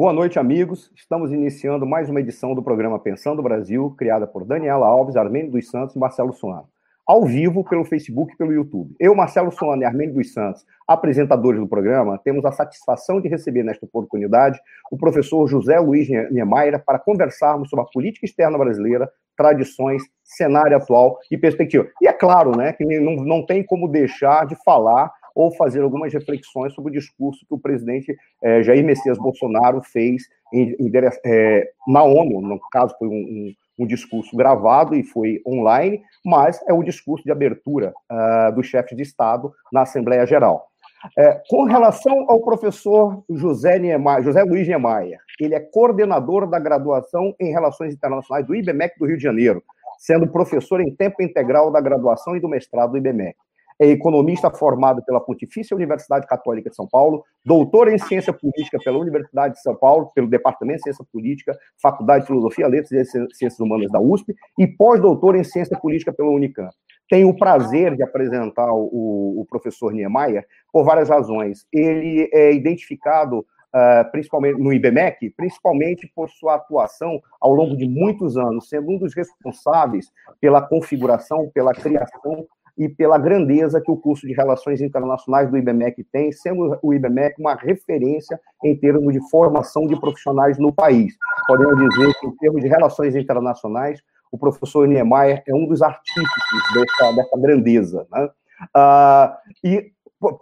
Boa noite, amigos. Estamos iniciando mais uma edição do programa Pensando Brasil, criada por Daniela Alves, Armênio dos Santos e Marcelo Suano. Ao vivo pelo Facebook e pelo YouTube. Eu, Marcelo Suano e Armênio dos Santos, apresentadores do programa, temos a satisfação de receber nesta oportunidade o professor José Luiz Niemeyer para conversarmos sobre a política externa brasileira, tradições, cenário atual e perspectiva. E é claro, né, que não, não tem como deixar de falar ou fazer algumas reflexões sobre o discurso que o presidente é, Jair Messias Bolsonaro fez em, em, é, na ONU, no caso foi um, um, um, discurso gravado e foi online, mas é o discurso de abertura uh, do chefe de Estado na Assembleia Geral. É, com relação ao professor José, Niemeyer, José Luiz Niemeyer, ele é coordenador da graduação em Relações Internacionais do IBMEC do Rio de Janeiro, sendo professor em tempo integral da graduação e do mestrado do IBMEC é economista formado pela Pontifícia Universidade Católica de São Paulo, doutor em Ciência Política pela Universidade de São Paulo, pelo Departamento de Ciência Política, Faculdade de Filosofia, Letras e Ciências Humanas da USP, e pós-doutor em Ciência Política pela Unicamp. Tenho o prazer de apresentar o, o professor Niemeyer por várias razões. Ele é identificado Uh, principalmente no IBMEC, principalmente por sua atuação ao longo de muitos anos, sendo um dos responsáveis pela configuração, pela criação e pela grandeza que o curso de Relações Internacionais do IBMEC tem, sendo o IBMEC uma referência em termos de formação de profissionais no país. Podemos dizer que, em termos de relações internacionais, o professor Niemeyer é um dos artífices dessa, dessa grandeza. Né? Uh, e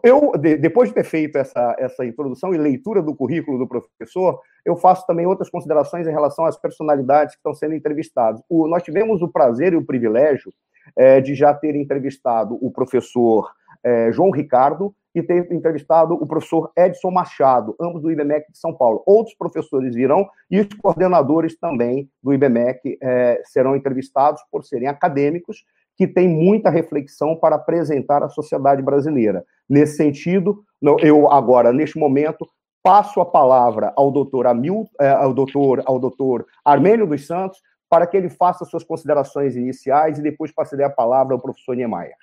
eu, depois de ter feito essa, essa introdução e leitura do currículo do professor, eu faço também outras considerações em relação às personalidades que estão sendo entrevistadas. O, nós tivemos o prazer e o privilégio é, de já ter entrevistado o professor é, João Ricardo e ter entrevistado o professor Edson Machado, ambos do IBMEC de São Paulo. Outros professores virão e os coordenadores também do IBMEC é, serão entrevistados por serem acadêmicos que têm muita reflexão para apresentar à sociedade brasileira. Nesse sentido, eu agora, neste momento, passo a palavra ao doutor Amil, é, ao doutor, ao doutor Armênio dos Santos, para que ele faça suas considerações iniciais e depois passarei a palavra ao professor Niemeyer.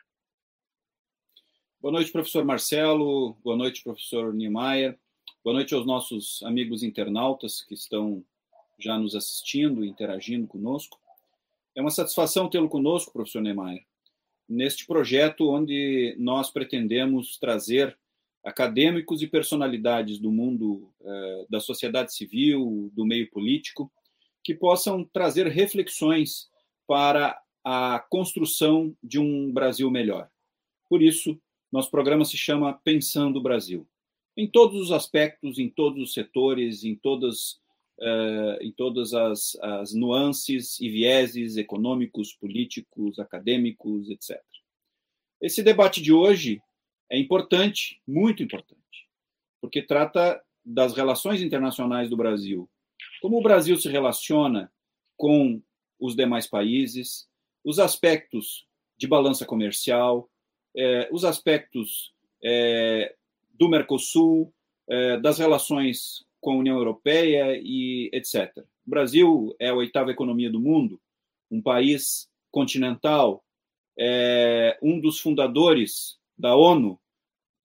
Boa noite, professor Marcelo. Boa noite, professor Niemeyer. Boa noite aos nossos amigos internautas que estão já nos assistindo interagindo conosco. É uma satisfação tê-lo conosco, professor Niemeyer, neste projeto onde nós pretendemos trazer acadêmicos e personalidades do mundo eh, da sociedade civil, do meio político, que possam trazer reflexões para a construção de um Brasil melhor. Por isso, nosso programa se chama Pensando o Brasil. Em todos os aspectos, em todos os setores, em todas, uh, em todas as, as nuances e vieses econômicos, políticos, acadêmicos, etc. Esse debate de hoje é importante, muito importante, porque trata das relações internacionais do Brasil como o Brasil se relaciona com os demais países, os aspectos de balança comercial, eh, os aspectos eh, do Mercosul, eh, das relações com a União Europeia e etc. O Brasil é a oitava economia do mundo, um país continental, um dos fundadores da ONU,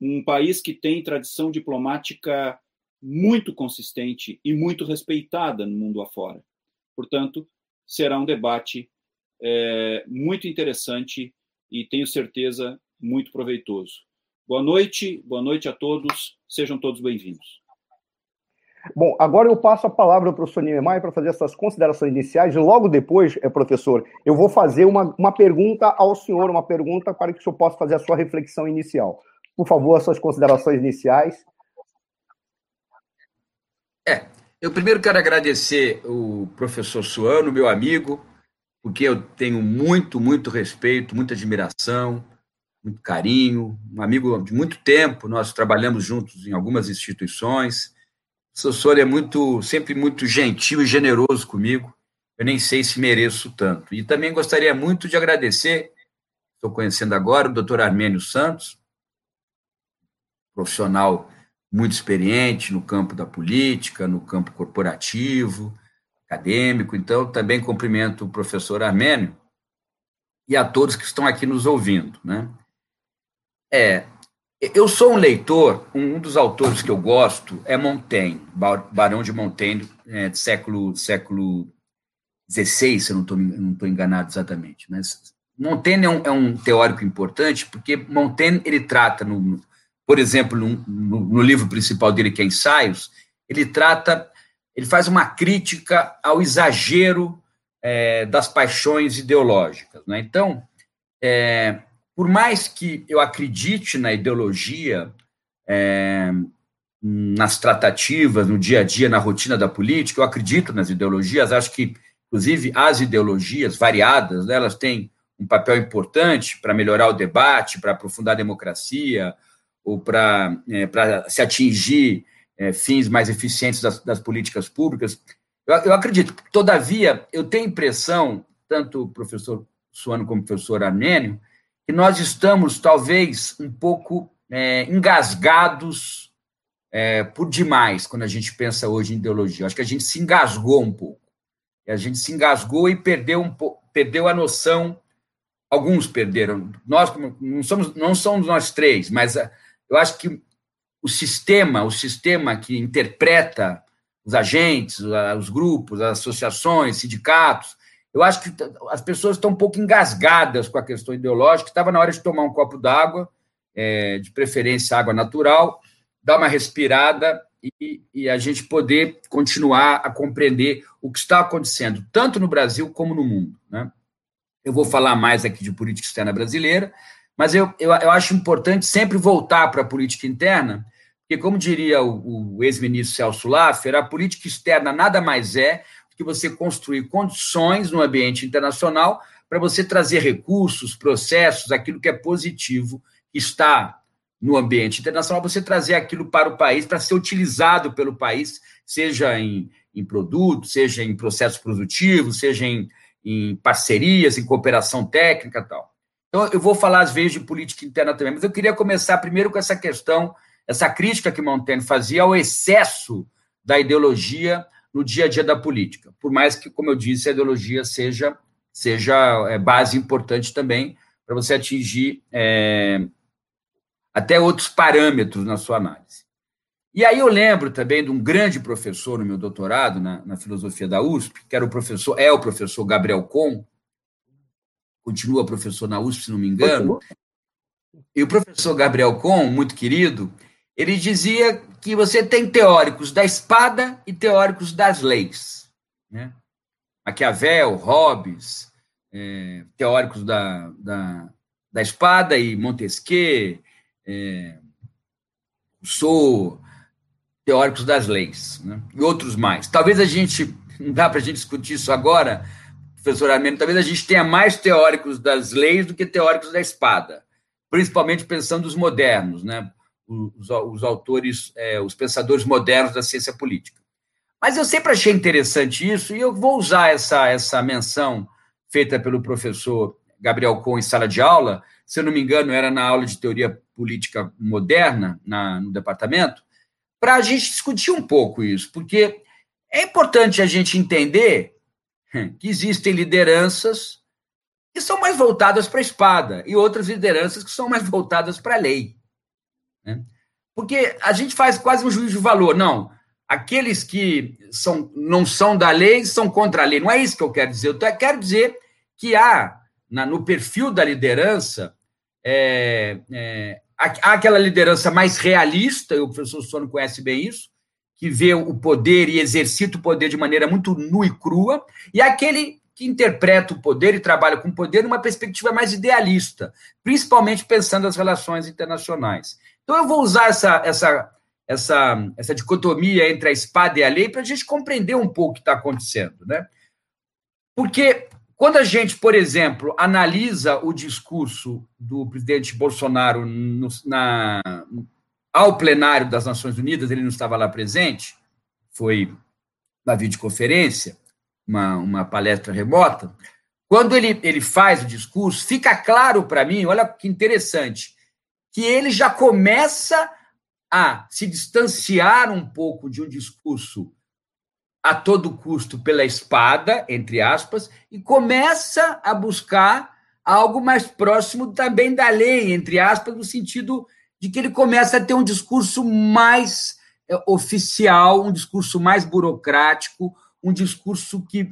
um país que tem tradição diplomática muito consistente e muito respeitada no mundo afora. Portanto, será um debate é, muito interessante e tenho certeza muito proveitoso. Boa noite, boa noite a todos, sejam todos bem-vindos. Bom, agora eu passo a palavra ao professor Niemeyer para fazer essas considerações iniciais, logo depois, é, professor, eu vou fazer uma, uma pergunta ao senhor, uma pergunta para que o senhor possa fazer a sua reflexão inicial. Por favor, as suas considerações iniciais. É, eu primeiro quero agradecer o professor Suano, meu amigo, porque eu tenho muito, muito respeito, muita admiração, muito carinho, um amigo de muito tempo, nós trabalhamos juntos em algumas instituições. O professor é muito, sempre muito gentil e generoso comigo. Eu nem sei se mereço tanto. E também gostaria muito de agradecer, estou conhecendo agora o doutor Armênio Santos, profissional muito experiente no campo da política, no campo corporativo, acadêmico. Então, também cumprimento o professor Armênio e a todos que estão aqui nos ouvindo. Né? É, Eu sou um leitor, um dos autores que eu gosto é Montaigne, Barão de Montaigne, é, século, século XVI, se eu não estou enganado exatamente. Mas Montaigne é um, é um, teórico importante, porque Montaigne ele trata, no, por exemplo, no, no, livro principal dele, que é Ensaios, ele trata, ele faz uma crítica ao exagero é, das paixões ideológicas. Né? Então, é, por mais que eu acredite na ideologia, é, nas tratativas, no dia a dia, na rotina da política, eu acredito nas ideologias, acho que, inclusive, as ideologias variadas, né, elas têm um papel importante para melhorar o debate, para aprofundar a democracia, ou para é, se atingir é, fins mais eficientes das, das políticas públicas. Eu, eu, acredito. Todavia, eu tenho a impressão, tanto o professor Suano como o professor Armênio, que nós estamos, talvez, um pouco é, engasgados é, por demais quando a gente pensa hoje em ideologia. Acho que a gente se engasgou um pouco. A gente se engasgou e perdeu, um perdeu a noção. Alguns perderam. Nós não somos, não somos nós três, mas ah, eu acho que o sistema, o sistema que interpreta os agentes, os grupos, as associações, sindicatos, eu acho que as pessoas estão um pouco engasgadas com a questão ideológica. Estava na hora de tomar um copo d'água, é, de preferência água natural, dar uma respirada e, e, a gente poder continuar a compreender o que está acontecendo, tanto no Brasil como no mundo. Né? Eu vou falar mais aqui de política externa brasileira, mas eu, eu, eu acho importante sempre voltar para a política interna, porque, como diria o, o ex-ministro Celso Laffer, a política externa nada mais é que você construir condições no ambiente internacional para você trazer recursos, processos, aquilo que é positivo, que está no ambiente internacional, você trazer aquilo para o país, para ser utilizado pelo país, seja em, em produtos, seja em processos produtivos, seja em, em parcerias, em cooperação técnica tal. Então, eu vou falar às vezes de política interna também, mas eu queria começar primeiro com essa questão, essa crítica que Montaigne fazia ao excesso da ideologia no dia a dia da política. Por mais que, como eu disse, a ideologia seja, seja é, base importante também para você atingir é, até outros parâmetros na sua análise. E aí eu lembro também de um grande professor no meu doutorado na, na filosofia da USP, que era o professor, é o professor Gabriel Com, continua professor na USP, se não me engano. E o professor Gabriel Com, muito querido, ele dizia que você tem teóricos da espada e teóricos das leis. Né? Maquiavel, Hobbes, é, teóricos da, da, da, espada e Montesquieu, é, Rousseau, teóricos das leis, né? e outros mais. Talvez a gente, não dá para a gente discutir isso agora, professor Armeno, talvez a gente tenha mais teóricos das leis do que teóricos da espada, principalmente pensando os modernos, né? os, os autores, é, os pensadores modernos da ciência política. Mas eu sempre achei interessante isso, e eu vou usar essa, essa menção feita pelo professor Gabriel Cohn em sala de aula, se eu não me engano, era na aula de teoria política moderna, na, no departamento, para a gente discutir um pouco isso, porque é importante a gente entender que existem lideranças que são mais voltadas para a espada e outras lideranças que são mais voltadas para a lei. Né? Porque a gente faz quase um juízo de valor. Não, aqueles que são, não são da lei são contra a lei. Não é isso que eu quero dizer. Eu quero dizer que há, na, no perfil da liderança, é, é, há aquela liderança mais realista, e o professor Sono conhece bem isso, que vê o poder e exercita o poder de maneira muito nua e crua, e aquele que interpreta o poder e trabalha com o poder numa perspectiva mais idealista, principalmente pensando as relações internacionais. Então, eu vou usar essa, essa, essa, essa dicotomia entre a espada e a lei para a gente compreender um pouco o que está acontecendo. Né? Porque quando a gente, por exemplo, analisa o discurso do presidente Bolsonaro no, na, ao plenário das Nações Unidas, ele não estava lá presente, foi na videoconferência, uma, uma palestra remota. Quando ele, ele faz o discurso, fica claro para mim, olha que interessante, que ele já começa a se distanciar um pouco de um discurso a todo custo pela espada, entre aspas, e começa a buscar algo mais próximo também da lei, entre aspas, no sentido de que ele começa a ter um discurso mais é, oficial, um discurso mais burocrático, um discurso que,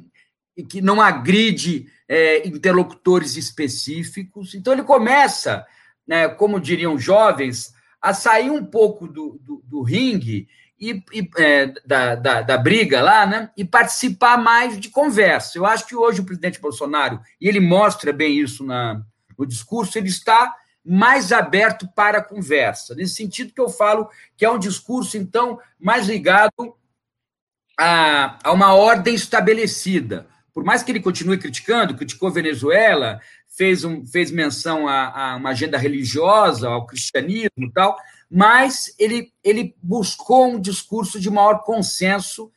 que não agride é, interlocutores específicos. Então, ele começa, né, como diriam jovens, a sair um pouco do, do, do ringue e, e é, da, da, da, briga lá, né? E participar mais de conversa. Eu acho que hoje o presidente Bolsonaro, e ele mostra bem isso na, no discurso, ele está mais aberto para a conversa. Nesse sentido que eu falo que é um discurso, então, mais ligado a, a uma ordem estabelecida. Por mais que ele continue criticando, criticou Venezuela, fez, um, fez menção a, a uma agenda religiosa, ao cristianismo e tal, mas ele, ele buscou um discurso de maior consenso,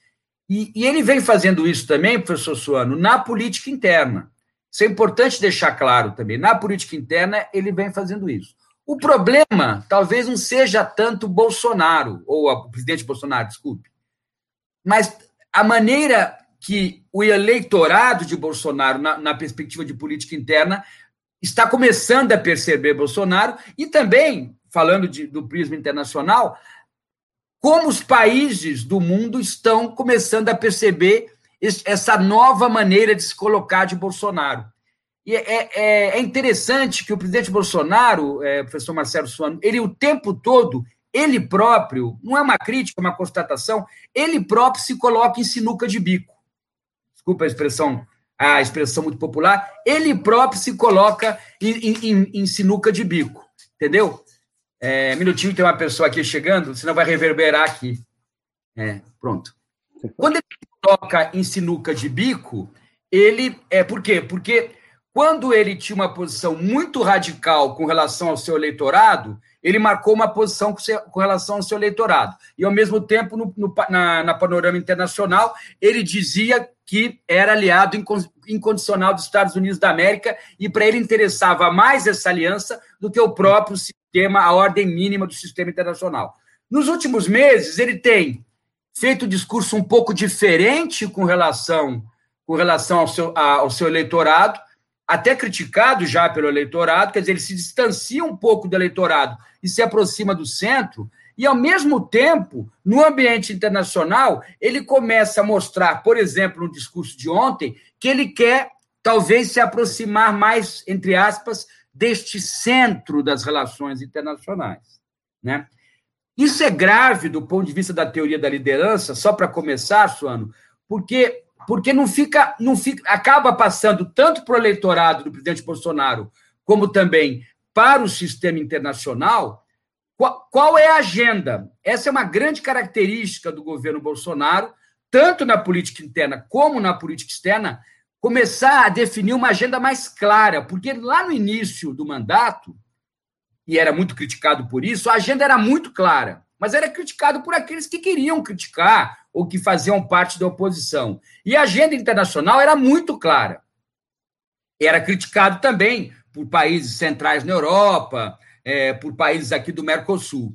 e, e ele vem fazendo isso também, professor Suano, na política interna. Isso é importante deixar claro também. Na política interna, ele vem fazendo isso. O problema talvez não seja tanto Bolsonaro, ou o presidente Bolsonaro, desculpe, mas a maneira que o eleitorado de Bolsonaro, na, na perspectiva de política interna, está começando a perceber Bolsonaro e também falando de, do prisma internacional, como os países do mundo estão começando a perceber essa nova maneira de se colocar de Bolsonaro. E é, é, é interessante que o presidente Bolsonaro, é, professor Marcelo Suano, ele o tempo todo, ele próprio, não é uma crítica, é uma constatação, ele próprio se coloca em sinuca de bico. Desculpa a expressão, a expressão muito popular, ele próprio se coloca em, em, em sinuca de bico, entendeu? É, minutinho, tem uma pessoa aqui chegando, senão vai reverberar aqui. É, pronto. Quando ele toca em sinuca de bico, ele. É, por quê? Porque quando ele tinha uma posição muito radical com relação ao seu eleitorado, ele marcou uma posição com relação ao seu eleitorado. E, ao mesmo tempo, no, no, na, na, panorama internacional, ele dizia que era aliado incondicional dos Estados Unidos da América e, para ele, interessava mais essa aliança do que o próprio sistema, a ordem mínima do sistema internacional. Nos últimos meses, ele tem feito um discurso um pouco diferente com relação, com relação ao, seu, ao seu eleitorado, até criticado já pelo eleitorado, quer dizer, ele se distancia um pouco do eleitorado e se aproxima do centro, e ao mesmo tempo, no ambiente internacional, ele começa a mostrar, por exemplo, no discurso de ontem, que ele quer talvez se aproximar mais, entre aspas, deste centro das relações internacionais, né? Isso é grave do ponto de vista da teoria da liderança, só para começar, Suano, porque porque não fica, não fica, acaba passando tanto para o eleitorado do presidente Bolsonaro, como também para o sistema internacional, qual, qual é a agenda? Essa é uma grande característica do governo Bolsonaro, tanto na política interna como na política externa, começar a definir uma agenda mais clara, porque lá no início do mandato, e era muito criticado por isso, a agenda era muito clara, mas era criticado por aqueles que queriam criticar, ou que faziam parte da oposição. E a agenda internacional era muito clara. Era criticado também por países centrais na Europa, é, por países aqui do Mercosul.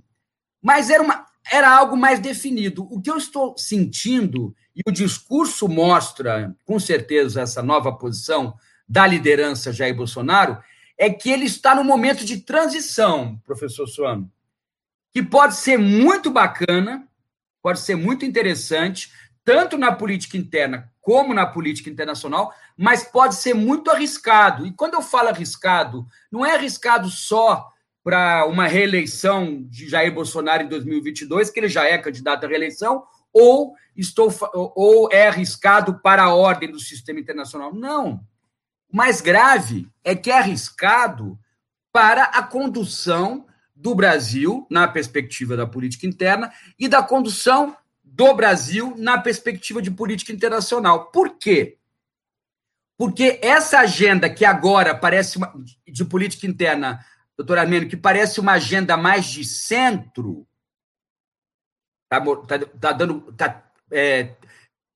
Mas era, uma, era algo mais definido. O que eu estou sentindo, e o discurso mostra, com certeza, essa nova posição da liderança Jair Bolsonaro, é que ele está no momento de transição, professor Suano, que pode ser muito bacana, pode ser muito interessante, tanto na política interna como na política internacional, mas pode ser muito arriscado. E quando eu falo arriscado, não é arriscado só para uma reeleição de Jair Bolsonaro em 2022, que ele já é candidato à reeleição, ou estou ou é arriscado para a ordem do sistema internacional. Não. O mais grave é que é arriscado para a condução do Brasil na perspectiva da política interna e da condução do Brasil na perspectiva de política internacional. Por quê? Porque essa agenda que agora parece uma, de política interna, doutor Armênio, que parece uma agenda mais de centro, está tá, tá dando, tá, é,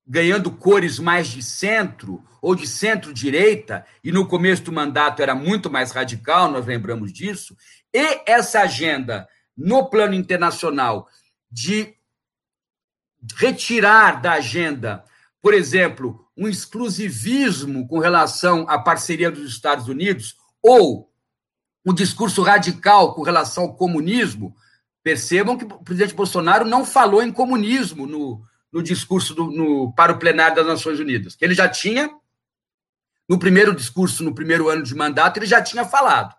ganhando cores mais de centro ou de centro-direita, e no começo do mandato era muito mais radical, nós lembramos disso, e essa agenda no plano internacional de retirar da agenda, por exemplo, um exclusivismo com relação à parceria dos Estados Unidos ou um discurso radical com relação ao comunismo, percebam que o presidente Bolsonaro não falou em comunismo no, no discurso do, no, para o plenário das Nações Unidas, que ele já tinha, no primeiro discurso, no primeiro ano de mandato, ele já tinha falado.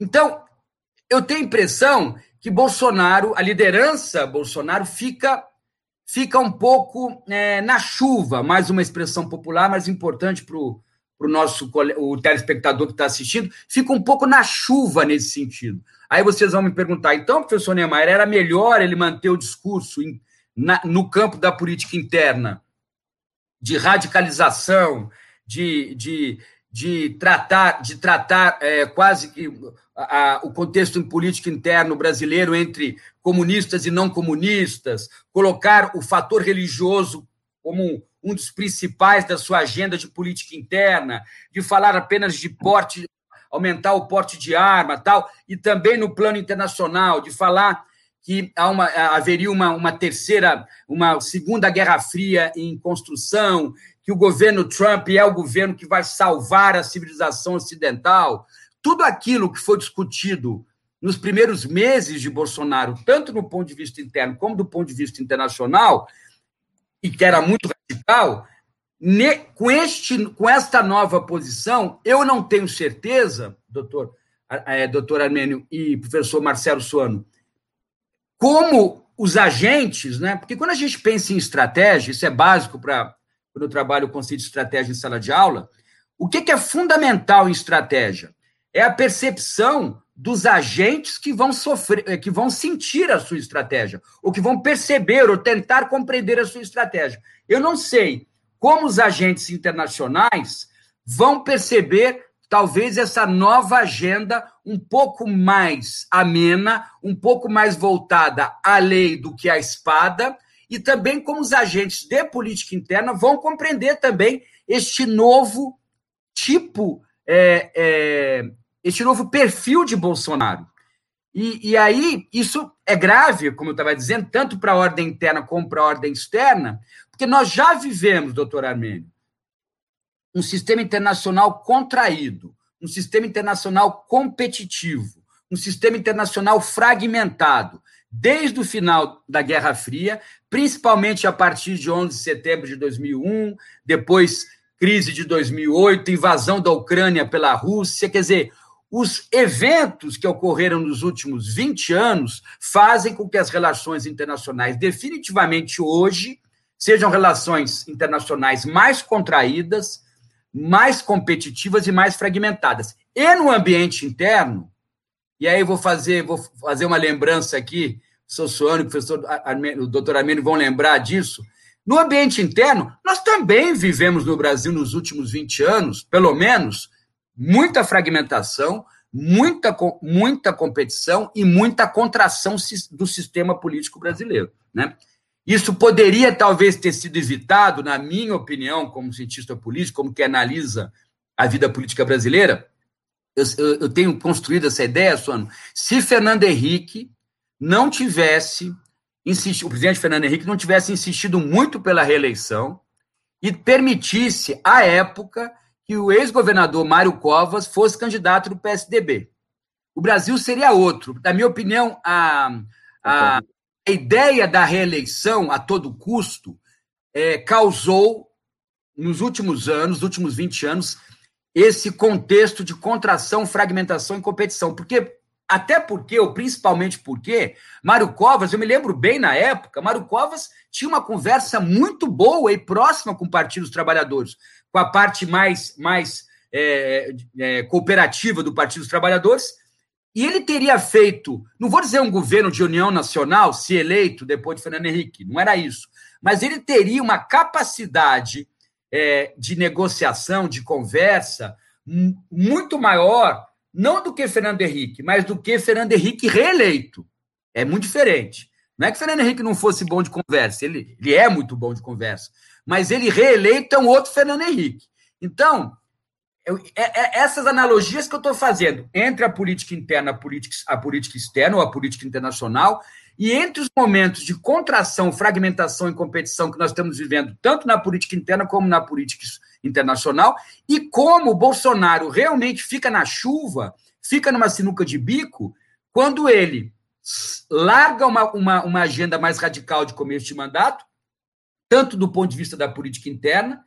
Então, eu tenho a impressão que Bolsonaro, a liderança Bolsonaro, fica fica um pouco é, na chuva, mais uma expressão popular, mas importante para o nosso o telespectador que está assistindo, fica um pouco na chuva nesse sentido. Aí vocês vão me perguntar, então, professor Neymar, era melhor ele manter o discurso em, na, no campo da política interna, de radicalização, de, de, de tratar, de tratar é, quase que a, a, o contexto em política interno brasileiro entre comunistas e não comunistas, colocar o fator religioso como um dos principais da sua agenda de política interna, de falar apenas de porte, aumentar o porte de arma, tal, e também no plano internacional, de falar que há uma, haveria uma, uma terceira, uma segunda Guerra Fria em construção, que o governo Trump é o governo que vai salvar a civilização ocidental. Tudo aquilo que foi discutido nos primeiros meses de Bolsonaro, tanto no ponto de vista interno como do ponto de vista internacional, e que era muito radical, com, este, com esta nova posição, eu não tenho certeza, doutor, é, doutor Armênio e professor Marcelo Suano, como os agentes, né? Porque quando a gente pensa em estratégia, isso é básico para quando eu trabalho o conceito de estratégia em sala de aula, o que, é fundamental em estratégia? É a percepção dos agentes que vão sofrer, eh, que vão sentir a sua estratégia, ou que vão perceber ou tentar compreender a sua estratégia. Eu não sei como os agentes internacionais vão perceber talvez essa nova agenda um pouco mais amena, um pouco mais voltada à lei do que à espada, e também como os agentes de política interna vão compreender também este novo tipo, é, é, este novo perfil de Bolsonaro. E, e aí, isso é grave, como eu estava dizendo, tanto para a ordem interna como para a ordem externa, porque nós já vivemos, doutor Armênio, um sistema internacional contraído, um sistema internacional competitivo, um sistema internacional fragmentado, desde o final da Guerra Fria, principalmente a partir de 11 de setembro de 2001, depois crise de 2008, invasão da Ucrânia pela Rússia, quer dizer, os eventos que ocorreram nos últimos 20 anos fazem com que as relações internacionais, definitivamente hoje, sejam relações internacionais mais contraídas, mais competitivas e mais fragmentadas. E no ambiente interno, e aí vou fazer, vou fazer uma lembrança aqui, o professor Suano, o professor o doutor Armênio vão lembrar disso. No ambiente interno, nós também vivemos no Brasil nos últimos 20 anos, pelo menos, muita fragmentação, muita, muita competição e muita contração do sistema político brasileiro. Né? Isso poderia talvez ter sido evitado, na minha opinião, como cientista político, como que analisa a vida política brasileira, eu, eu, eu tenho construído essa ideia, Sono, se Fernando Henrique não tivesse insistido, o presidente Fernando Henrique não tivesse insistido muito pela reeleição e permitisse, à época, que o ex-governador Mário Covas fosse candidato do PSDB. O Brasil seria outro. Na minha opinião, a, a, a ideia da reeleição a todo custo é, causou, nos últimos anos, nos últimos 20 anos, esse contexto de contração, fragmentação e competição. Porque, até porque, ou principalmente porque, Mário Covas, eu me lembro bem na época, Mário Covas tinha uma conversa muito boa e próxima com o Partido dos Trabalhadores, com a parte mais, mais é, é, cooperativa do Partido dos Trabalhadores, e ele teria feito, não vou dizer um governo de união nacional, se eleito depois de Fernando Henrique, não era isso, mas ele teria uma capacidade é, de negociação, de conversa, muito maior, não do que Fernando Henrique, mas do que Fernando Henrique reeleito. É muito diferente. Não é que Fernando Henrique não fosse bom de conversa, ele, ele é muito bom de conversa, mas ele reeleito é um outro Fernando Henrique. Então, eu, é, é essas analogias que eu estou fazendo entre a política interna, a política, a política externa ou a política internacional, e entre os momentos de contração, fragmentação e competição que nós estamos vivendo, tanto na política interna como na política internacional, e como o Bolsonaro realmente fica na chuva, fica numa sinuca de bico quando ele larga uma, uma, uma agenda mais radical de começo de mandato, tanto do ponto de vista da política interna,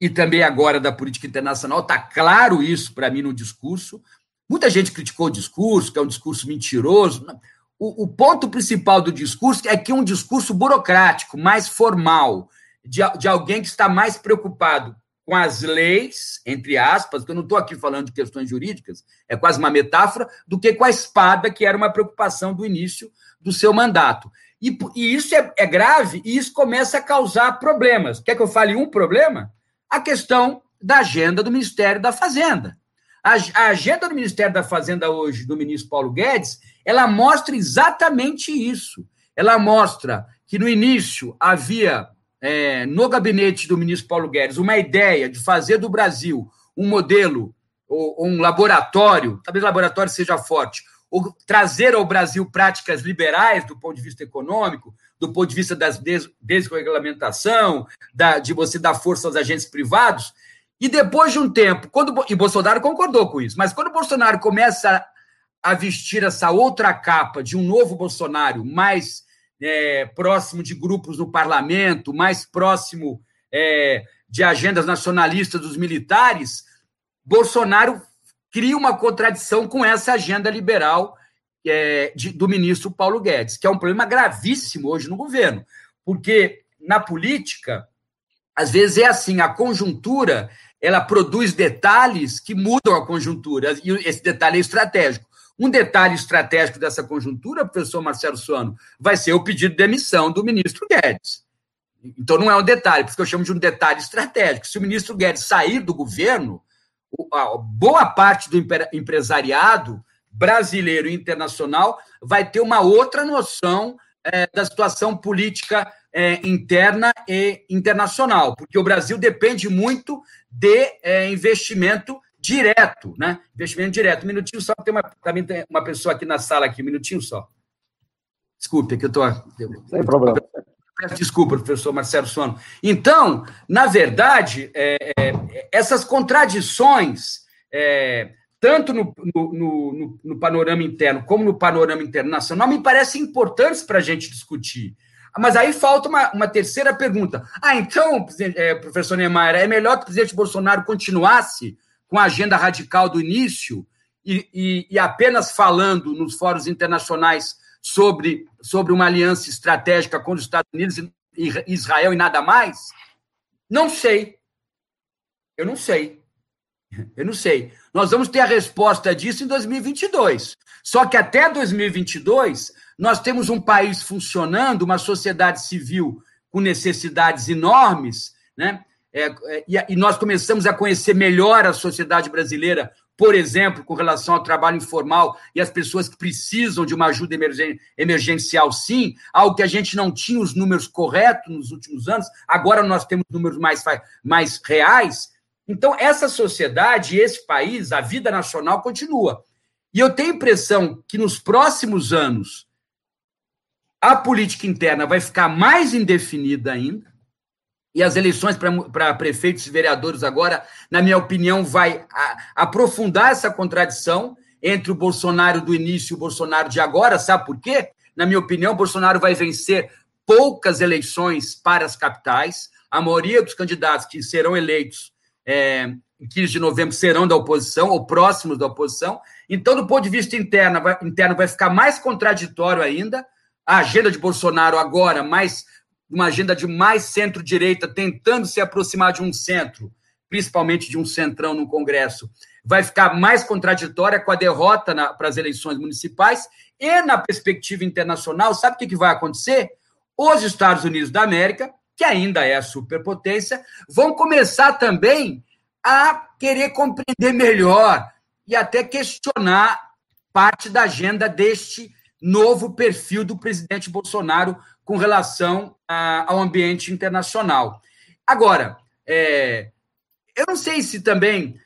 e também agora da política internacional, está claro isso para mim no discurso. Muita gente criticou o discurso, que é um discurso mentiroso. O, o ponto principal do discurso é que é um discurso burocrático, mais formal, de, de alguém que está mais preocupado com as leis, entre aspas, que eu não estou aqui falando de questões jurídicas, é quase uma metáfora, do que com a espada, que era uma preocupação do início do seu mandato. E, e isso é, é, grave e isso começa a causar problemas. Quer que eu fale um problema? A questão da agenda do Ministério da Fazenda. A, a agenda do Ministério da Fazenda hoje, do ministro Paulo Guedes, ela mostra exatamente isso. Ela mostra que no início havia é, no gabinete do ministro Paulo Guedes uma ideia de fazer do Brasil um modelo ou, um laboratório, talvez laboratório seja forte, ou trazer ao Brasil práticas liberais do ponto de vista econômico, do ponto de vista da des desregulamentação, da, de você dar força aos agentes privados. E depois de um tempo, quando e Bolsonaro concordou com isso, mas quando Bolsonaro começa a vestir essa outra capa de um novo Bolsonaro mais é, próximo de grupos no parlamento, mais próximo é, de agendas nacionalistas dos militares, Bolsonaro cria uma contradição com essa agenda liberal é, de, do ministro Paulo Guedes, que é um problema gravíssimo hoje no governo, porque na política, às vezes é assim, a conjuntura ela produz detalhes que mudam a conjuntura, e esse detalhe é estratégico. Um detalhe estratégico dessa conjuntura, professor Marcelo Suano, vai ser o pedido de demissão do ministro Guedes. Então, não é um detalhe, porque eu chamo de um detalhe estratégico. Se o ministro Guedes sair do governo, boa parte do empresariado brasileiro e internacional vai ter uma outra noção é, da situação política é, interna e internacional, porque o Brasil depende muito de é, investimento direto, né? Investimento direto. Um minutinho só, tem uma, também tem uma pessoa aqui na sala aqui, um minutinho só. Desculpe, que eu estou. Sem problema. Peço desculpa, professor Marcelo Sono. Então, na verdade, é, é, essas contradições, é, tanto no, no, no, no, panorama interno como no panorama internacional, me parecem importantes para a gente discutir. Mas aí falta uma, uma terceira pergunta. Ah, então, é, professor Neymar, é melhor que o presidente Bolsonaro continuasse com a agenda radical do início e, e, e apenas falando nos fóruns internacionais sobre, sobre uma aliança estratégica com os Estados Unidos e Israel e nada mais? Não sei. Eu não sei. Eu não sei. Nós vamos ter a resposta disso em 2022. Só que até 2022, nós temos um país funcionando, uma sociedade civil com necessidades enormes, né? É, é, e, nós começamos a conhecer melhor a sociedade brasileira, por exemplo, com relação ao trabalho informal e as pessoas que precisam de uma ajuda emergen emergencial, sim, algo que a gente não tinha os números corretos nos últimos anos, agora nós temos números mais, mais reais. Então, essa sociedade, esse país, a vida nacional continua. E eu tenho a impressão que nos próximos anos a política interna vai ficar mais indefinida ainda e as eleições para prefeitos e vereadores agora, na minha opinião, vai a, aprofundar essa contradição entre o Bolsonaro do início e o Bolsonaro de agora. Sabe por quê? Na minha opinião, o Bolsonaro vai vencer poucas eleições para as capitais. A maioria dos candidatos que serão eleitos é, em 15 de novembro serão da oposição ou próximos da oposição. Então, do ponto de vista interno, vai, interno, vai ficar mais contraditório ainda. A agenda de Bolsonaro agora mais uma agenda de mais centro-direita, tentando se aproximar de um centro, principalmente de um centrão no Congresso, vai ficar mais contraditória com a derrota para as eleições municipais e na perspectiva internacional, sabe o que, que vai acontecer? Os Estados Unidos da América, que ainda é a superpotência, vão começar também a querer compreender melhor e até questionar parte da agenda deste novo perfil do presidente Bolsonaro com relação a, ao ambiente internacional. Agora, é, eu não sei se também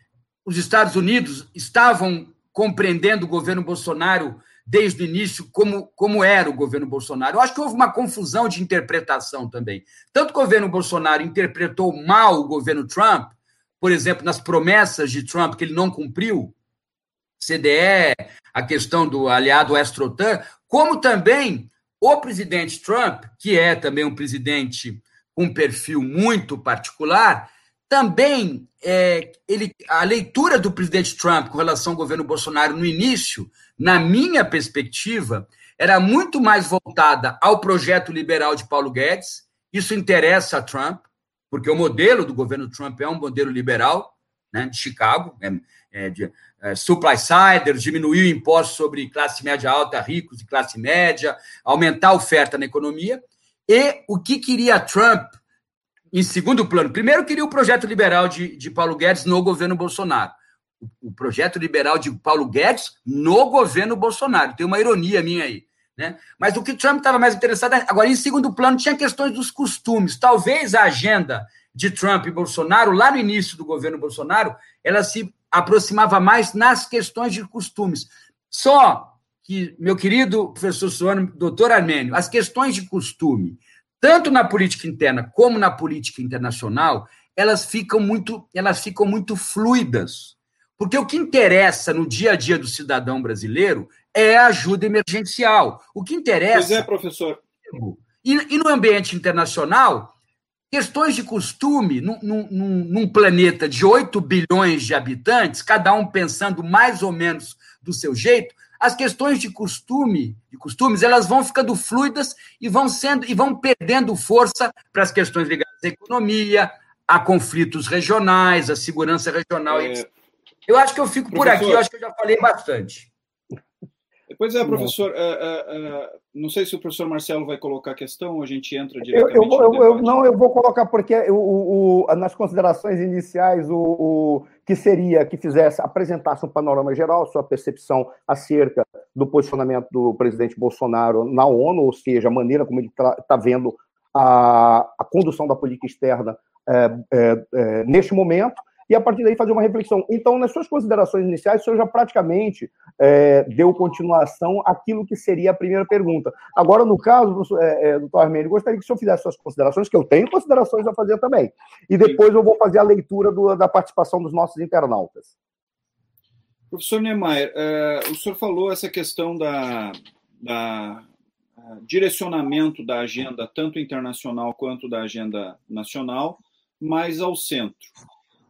os Estados Unidos estavam compreendendo o governo Bolsonaro desde o início como, como era o governo Bolsonaro. Eu acho que houve uma confusão de interpretação também. Tanto o governo Bolsonaro interpretou mal o governo Trump, por exemplo, nas promessas de Trump que ele não cumpriu, CDE, a questão do aliado Astrotan, como também o presidente Trump, que é também um presidente com um perfil muito particular, também é, ele, a leitura do presidente Trump com relação ao governo Bolsonaro no início, na minha perspectiva, era muito mais voltada ao projeto liberal de Paulo Guedes. Isso interessa a Trump, porque o modelo do governo Trump é um modelo liberal, né, de Chicago, é, é, de é, supply siders, diminuir impostos sobre classe média alta, ricos e classe média, aumentar a oferta na economia. E o que queria Trump em segundo plano? Primeiro, queria o projeto liberal de, de Paulo Guedes no governo Bolsonaro. O, o projeto liberal de Paulo Guedes no governo Bolsonaro. Tem uma ironia minha aí. Né? Mas o que Trump estava mais interessado. Agora, em segundo plano, tinha questões dos costumes. Talvez a agenda de Trump e Bolsonaro, lá no início do governo Bolsonaro, ela se aproximava mais nas questões de costumes. Só que, meu querido professor Suano, doutor Armênio, as questões de costume, tanto na política interna como na política internacional, elas ficam muito, elas ficam muito fluidas. Porque o que interessa no dia a dia do cidadão brasileiro é a ajuda emergencial. O que interessa. Pois é, professor. E, e no ambiente internacional, questões de costume, num, num, num, planeta de 8 bilhões de habitantes, cada um pensando mais ou menos do seu jeito, as questões de costume, de costumes, elas vão ficando fluidas e vão sendo e vão perdendo força para as questões ligadas à economia, a conflitos regionais, à segurança regional. É... Eu acho que eu fico Professor... por aqui, eu acho que eu já falei bastante. Pois é, professor. Uh, uh, uh, não sei se o professor Marcelo vai colocar a questão ou a gente entra diretamente. Eu, eu, eu, não, eu vou colocar, porque o, o, nas considerações iniciais, o, o, que seria que fizesse, apresentasse um panorama geral, sua percepção acerca do posicionamento do presidente Bolsonaro na ONU, ou seja, a maneira como ele está tá vendo a, a condução da política externa é, é, é, neste momento e a partir daí fazer uma reflexão. Então, nas suas considerações iniciais, o senhor já praticamente é, deu continuação àquilo que seria a primeira pergunta. Agora, no caso, é, é, doutor Armênio, gostaria que o senhor fizesse suas considerações, que eu tenho considerações a fazer também. E depois eu vou fazer a leitura do, da participação dos nossos internautas. Professor Niemeyer, é, o senhor falou essa questão da, da direcionamento da agenda, tanto internacional quanto da agenda nacional, mais ao centro.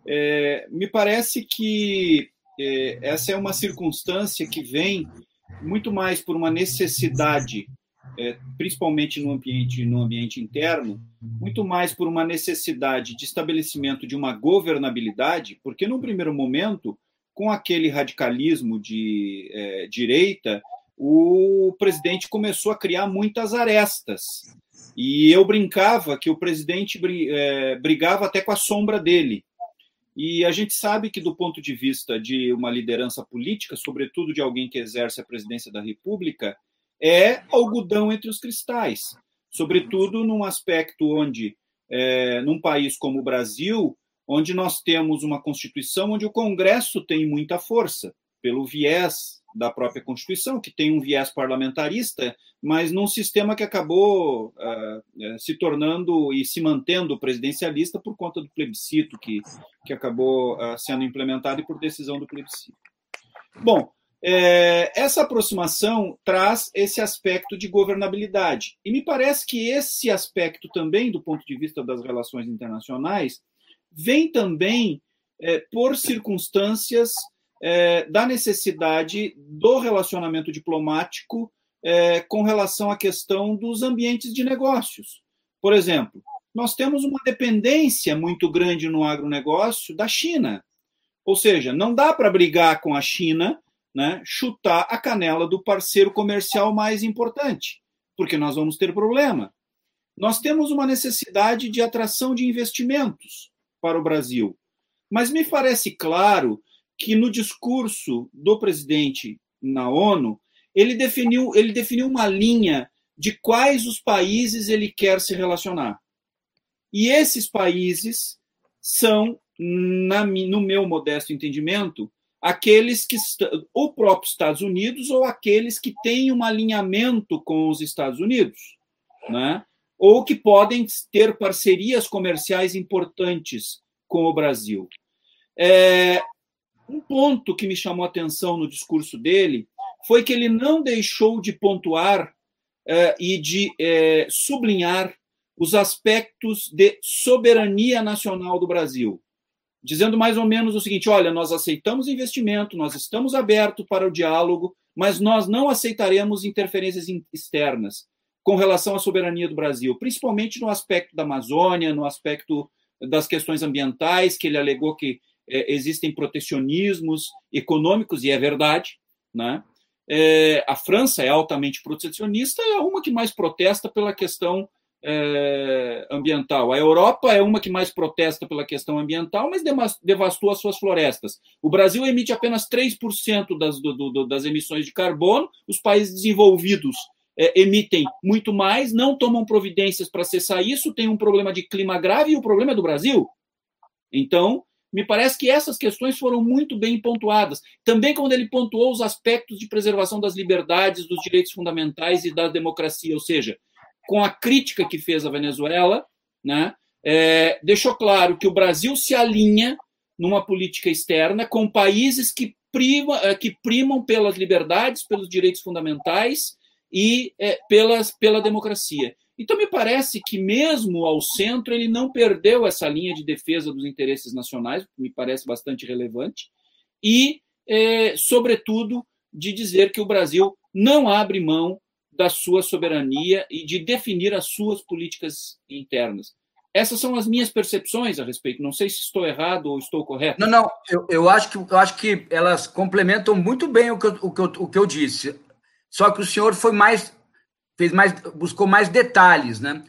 É, me parece que é, essa é uma circunstância que vem muito mais por uma necessidade, é, principalmente no ambiente, no ambiente interno, muito mais por uma necessidade de estabelecimento de uma governabilidade, porque no primeiro momento, com aquele radicalismo de é, direita, o presidente começou a criar muitas arestas. E eu brincava que o presidente é, brigava até com a sombra dele. E a gente sabe que, do ponto de vista de uma liderança política, sobretudo de alguém que exerce a presidência da República, é algodão entre os cristais. Sobretudo num aspecto onde, é, num país como o Brasil, onde nós temos uma Constituição onde o Congresso tem muita força, pelo viés da própria Constituição, que tem um viés parlamentarista, mas num sistema que acabou uh, se tornando e se mantendo presidencialista por conta do plebiscito que, que acabou uh, sendo implementado e por decisão do plebiscito. Bom, é, essa aproximação traz esse aspecto de governabilidade. E me parece que esse aspecto também, do ponto de vista das relações internacionais, vem também é, por circunstâncias é, da necessidade do relacionamento diplomático é, com relação à questão dos ambientes de negócios. Por exemplo, nós temos uma dependência muito grande no agronegócio da China. Ou seja, não dá para brigar com a China, né, chutar a canela do parceiro comercial mais importante, porque nós vamos ter problema. Nós temos uma necessidade de atração de investimentos para o Brasil. Mas me parece claro que no discurso do presidente na ONU, ele definiu, ele definiu uma linha de quais os países ele quer se relacionar. E esses países são, na, no meu modesto entendimento, aqueles que o próprio Estados Unidos ou aqueles que têm um alinhamento com os Estados Unidos, né? ou que podem ter parcerias comerciais importantes com o Brasil. É, um ponto que me chamou a atenção no discurso dele foi que ele não deixou de pontuar uh, e de uh, sublinhar os aspectos de soberania nacional do Brasil, dizendo mais ou menos o seguinte: olha, nós aceitamos investimento, nós estamos abertos para o diálogo, mas nós não aceitaremos interferências externas com relação à soberania do Brasil, principalmente no aspecto da Amazônia, no aspecto das questões ambientais, que ele alegou que é, existem protecionismos econômicos, e é verdade, né? É, a França é altamente protecionista, é uma que mais protesta pela questão é, ambiental. A Europa é uma que mais protesta pela questão ambiental, mas devastou as suas florestas. O Brasil emite apenas 3% das, do, do, das emissões de carbono, os países desenvolvidos é, emitem muito mais, não tomam providências para cessar isso, tem um problema de clima grave e o problema é do Brasil. Então, me parece que essas questões foram muito bem pontuadas. Também quando ele pontuou os aspectos de preservação das liberdades, dos direitos fundamentais e da democracia, ou seja, com a crítica que fez a Venezuela, né, é, deixou claro que o Brasil se alinha numa política externa com países que, prima, é, que primam pelas liberdades, pelos direitos fundamentais e é, pelas, pela democracia. Então, me parece que, mesmo ao centro, ele não perdeu essa linha de defesa dos interesses nacionais, que me parece bastante relevante, e, é, sobretudo, de dizer que o Brasil não abre mão da sua soberania e de definir as suas políticas internas. Essas são as minhas percepções a respeito. Não sei se estou errado ou estou correto. Não, não. Eu, eu, acho, que, eu acho que elas complementam muito bem o que, eu, o, que eu, o que eu disse. Só que o senhor foi mais fez mais, buscou mais detalhes, né?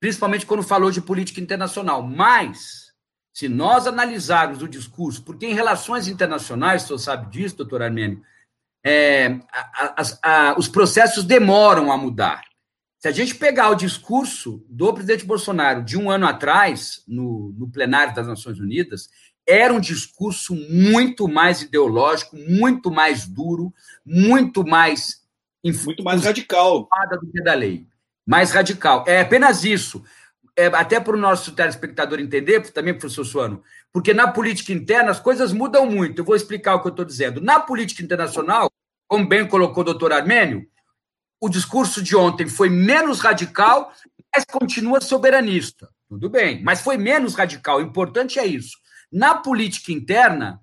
principalmente quando falou de política internacional. Mas, se nós analisarmos o discurso, porque em relações internacionais, o senhor sabe disso, doutor Armênio, é, a, a, a, os processos demoram a mudar. Se a gente pegar o discurso do presidente Bolsonaro de um ano atrás, no, no plenário das Nações Unidas, era um discurso muito mais ideológico, muito mais duro, muito mais muito mais radical. Do que da lei. Mais radical. É apenas isso. É, até para o nosso telespectador entender, também, professor Suano, porque na política interna as coisas mudam muito. Eu vou explicar o que eu estou dizendo. Na política internacional, como bem colocou o doutor Armênio, o discurso de ontem foi menos radical, mas continua soberanista. Tudo bem, mas foi menos radical. O importante é isso. Na política interna,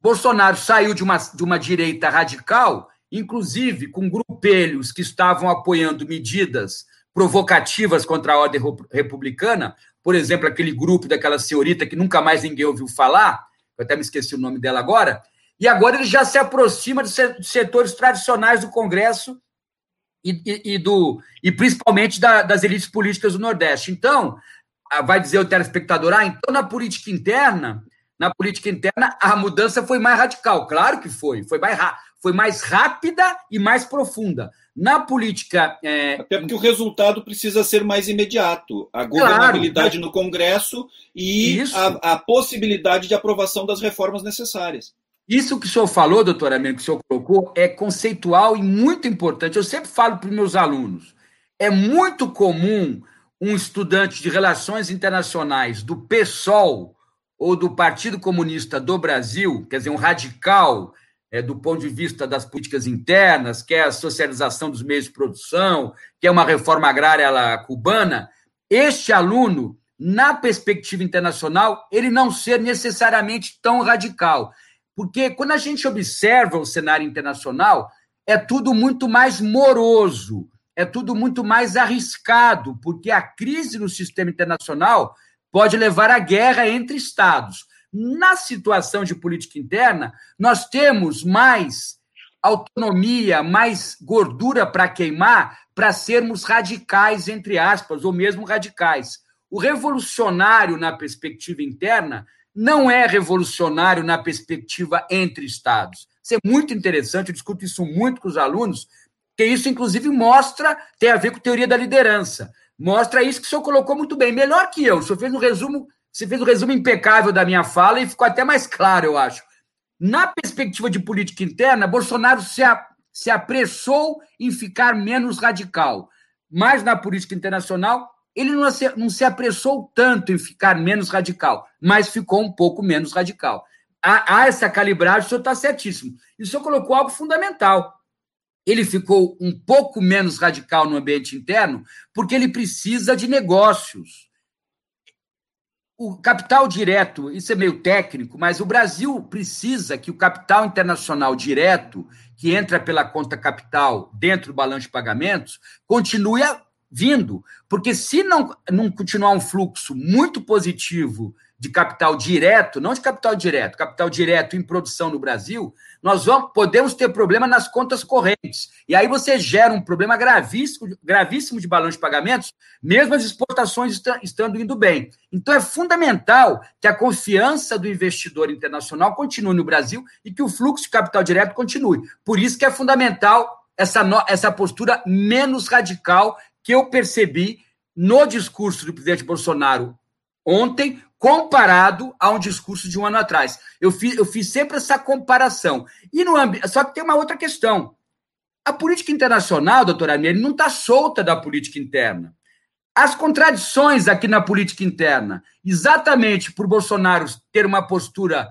Bolsonaro saiu de uma, de uma direita radical inclusive com grupelhos que estavam apoiando medidas provocativas contra a ordem republicana, por exemplo, aquele grupo daquela senhorita que nunca mais ninguém ouviu falar, eu até me esqueci o nome dela agora, e agora ele já se aproxima dos setores tradicionais do Congresso e, e, e do, e principalmente da, das elites políticas do Nordeste. Então, ah, vai dizer o telespectador, ah, então na política interna, na política interna a mudança foi mais radical. Claro que foi, foi mais, foi mais rápida e mais profunda. Na política. É... Até porque o resultado precisa ser mais imediato. A governabilidade claro, no Congresso e a, a, possibilidade de aprovação das reformas necessárias. Isso que o senhor falou, doutor Américo, que o senhor colocou, é conceitual e muito importante. Eu sempre falo para os meus alunos: é muito comum um estudante de relações internacionais do PSOL ou do Partido Comunista do Brasil, quer dizer, um radical é, do ponto de vista das políticas internas, que é a socialização dos meios de produção, que é uma reforma agrária cubana, este aluno, na perspectiva internacional, ele não ser necessariamente tão radical. Porque quando a gente observa o cenário internacional, é tudo muito mais moroso, é tudo muito mais arriscado, porque a crise no sistema internacional pode levar à guerra entre estados. Na situação de política interna, nós temos mais autonomia, mais gordura para queimar para sermos radicais, entre aspas, ou mesmo radicais. O revolucionário na perspectiva interna não é revolucionário na perspectiva entre Estados. Isso é muito interessante, eu discuto isso muito com os alunos, que isso, inclusive, mostra, tem a ver com teoria da liderança. Mostra isso que o senhor colocou muito bem, melhor que eu. O senhor fez um resumo você fez um resumo impecável da minha fala e ficou até mais claro, eu acho. Na perspectiva de política interna, Bolsonaro se, a, se apressou em ficar menos radical. Mas na política internacional, ele não se, não se apressou tanto em ficar menos radical, mas ficou um pouco menos radical. há, há essa calibragem, o senhor está certíssimo. E o senhor colocou algo fundamental. Ele ficou um pouco menos radical no ambiente interno, porque ele precisa de negócios. O capital direto, isso é meio técnico, mas o Brasil precisa que o capital internacional direto, que entra pela conta capital dentro do balanço de pagamentos, continue vindo. Porque se não, não continuar um fluxo muito positivo de capital direto, não de capital direto, capital direto em produção no Brasil, nós vamos, podemos ter problema nas contas correntes. E aí você gera um problema gravíssimo, gravíssimo de balanço de pagamentos, mesmo as exportações estando indo bem. Então é fundamental que a confiança do investidor internacional continue no Brasil e que o fluxo de capital direto continue. Por isso que é fundamental essa, essa postura menos radical que eu percebi no discurso do presidente Bolsonaro ontem, comparado a um discurso de um ano atrás. Eu fiz, eu fiz sempre essa comparação. E no. Só que tem uma outra questão. A política internacional, doutor Armeni, não está solta da política interna. As contradições aqui na política interna, exatamente por Bolsonaro ter uma postura,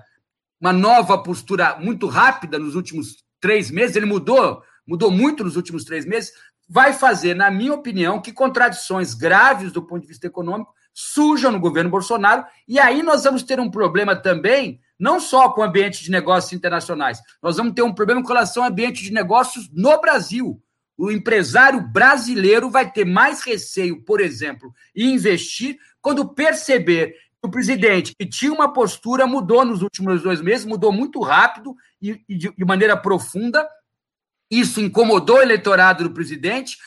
uma nova postura muito rápida nos últimos três meses, ele mudou, mudou muito nos últimos três meses, vai fazer, na minha opinião, que contradições graves do ponto de vista econômico surjam no governo Bolsonaro, e aí nós vamos ter um problema também, não só com o ambiente de negócios internacionais, nós vamos ter um problema com relação ao ambiente de negócios no Brasil. O empresário brasileiro vai ter mais receio, por exemplo, em investir quando perceber que o presidente, que tinha uma postura, mudou nos últimos dois meses, mudou muito rápido e, e de, de maneira profunda. Isso incomodou o eleitorado do presidente,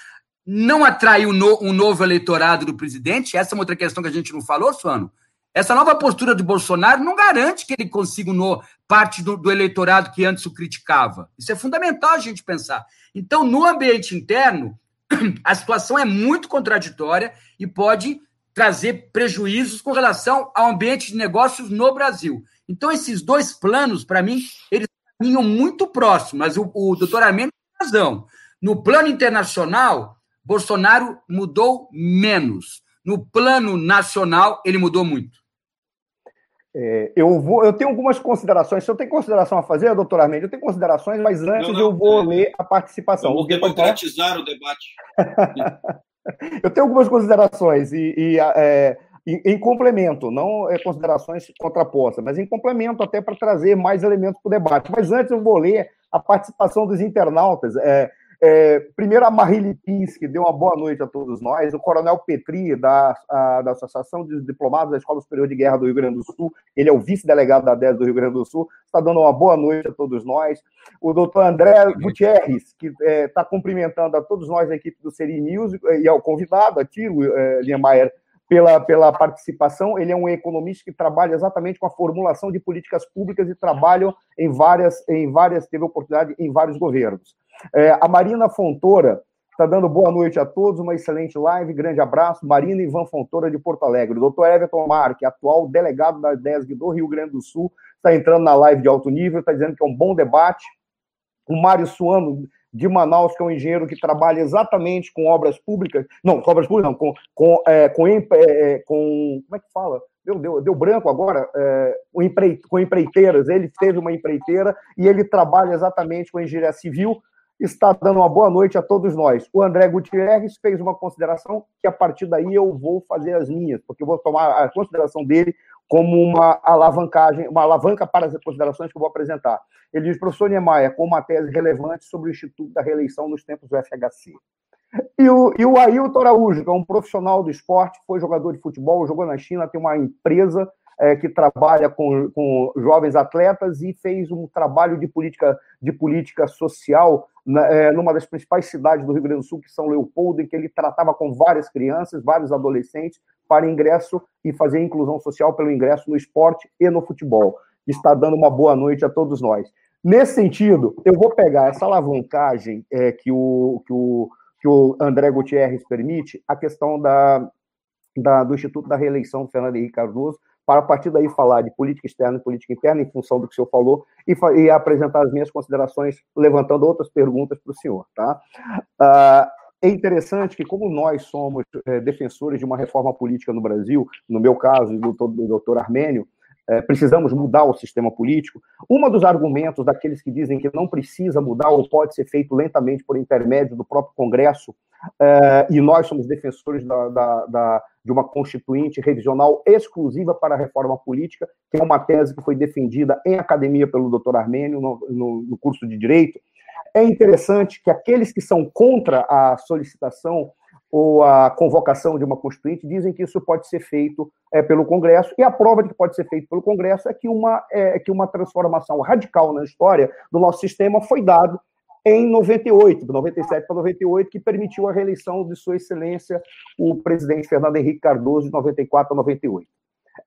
não atraiu um novo eleitorado do presidente? Essa é uma outra questão que a gente não falou, Suano. Essa nova postura do Bolsonaro não garante que ele consiga no, parte do, do, eleitorado que antes o criticava. Isso é fundamental a gente pensar. Então, no ambiente interno, a situação é muito contraditória e pode trazer prejuízos com relação ao ambiente de negócios no Brasil. Então, esses dois planos, para mim, eles caminham muito próximos, mas o, o doutor Armênio tem razão. No plano internacional, Bolsonaro mudou menos. No plano nacional, ele mudou muito. É, eu, vou, eu tenho algumas considerações. Se eu tenho consideração a fazer, doutor Armênio, eu tenho considerações, mas antes não, não, eu vou é, ler a participação. Vamos democratizar o debate. eu tenho algumas considerações e, e é, em, em, complemento, não é considerações contrapostas, mas em complemento até para trazer mais elementos para o debate. Mas antes eu vou ler a participação dos internautas. É, é, primeiro, a Marília Pinski deu uma boa noite a todos nós. O Coronel Petri, da, a, da Associação de Diplomados da Escola Superior de Guerra do Rio Grande do Sul, ele é o vice-delegado da 10 do Rio Grande do Sul, está dando uma boa noite a todos nós. O doutor André Gutierrez, que está é, tá cumprimentando a todos nós da equipe do Seri News, e ao convidado aqui, é, Liemeyer, pela, pela participação. Ele é um economista que trabalha exatamente com a formulação de políticas públicas e trabalha em várias, em várias teve oportunidade em vários governos. É, a Marina Fontoura está dando boa noite a todos, uma excelente live, grande abraço. Marina Ivan Fontoura de Porto Alegre. Doutor Everton Marque, atual delegado da DESG do Rio Grande do Sul, está entrando na live de alto nível, está dizendo que é um bom debate. O Mário Suano, de Manaus, que é um engenheiro que trabalha exatamente com obras públicas, não, com obras públicas, não, com, com, é, com, é, é, com, como é que fala? Deu, deu, deu branco agora, é, com, empre, com empreiteiras, ele teve uma empreiteira e ele trabalha exatamente com engenharia civil, está dando uma boa noite a todos nós. O André Gutierrez fez uma consideração que a partir daí eu vou fazer as minhas, porque eu vou tomar a consideração dele como uma alavancagem, uma alavanca para as considerações que eu vou apresentar. Ele diz, professor Niemeyer, com uma tese relevante sobre o Instituto da Reeleição nos tempos do FHC. E o, e o Ailton Araújo, que é um profissional do esporte, foi jogador de futebol, jogou na China, tem uma empresa é, que trabalha com, com jovens atletas e fez um trabalho de política, de política social na, é, numa das principais cidades do Rio Grande do Sul, que São Leopoldo, em que ele tratava com várias crianças, vários adolescentes, para ingresso e fazer inclusão social pelo ingresso no esporte e no futebol. Está dando uma boa noite a todos nós. Nesse sentido, eu vou pegar essa alavancagem é, que, o, que, o, que o André Gutierrez permite, a questão da, da, do Instituto da Reeleição do Fernando Henrique Cardoso, para a partir daí falar de política externa e política interna, em função do que o senhor falou, e, e apresentar as minhas considerações, levantando outras perguntas para o senhor. Tá? Uh, é interessante que, como nós somos é, defensores de uma reforma política no Brasil, no meu caso, do, do doutor Armênio, é, precisamos mudar o sistema político. Um dos argumentos daqueles que dizem que não precisa mudar ou pode ser feito lentamente por intermédio do próprio Congresso, é, e nós somos defensores da, da, da, de uma constituinte revisional exclusiva para a reforma política, que é uma tese que foi defendida em academia pelo doutor Armênio no, no, no curso de Direito. É interessante que aqueles que são contra a solicitação ou a convocação de uma constituinte, dizem que isso pode ser feito é, pelo Congresso, e a prova de que pode ser feito pelo Congresso é que uma, é, que uma transformação radical na história do nosso sistema foi dado em 98, 97 para 98, que permitiu a reeleição de Sua Excelência, o presidente Fernando Henrique Cardoso, de 94 a 98.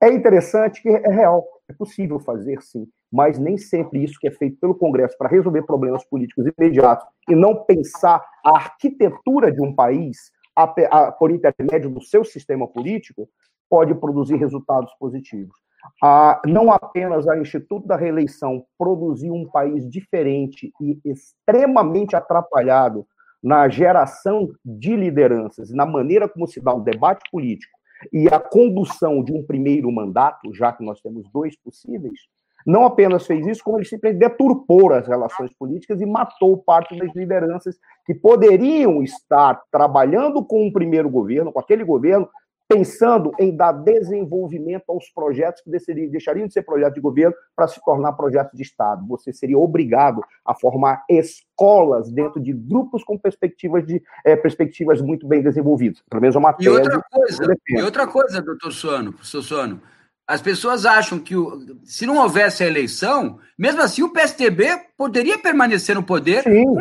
É interessante que é real, é possível fazer sim, mas nem sempre isso que é feito pelo Congresso para resolver problemas políticos imediatos e não pensar a arquitetura de um país a, a, por intermédio do seu sistema político, pode produzir resultados positivos. Ah, não apenas a Instituto da Reeleição produziu um país diferente e extremamente atrapalhado na geração de lideranças, na maneira como se dá o debate político e a condução de um primeiro mandato, já que nós temos dois possíveis, não apenas fez isso, como ele simplesmente deturpou as relações políticas e matou parte das lideranças que poderiam estar trabalhando com o primeiro governo, com aquele governo, pensando em dar desenvolvimento aos projetos que deixariam de ser projetos de governo para se tornar projetos de Estado. Você seria obrigado a formar escolas dentro de grupos com perspectivas, de, é, perspectivas muito bem desenvolvidas. Pelo menos é uma tese. E outra coisa, e outra coisa doutor Suano, professor Suano, as pessoas acham que o, se não houvesse a eleição, mesmo assim o PSDB poderia permanecer no poder Sim.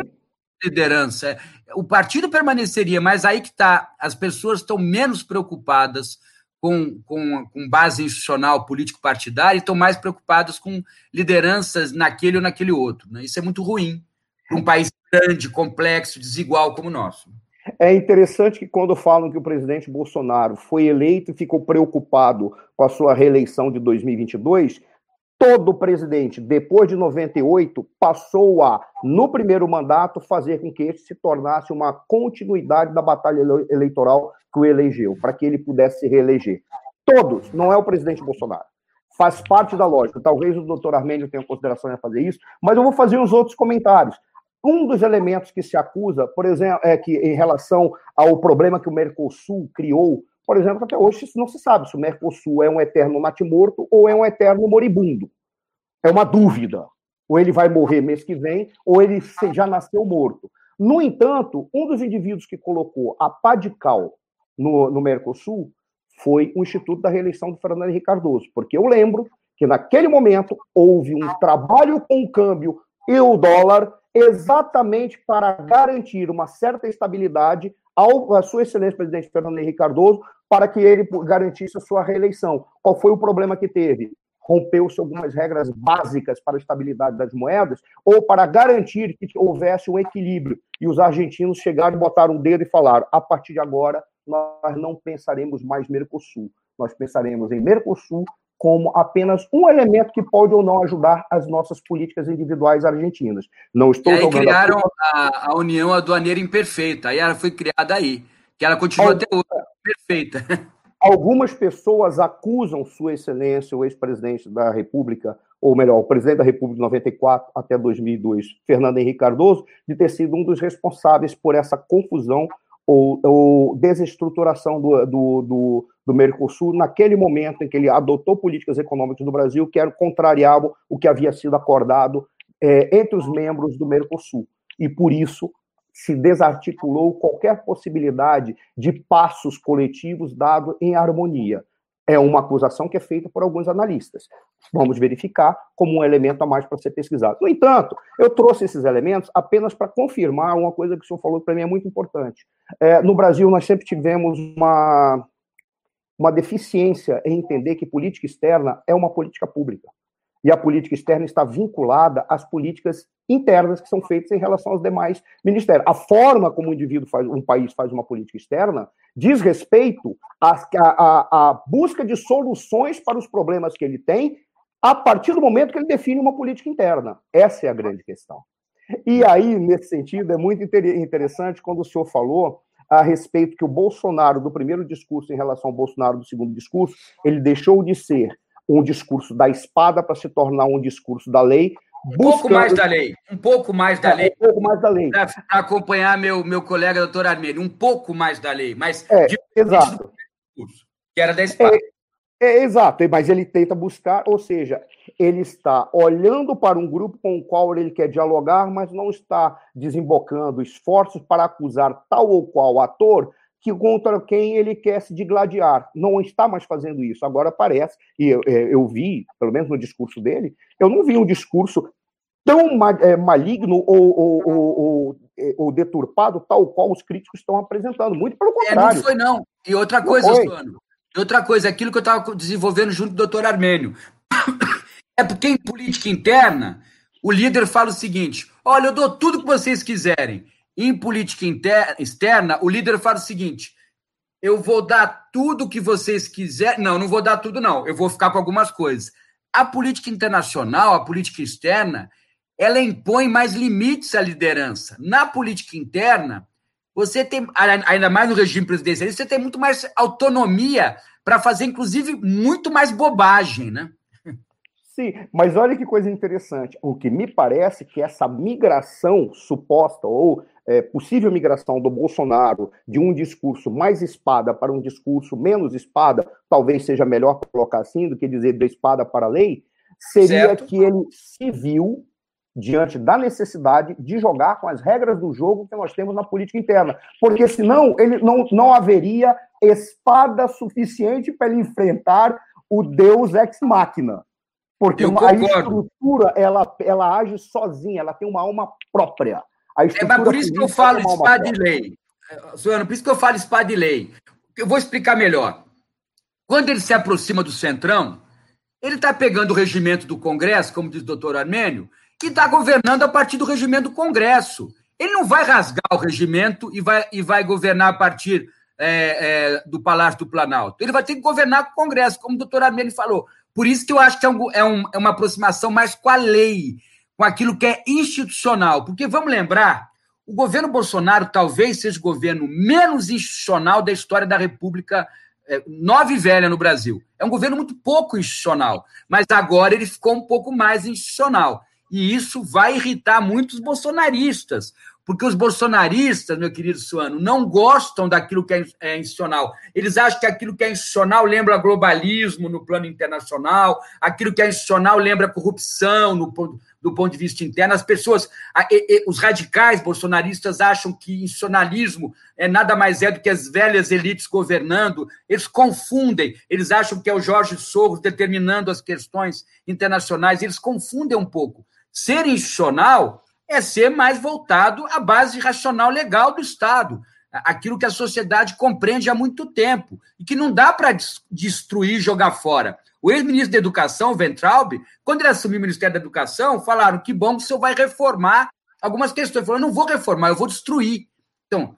Liderança. O partido permaneceria, mas aí que está, as pessoas estão menos preocupadas com, com, com base institucional, político-partidária, e estão mais preocupadas com lideranças naquele ou naquele outro. Né? Isso é muito ruim para um país grande, complexo, desigual como o nosso. É interessante que quando falam que o presidente Bolsonaro foi eleito e ficou preocupado com a sua reeleição de 2022, todo presidente, depois de 98, passou a, no primeiro mandato, fazer com que este se tornasse uma continuidade da batalha eleitoral que o elegeu, para que ele pudesse se reeleger. Todos, não é o presidente Bolsonaro. Faz parte da lógica. Talvez o doutor Armênio tenha consideração em fazer isso, mas eu vou fazer os outros comentários. Um dos elementos que se acusa, por exemplo, é que em relação ao problema que o Mercosul criou, por exemplo, até hoje não se sabe se o Mercosul é um eterno natimorto ou é um eterno moribundo. É uma dúvida. Ou ele vai morrer mês que vem, ou ele já nasceu morto. No entanto, um dos indivíduos que colocou a pá de cal no, no Mercosul foi o Instituto da Reeleição do Fernando Henrique Cardoso, porque eu lembro que naquele momento houve um trabalho com o câmbio e o dólar exatamente para garantir uma certa estabilidade ao a sua excelência presidente Fernando Henrique Cardoso para que ele garantisse a sua reeleição. Qual foi o problema que teve? Rompeu-se algumas regras básicas para a estabilidade das moedas ou para garantir que houvesse um equilíbrio. E os argentinos chegaram e botaram o um dedo e falaram: a partir de agora, nós não pensaremos mais Mercosul. Nós pensaremos em Mercosul como apenas um elemento que pode ou não ajudar as nossas políticas individuais argentinas. Não estou e aí criaram a, a, União Aduaneira Imperfeita, aí ela foi criada aí, que ela continua até hoje, perfeita. Algumas pessoas acusam Sua Excelência, o ex-presidente da República, ou melhor, o presidente da República de 94 até 2002, Fernando Henrique Cardoso, de ter sido um dos responsáveis por essa confusão ou, ou desestruturação do, do, do, do, Mercosul naquele momento em que ele adotou políticas econômicas do Brasil que eram contrariavam o que havia sido acordado é, entre os membros do Mercosul. E por isso se desarticulou qualquer possibilidade de passos coletivos dados em harmonia. É uma acusação que é feita por alguns analistas. Vamos verificar como um elemento a mais para ser pesquisado. No entanto, eu trouxe esses elementos apenas para confirmar uma coisa que o senhor falou que para mim é muito importante. É, no Brasil, nós sempre tivemos uma, uma deficiência em entender que política externa é uma política pública. E a política externa está vinculada às políticas internas que são feitas em relação aos demais ministérios. A forma como um indivíduo faz, um país faz uma política externa diz respeito à, à, à busca de soluções para os problemas que ele tem a partir do momento que ele define uma política interna. Essa é a grande questão. E aí, nesse sentido, é muito interessante quando o senhor falou a respeito que o Bolsonaro, do primeiro discurso em relação ao Bolsonaro do segundo discurso, ele deixou de ser um discurso da espada para se tornar um discurso da lei. Um buscando... pouco mais da lei, um pouco mais da é, lei. Um pouco mais da lei. Para acompanhar meu, meu colega doutor Armênio, um pouco mais da lei, mas é, exato. que era da espada. É, é, exato, mas ele tenta buscar, ou seja, ele está olhando para um grupo com o qual ele quer dialogar, mas não está desembocando esforços para acusar tal ou qual ator que contra quem ele quer se digladiar. Não está mais fazendo isso. Agora parece, e eu, é, eu vi, pelo menos no discurso dele, eu não vi um discurso tão é, maligno ou, ou, ou, ou, deturpado, tal qual os críticos estão apresentando. Muito pelo contrário. É, não foi, não. E outra coisa, Suano, e outra coisa, aquilo que eu estava desenvolvendo junto do doutor Armênio. É porque em política interna, o líder fala o seguinte: olha, eu dou tudo que vocês quiserem. Em política interna, externa, o líder fala o seguinte: eu vou dar tudo que vocês quiserem. Não, não vou dar tudo, não. Eu vou ficar com algumas coisas. A política internacional, a política externa, ela impõe mais limites à liderança. Na política interna, você tem, ainda mais no regime presidencial, você tem muito mais autonomia para fazer, inclusive, muito mais bobagem, né? Sim, mas olha que coisa interessante. O que me parece que essa migração suposta ou é, possível migração do Bolsonaro de um discurso mais espada para um discurso menos espada, talvez seja melhor colocar assim do que dizer da espada para a lei, seria certo. que ele se viu diante da necessidade de jogar com as regras do jogo que nós temos na política interna. Porque senão ele não, não haveria espada suficiente para ele enfrentar o Deus ex machina. Porque a estrutura ela, ela age sozinha, ela tem uma alma própria. A é, mas por isso que eu falo espada de lei. Suano, por isso que eu falo espada de lei. Eu vou explicar melhor. Quando ele se aproxima do Centrão, ele está pegando o regimento do Congresso, como diz o doutor Armênio, que está governando a partir do regimento do Congresso. Ele não vai rasgar o regimento e vai, e vai governar a partir é, é, do Palácio do Planalto. Ele vai ter que governar com o Congresso, como o doutor Armeni falou. Por isso que eu acho que é, um, é, um, é uma aproximação mais com a lei, com aquilo que é institucional. Porque vamos lembrar, o governo Bolsonaro talvez seja o governo menos institucional da história da República é, nove velha no Brasil. É um governo muito pouco institucional, mas agora ele ficou um pouco mais institucional. E isso vai irritar muitos bolsonaristas, porque os bolsonaristas, meu querido Suano, não gostam daquilo que é, é institucional. Eles acham que aquilo que é institucional lembra globalismo no plano internacional, aquilo que é institucional lembra corrupção no, do ponto de vista interno. As pessoas, os radicais bolsonaristas acham que institucionalismo é nada mais é do que as velhas elites governando. Eles confundem, eles acham que é o Jorge Soros determinando as questões internacionais, eles confundem um pouco. Ser institucional é ser mais voltado à base racional legal do Estado, aquilo que a sociedade compreende há muito tempo e que não dá para destruir, jogar fora. O ex-ministro da Educação, Ventralb, quando ele assumiu o Ministério da Educação, falaram que bom que o senhor vai reformar algumas questões. Ele falou, não vou reformar, eu vou destruir. Então,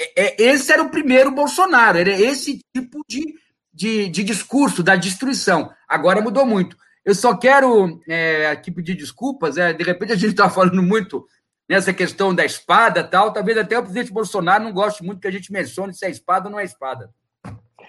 é, é, esse era o primeiro Bolsonaro, era esse tipo de, de, de discurso da destruição. Agora mudou muito. Eu só quero é, aqui pedir desculpas, é, de repente a gente está falando muito nessa questão da espada tal, talvez até o presidente Bolsonaro não goste muito que a gente mencione se é espada ou não é espada.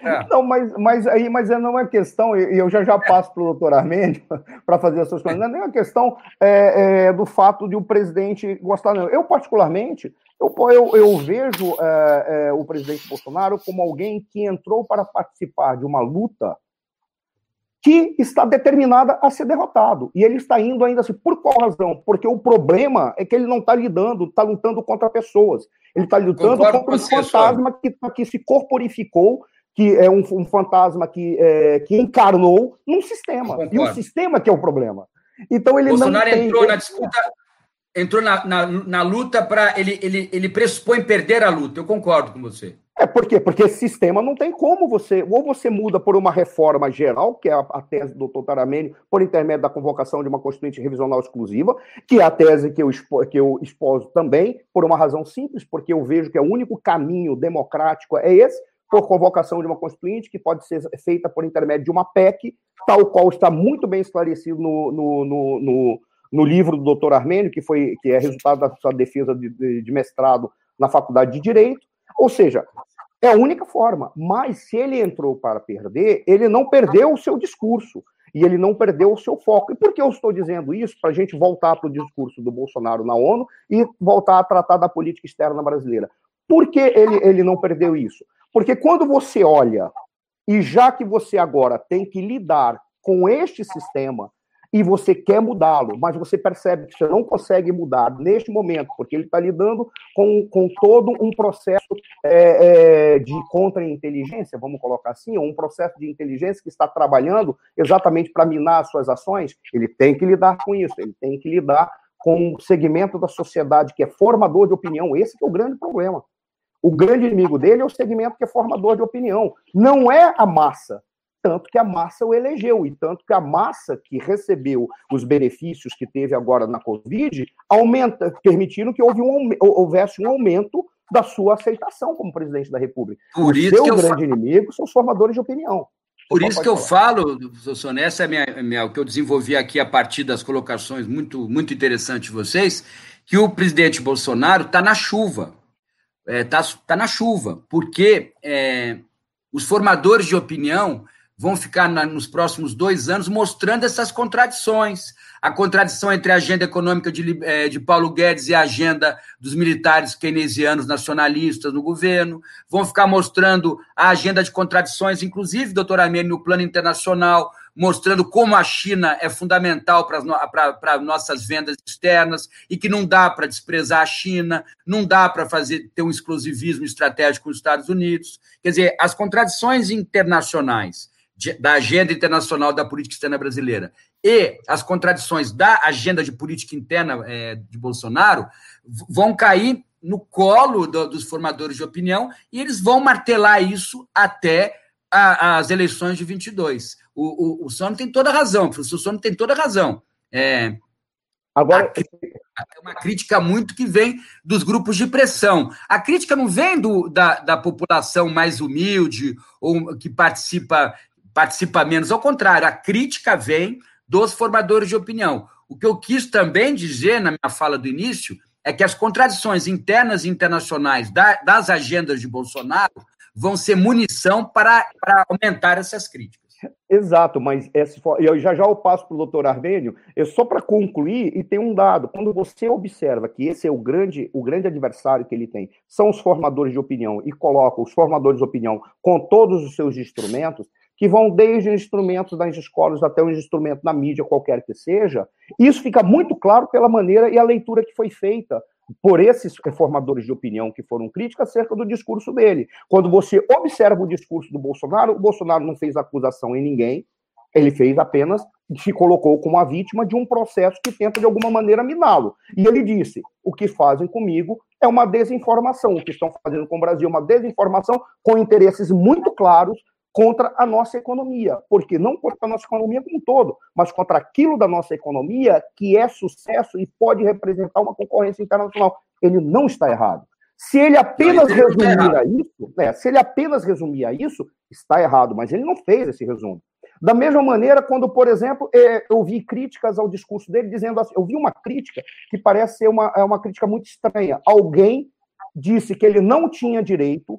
É. Não, mas, mas aí mas não é questão, e eu já já passo para o doutor Armendio para fazer as suas coisas, não é nem uma questão é, é, do fato de o presidente gostar, não. Eu, particularmente, eu, eu, eu vejo é, é, o presidente Bolsonaro como alguém que entrou para participar de uma luta que está determinada a ser derrotado. E ele está indo ainda assim. Por qual razão? Porque o problema é que ele não está lidando, está lutando contra pessoas. Ele está lutando Concordo contra um fantasma que, que se corporificou, que é um, um fantasma que, é, que encarnou num sistema. Concordo. E o sistema que é o problema. Então ele Bolsonaro não tem... entrou na disputa, entrou na, na, na luta para. Ele, ele, ele pressupõe perder a luta. Eu concordo com você. É por quê? Porque esse sistema não tem como você. Ou você muda por uma reforma geral, que é a, a tese do doutor Taramene, por intermédio da convocação de uma Constituinte Revisional Exclusiva, que é a tese que eu, expo, que eu exposo também, por uma razão simples, porque eu vejo que é o único caminho democrático é esse, por convocação de uma Constituinte, que pode ser feita por intermédio de uma PEC, tal qual está muito bem esclarecido no, no, no, no, no livro do doutor Armênio, que, foi, que é resultado da sua defesa de, de, de mestrado na Faculdade de Direito. Ou seja, é a única forma. Mas se ele entrou para perder, ele não perdeu o seu discurso. e ele não perdeu o seu foco. E por que eu estou dizendo isso? Para a gente voltar para o discurso do Bolsonaro na ONU e voltar a tratar da política externa brasileira. Por que ele, ele não perdeu isso? Porque quando você olha, e já que você agora tem que lidar com este sistema, e você quer mudá-lo, mas você percebe que você não consegue mudar neste momento, porque ele está lidando com, com todo um processo é, é, de contra-inteligência, vamos colocar assim, um processo de inteligência que está trabalhando exatamente para minar as suas ações, ele tem que lidar com isso, ele tem que lidar com um segmento da sociedade que é formador de opinião, esse é o grande problema. O grande inimigo dele é o segmento que é formador de opinião, não é a massa, tanto que a massa o elegeu, e tanto que a massa que recebeu os benefícios que teve agora na Covid aumenta, permitindo que houve um, houvesse um aumento da sua aceitação como presidente da República. Por o isso seu que grande falo... inimigo são os formadores de opinião. Por isso que eu falo, professor essa é minha, minha, o que eu desenvolvi aqui a partir das colocações muito, muito interessantes de vocês, que o presidente Bolsonaro está na chuva. Está é, tá, tá na chuva, porque é, os formadores de opinião vão ficar na, nos próximos dois anos mostrando essas contradições. A contradição entre a agenda econômica de, é, de Paulo Guedes e a agenda dos militares keynesianos nacionalistas no governo. Vão ficar mostrando a agenda de contradições, inclusive, doutor Amênio, no plano internacional, mostrando como a China é fundamental para nossas vendas externas e que não dá para desprezar a China, não dá para fazer ter um exclusivismo estratégico com os Estados Unidos. Quer dizer, as contradições internacionais da agenda internacional da política externa brasileira e as contradições da agenda de política interna é, de Bolsonaro vão cair no colo do, dos formadores de opinião e eles vão martelar isso até a, as eleições de 22. O, o, o Sono tem toda a razão, o professor Sono tem toda a razão. É, Agora, é uma crítica muito que vem dos grupos de pressão. A crítica não vem do, da, da população mais humilde ou que participa participa menos. Ao contrário, a crítica vem dos formadores de opinião. O que eu quis também dizer na minha fala do início é que as contradições internas e internacionais da, das agendas de Bolsonaro vão ser munição para, para aumentar essas críticas. Exato, mas esse, eu já já eu passo para o doutor Armênio, é só para concluir, e tem um dado, quando você observa que esse é o grande, o grande adversário que ele tem, são os formadores de opinião, e coloca os formadores de opinião com todos os seus instrumentos, que vão desde instrumentos das escolas até um instrumento na mídia, qualquer que seja. Isso fica muito claro pela maneira e a leitura que foi feita por esses formadores de opinião que foram críticos acerca do discurso dele. Quando você observa o discurso do Bolsonaro, o Bolsonaro não fez acusação em ninguém, ele fez apenas, se colocou como a vítima de um processo que tenta de alguma maneira miná-lo. E ele disse: o que fazem comigo é uma desinformação, o que estão fazendo com o Brasil é uma desinformação com interesses muito claros contra a nossa economia. Porque não contra a nossa economia como um todo, mas contra aquilo da nossa economia que é sucesso e pode representar uma concorrência internacional. Ele não está errado. Se ele apenas resumir a isso, é, se ele apenas resumir a isso, está errado, mas ele não fez esse resumo. Da mesma maneira, quando, por exemplo, é, eu vi críticas ao discurso dele, dizendo assim, eu vi uma crítica que parece ser uma, é uma crítica muito estranha. Alguém disse que ele não tinha direito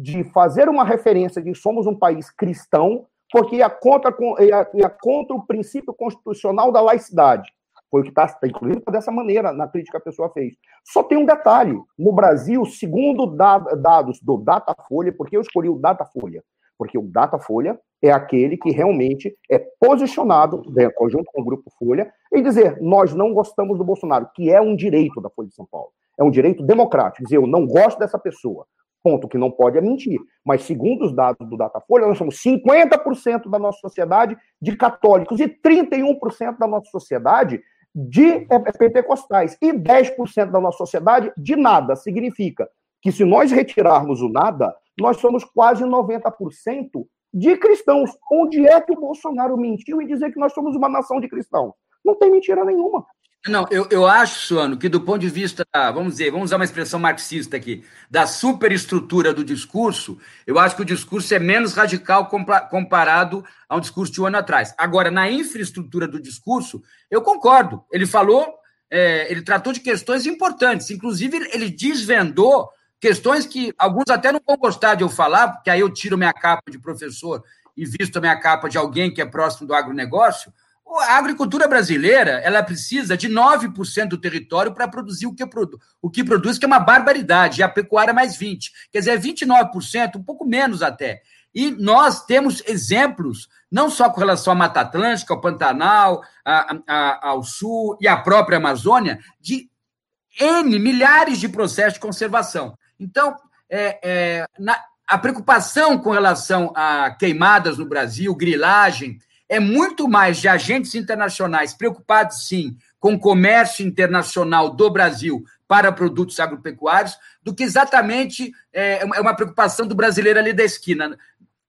de fazer uma referência de somos um país cristão, porque ia contra, ia, ia contra o princípio constitucional da laicidade. Foi o que está, tá, inclusive, dessa maneira, na crítica que a pessoa fez. Só tem um detalhe: no Brasil, segundo dados do Datafolha, porque eu escolhi o Datafolha? Porque o Datafolha é aquele que realmente é posicionado, né, junto com o Grupo Folha, em dizer: nós não gostamos do Bolsonaro, que é um direito da Folha de São Paulo. É um direito democrático, dizer eu não gosto dessa pessoa. Ponto que não pode é mentir. Mas, segundo os dados do Datafolha, nós somos 50% da nossa sociedade de católicos e 31% da nossa sociedade de é, é, pentecostais e 10% da nossa sociedade de nada. Significa que se nós retirarmos o nada, nós somos quase 90% de cristãos. Onde é que o Bolsonaro mentiu em dizer que nós somos uma nação de cristãos? Não tem mentira nenhuma. Não, eu, eu acho, Suano, que do ponto de vista, vamos dizer, vamos usar uma expressão marxista aqui, da superestrutura do discurso, eu acho que o discurso é menos radical comparado a um discurso de um ano atrás. Agora, na infraestrutura do discurso, eu concordo. Ele falou, é, ele tratou de questões importantes, inclusive ele desvendou questões que alguns até não vão gostar de eu falar, porque aí eu tiro minha capa de professor e visto a minha capa de alguém que é próximo do agronegócio, a agricultura brasileira ela precisa de 9% do território para produzir o que, produ o que produz, que é uma barbaridade, e a pecuária mais 20%. Quer dizer, 29%, um pouco menos até. E nós temos exemplos, não só com relação à Mata Atlântica, ao Pantanal, a, a, ao Sul e à própria Amazônia, de N, milhares de processos de conservação. Então, é, é, na, a preocupação com relação a queimadas no Brasil, grilagem, é muito mais de agentes internacionais preocupados, sim, com o comércio internacional do Brasil para produtos agropecuários, do que exatamente é, é uma preocupação do brasileiro ali da esquina.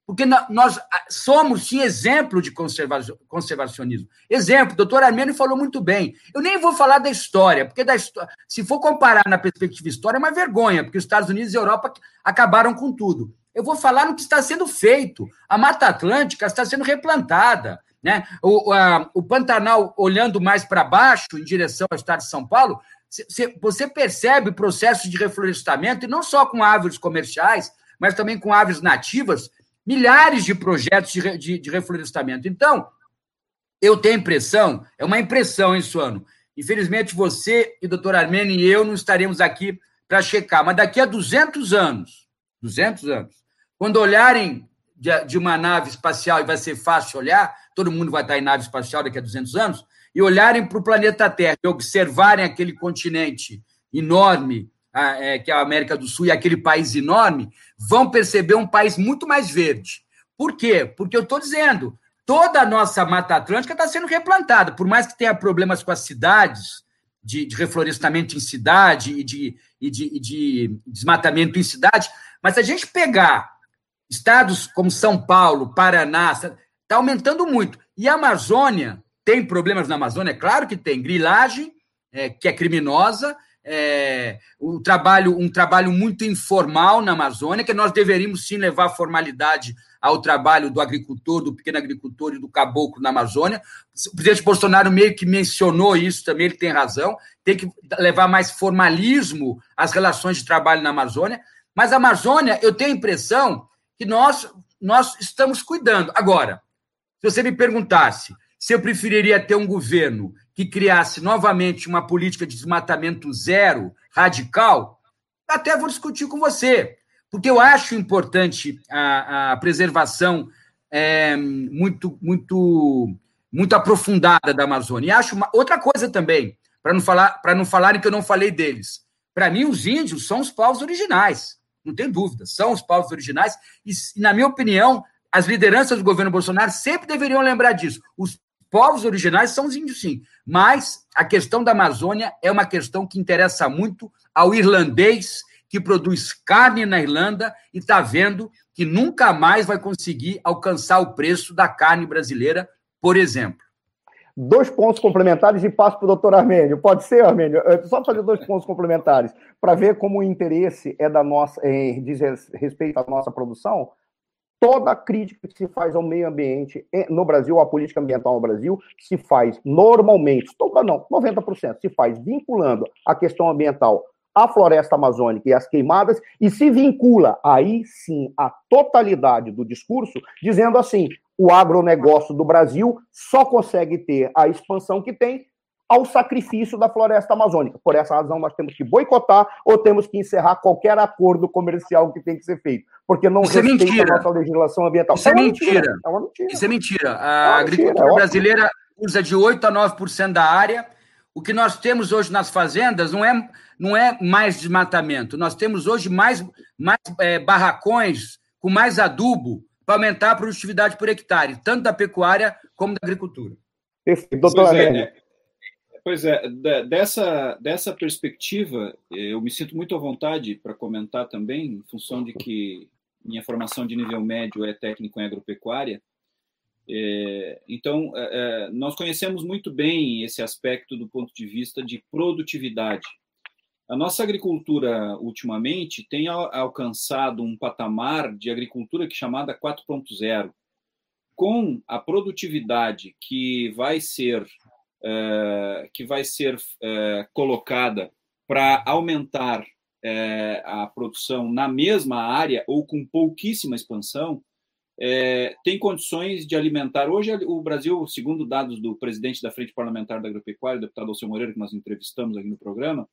Porque nós somos, sim, exemplo de conservacionismo. Exemplo, o doutor Armênio falou muito bem. Eu nem vou falar da história, porque da história, se for comparar na perspectiva história, é uma vergonha, porque os Estados Unidos e a Europa acabaram com tudo. Eu vou falar no que está sendo feito. A Mata Atlântica está sendo replantada. Né? O, a, o Pantanal, olhando mais para baixo, em direção ao estado de São Paulo, você percebe processos de reflorestamento, e não só com árvores comerciais, mas também com árvores nativas, milhares de projetos de, de, de reflorestamento. Então, eu tenho impressão, é uma impressão, hein, Suano? Infelizmente, você e o doutor Armênio e eu não estaremos aqui para checar, mas daqui a 200 anos, 200 anos, quando olharem de, uma nave espacial, e vai ser fácil olhar, todo mundo vai estar em nave espacial daqui a 200 anos, e olharem para o planeta Terra e observarem aquele continente enorme é, que é a América do Sul e aquele país enorme, vão perceber um país muito mais verde. Por quê? Porque eu estou dizendo, toda a nossa Mata Atlântica está sendo replantada, por mais que tenha problemas com as cidades, de, de reflorestamento em cidade e de, e, de, e de desmatamento em cidade, mas se a gente pegar estados como São Paulo, Paraná, está aumentando muito. E a Amazônia, tem problemas na Amazônia? Claro que tem. Grilagem, é, que é criminosa, é, um, trabalho, um trabalho muito informal na Amazônia, que nós deveríamos sim levar formalidade ao trabalho do agricultor, do pequeno agricultor e do caboclo na Amazônia. O presidente Bolsonaro meio que mencionou isso também, ele tem razão. Tem que levar mais formalismo às relações de trabalho na Amazônia. Mas a Amazônia, eu tenho a impressão que nós, nós estamos cuidando. Agora, se você me perguntasse se eu preferiria ter um governo que criasse novamente uma política de desmatamento zero, radical, até vou discutir com você, porque eu acho importante a, a preservação é, muito, muito, muito aprofundada da Amazônia. E acho uma, outra coisa também, para não falar, para não falarem que eu não falei deles. Para mim, os índios são os povos originais, não tem dúvida, são os povos originais, e, na minha opinião, as lideranças do governo Bolsonaro sempre deveriam lembrar disso. Os povos originais são os índios, sim. Mas a questão da Amazônia é uma questão que interessa muito ao irlandês que produz carne na Irlanda e está vendo que nunca mais vai conseguir alcançar o preço da carne brasileira, por exemplo. Dois pontos complementares e passo para o doutor Armênio. Pode ser, Armênio? Só fazer dois pontos complementares para ver como o interesse é da nossa, é, diz respeito à nossa produção toda a crítica que se faz ao meio ambiente no Brasil, à política ambiental no Brasil, se faz normalmente, toda não, 90%, se faz vinculando a questão ambiental à floresta amazônica e às queimadas, e se vincula aí sim a totalidade do discurso, dizendo assim: o agronegócio do Brasil só consegue ter a expansão que tem ao sacrifício da floresta amazônica. Por essa razão, nós temos que boicotar ou temos que encerrar qualquer acordo comercial que tem que ser feito, porque não Isso é respeita é a nossa legislação ambiental. Isso é, é mentira. mentira. É uma mentira. Isso é mentira. A é agricultura mentira, brasileira usa de 8% a 9% da área. O que nós temos hoje nas fazendas não é, não é mais desmatamento. Nós temos hoje mais, mais é, barracões com mais adubo para aumentar a produtividade por hectare, tanto da pecuária como da agricultura. Perfeito. Doutor é, Pois é, dessa, dessa perspectiva, eu me sinto muito à vontade para comentar também, em função de que minha formação de nível médio é técnico em agropecuária. É, então, é, é nós conhecemos muito bem esse aspecto do ponto de vista de produtividade. A nossa agricultura, ultimamente, tem alcançado um patamar de agricultura que é chamada 4.0, com a produtividade que vai ser eh, que vai ser uh, colocada para aumentar uh, a produção na mesma área ou com pouquíssima expansão, tem condições de alimentar. Hoje, o Brasil, segundo dados do presidente da Frente Parlamentar da Agropecuária, o deputado Alceu Moreira, que nós entrevistamos aqui no programa,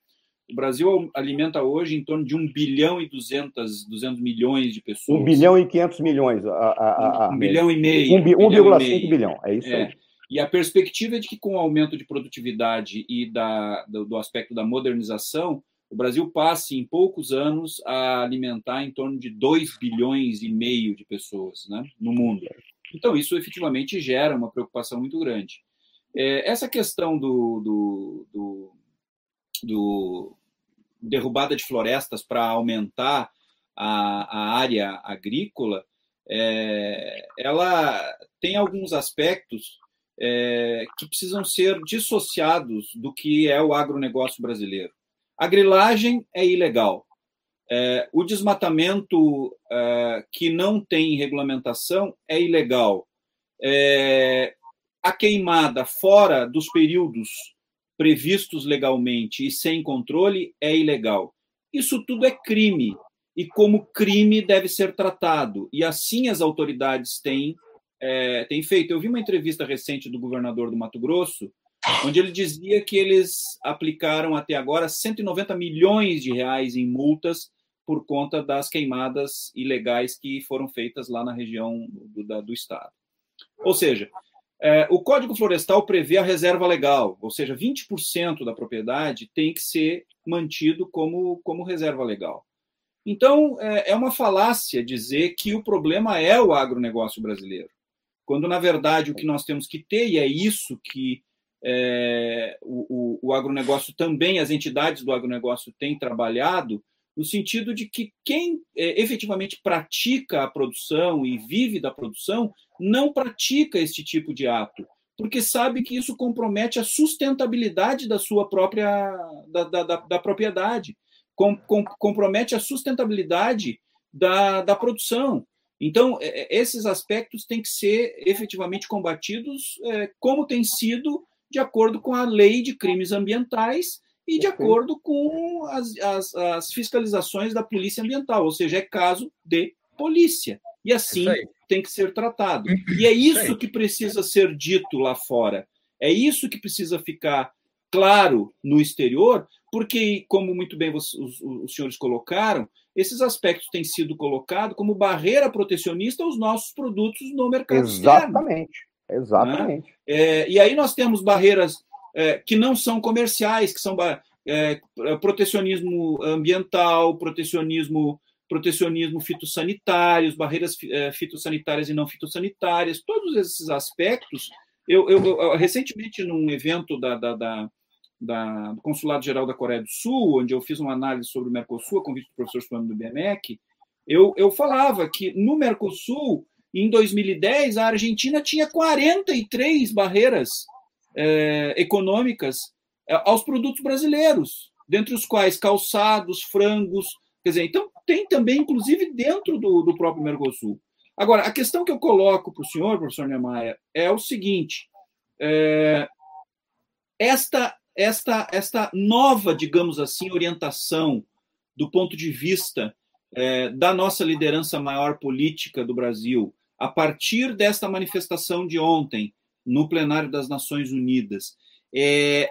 o Brasil alimenta hoje em torno de 1 bilhão e 200, 200 milhões de pessoas. 1 bilhão e 500 milhões. A, a, a, 1 bilhão e meio. 1,5 bilhão, é isso é. aí. E a perspectiva é de que, com o aumento de produtividade e da, do, do aspecto da modernização, o Brasil passe em poucos anos a alimentar em torno de 2 bilhões e meio de pessoas né, no mundo. Então, isso efetivamente gera uma preocupação muito grande. É, essa questão do, do, do, do derrubada de florestas para aumentar a, a, área agrícola, é, ela tem alguns aspectos é, que precisam ser dissociados do que é o agronegócio brasileiro. A grilagem é ilegal. É, o desmatamento é, que não tem regulamentação é ilegal. É, a queimada fora dos períodos previstos legalmente e sem controle é ilegal. Isso tudo é crime e como crime deve ser tratado. E assim as autoridades têm, é, têm feito. Eu vi uma entrevista recente do governador do Mato Grosso, onde ele dizia que eles aplicaram até agora 190 milhões de reais em multas por conta das queimadas ilegais que foram feitas lá na região do, da, do estado. Ou seja, é, o Código Florestal prevê a reserva legal, ou seja, 20% da propriedade tem que ser mantido como, como reserva legal. Então, é, é uma falácia dizer que o problema é o agronegócio brasileiro, quando, na verdade, o que nós temos que ter, e é isso que é, o, o, o agronegócio também, as entidades do agronegócio têm trabalhado, no sentido de que quem é, efetivamente pratica a produção e vive da produção não pratica este tipo de ato, porque sabe que isso compromete a sustentabilidade da sua própria da, da, da, da propriedade, com, com, compromete a sustentabilidade da, da produção. Então, é, é, esses aspectos têm que ser efetivamente combatidos é, como tem sido de acordo com a lei de crimes ambientais e de acordo com as, as, as fiscalizações da polícia ambiental, ou seja, é caso de polícia. E assim tem que ser tratado. E é isso que precisa ser dito lá fora. É isso que precisa ficar claro no exterior, porque, como muito bem os, os, os senhores colocaram, esses aspectos têm sido colocados como barreira protecionista aos nossos produtos no mercado Exatamente. Externo. Exatamente. Né? É, e aí nós temos barreiras é, que não são comerciais, que são é, protecionismo ambiental, protecionismo, protecionismo fitossanitários, barreiras é, fitossanitárias e não fitossanitárias, todos esses aspectos. Eu, eu, eu recentemente, num evento da, da, da, da, do Consulado Geral da Coreia do Sul, onde eu fiz uma análise sobre o Mercosul, a convite do professor Suano do BMEC, eu, eu falava que no Mercosul em 2010, a Argentina tinha 43 barreiras é, econômicas é, aos produtos brasileiros, dentre os quais calçados, frangos. Quer dizer, então tem também, inclusive, dentro do, do próprio Mercosul. Agora, a questão que eu coloco para o senhor, professor Niemeyer, é o seguinte: é, esta, esta, esta nova, digamos assim, orientação do ponto de vista da nossa liderança maior política do Brasil, a partir desta manifestação de ontem, no plenário das Nações Unidas, é,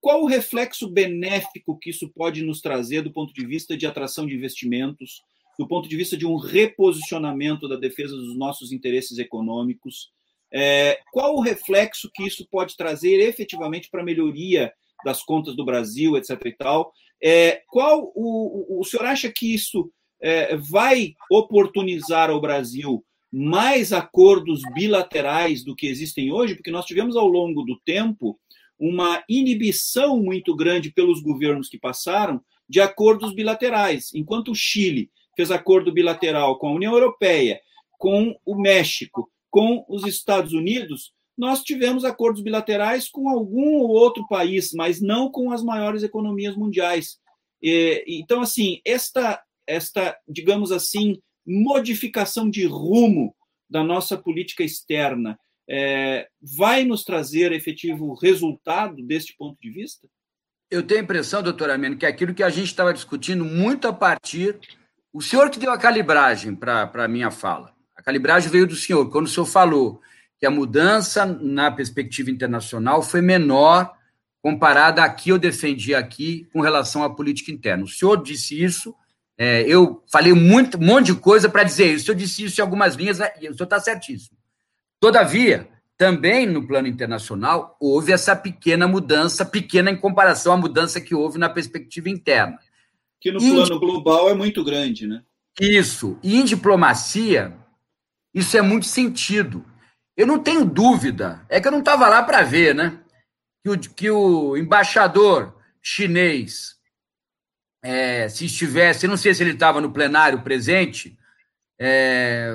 qual o reflexo benéfico que isso pode nos trazer do ponto de vista de atração de investimentos, do ponto de vista de um reposicionamento da defesa dos nossos interesses econômicos? É, qual o reflexo que isso pode trazer efetivamente para a melhoria das contas do Brasil, etc. e tal? É, qual o, o, o senhor acha que isso é, vai oportunizar ao Brasil mais acordos bilaterais do que existem hoje, porque nós tivemos ao longo do tempo uma inibição muito grande pelos governos que passaram de acordos bilaterais. Enquanto o Chile fez acordo bilateral com a União Europeia, com o México, com os Estados Unidos, nós tivemos acordos bilaterais com algum ou outro país, mas não com as maiores economias mundiais. então, assim, esta, esta, digamos assim, modificação de rumo da nossa política externa é, vai nos trazer efetivo resultado deste ponto de vista? Eu tenho a impressão, doutor Ameno, que é aquilo que a gente estava discutindo muito a partir. O senhor que deu a calibragem para a minha fala, a calibragem veio do senhor. Quando o senhor falou que a mudança na perspectiva internacional foi menor comparada a que eu defendi aqui com relação à política interna. O senhor disse isso, é, eu falei muito, um monte de coisa para dizer isso. Senhor disse isso em algumas linhas, né, e o senhor está certíssimo. Todavia, também no plano internacional, houve essa pequena mudança, pequena em comparação à mudança que houve na perspectiva interna. Que no e plano global é muito grande, né? Isso. E em diplomacia, isso é muito sentido. Eu não tenho dúvida, é que eu não estava lá para ver, né? Que o, que o embaixador chinês, é, se estivesse, não sei se ele estava no plenário presente, é,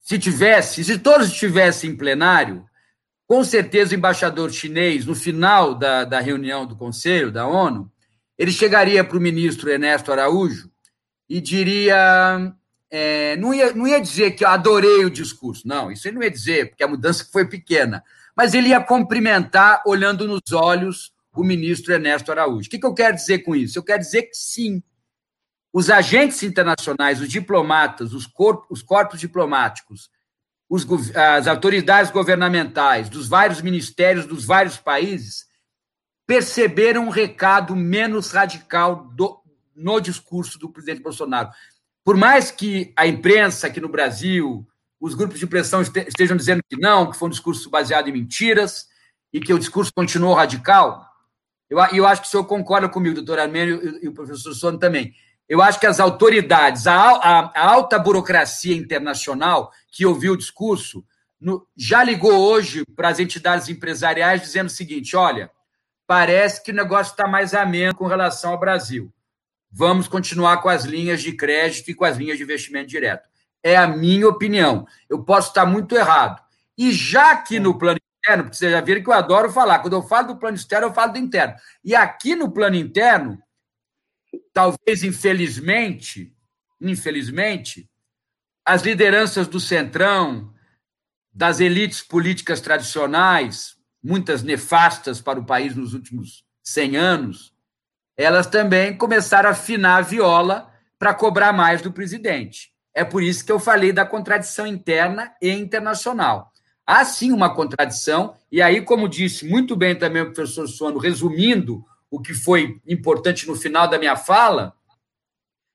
se tivesse, se todos estivessem em plenário, com certeza o embaixador chinês, no final da, da reunião do Conselho da ONU, ele chegaria para o ministro Ernesto Araújo e diria. É, não, ia, não ia dizer que eu adorei o discurso, não, isso ele não ia dizer, porque a mudança foi pequena, mas ele ia cumprimentar olhando nos olhos o ministro Ernesto Araújo. O que, que eu quero dizer com isso? Eu quero dizer que sim, os agentes internacionais, os diplomatas, os corpos, os corpos diplomáticos, os, as autoridades governamentais dos vários ministérios dos vários países perceberam um recado menos radical do, no discurso do presidente Bolsonaro. Por mais que a imprensa aqui no Brasil, os grupos de pressão estejam dizendo que não, que foi um discurso baseado em mentiras e que o discurso continuou radical, eu, eu acho que o senhor concorda comigo, doutor Armênio, e, e o professor Sono também. Eu acho que as autoridades, a, a, a alta burocracia internacional que ouviu o discurso, no, já ligou hoje para as entidades empresariais dizendo o seguinte: olha, parece que o negócio está mais ameno com relação ao Brasil. Vamos continuar com as linhas de crédito e com as linhas de investimento direto. É a minha opinião. Eu posso estar muito errado. E já que no plano interno, porque vocês já viram que eu adoro falar, quando eu falo do plano externo, eu falo do interno. E aqui no plano interno, talvez infelizmente, infelizmente, as lideranças do Centrão, das elites políticas tradicionais, muitas nefastas para o país nos últimos 100 anos, elas também começaram a afinar a viola para cobrar mais do presidente. É por isso que eu falei da contradição interna e internacional. Há sim uma contradição, e aí, como disse muito bem também o professor Sono, resumindo o que foi importante no final da minha fala,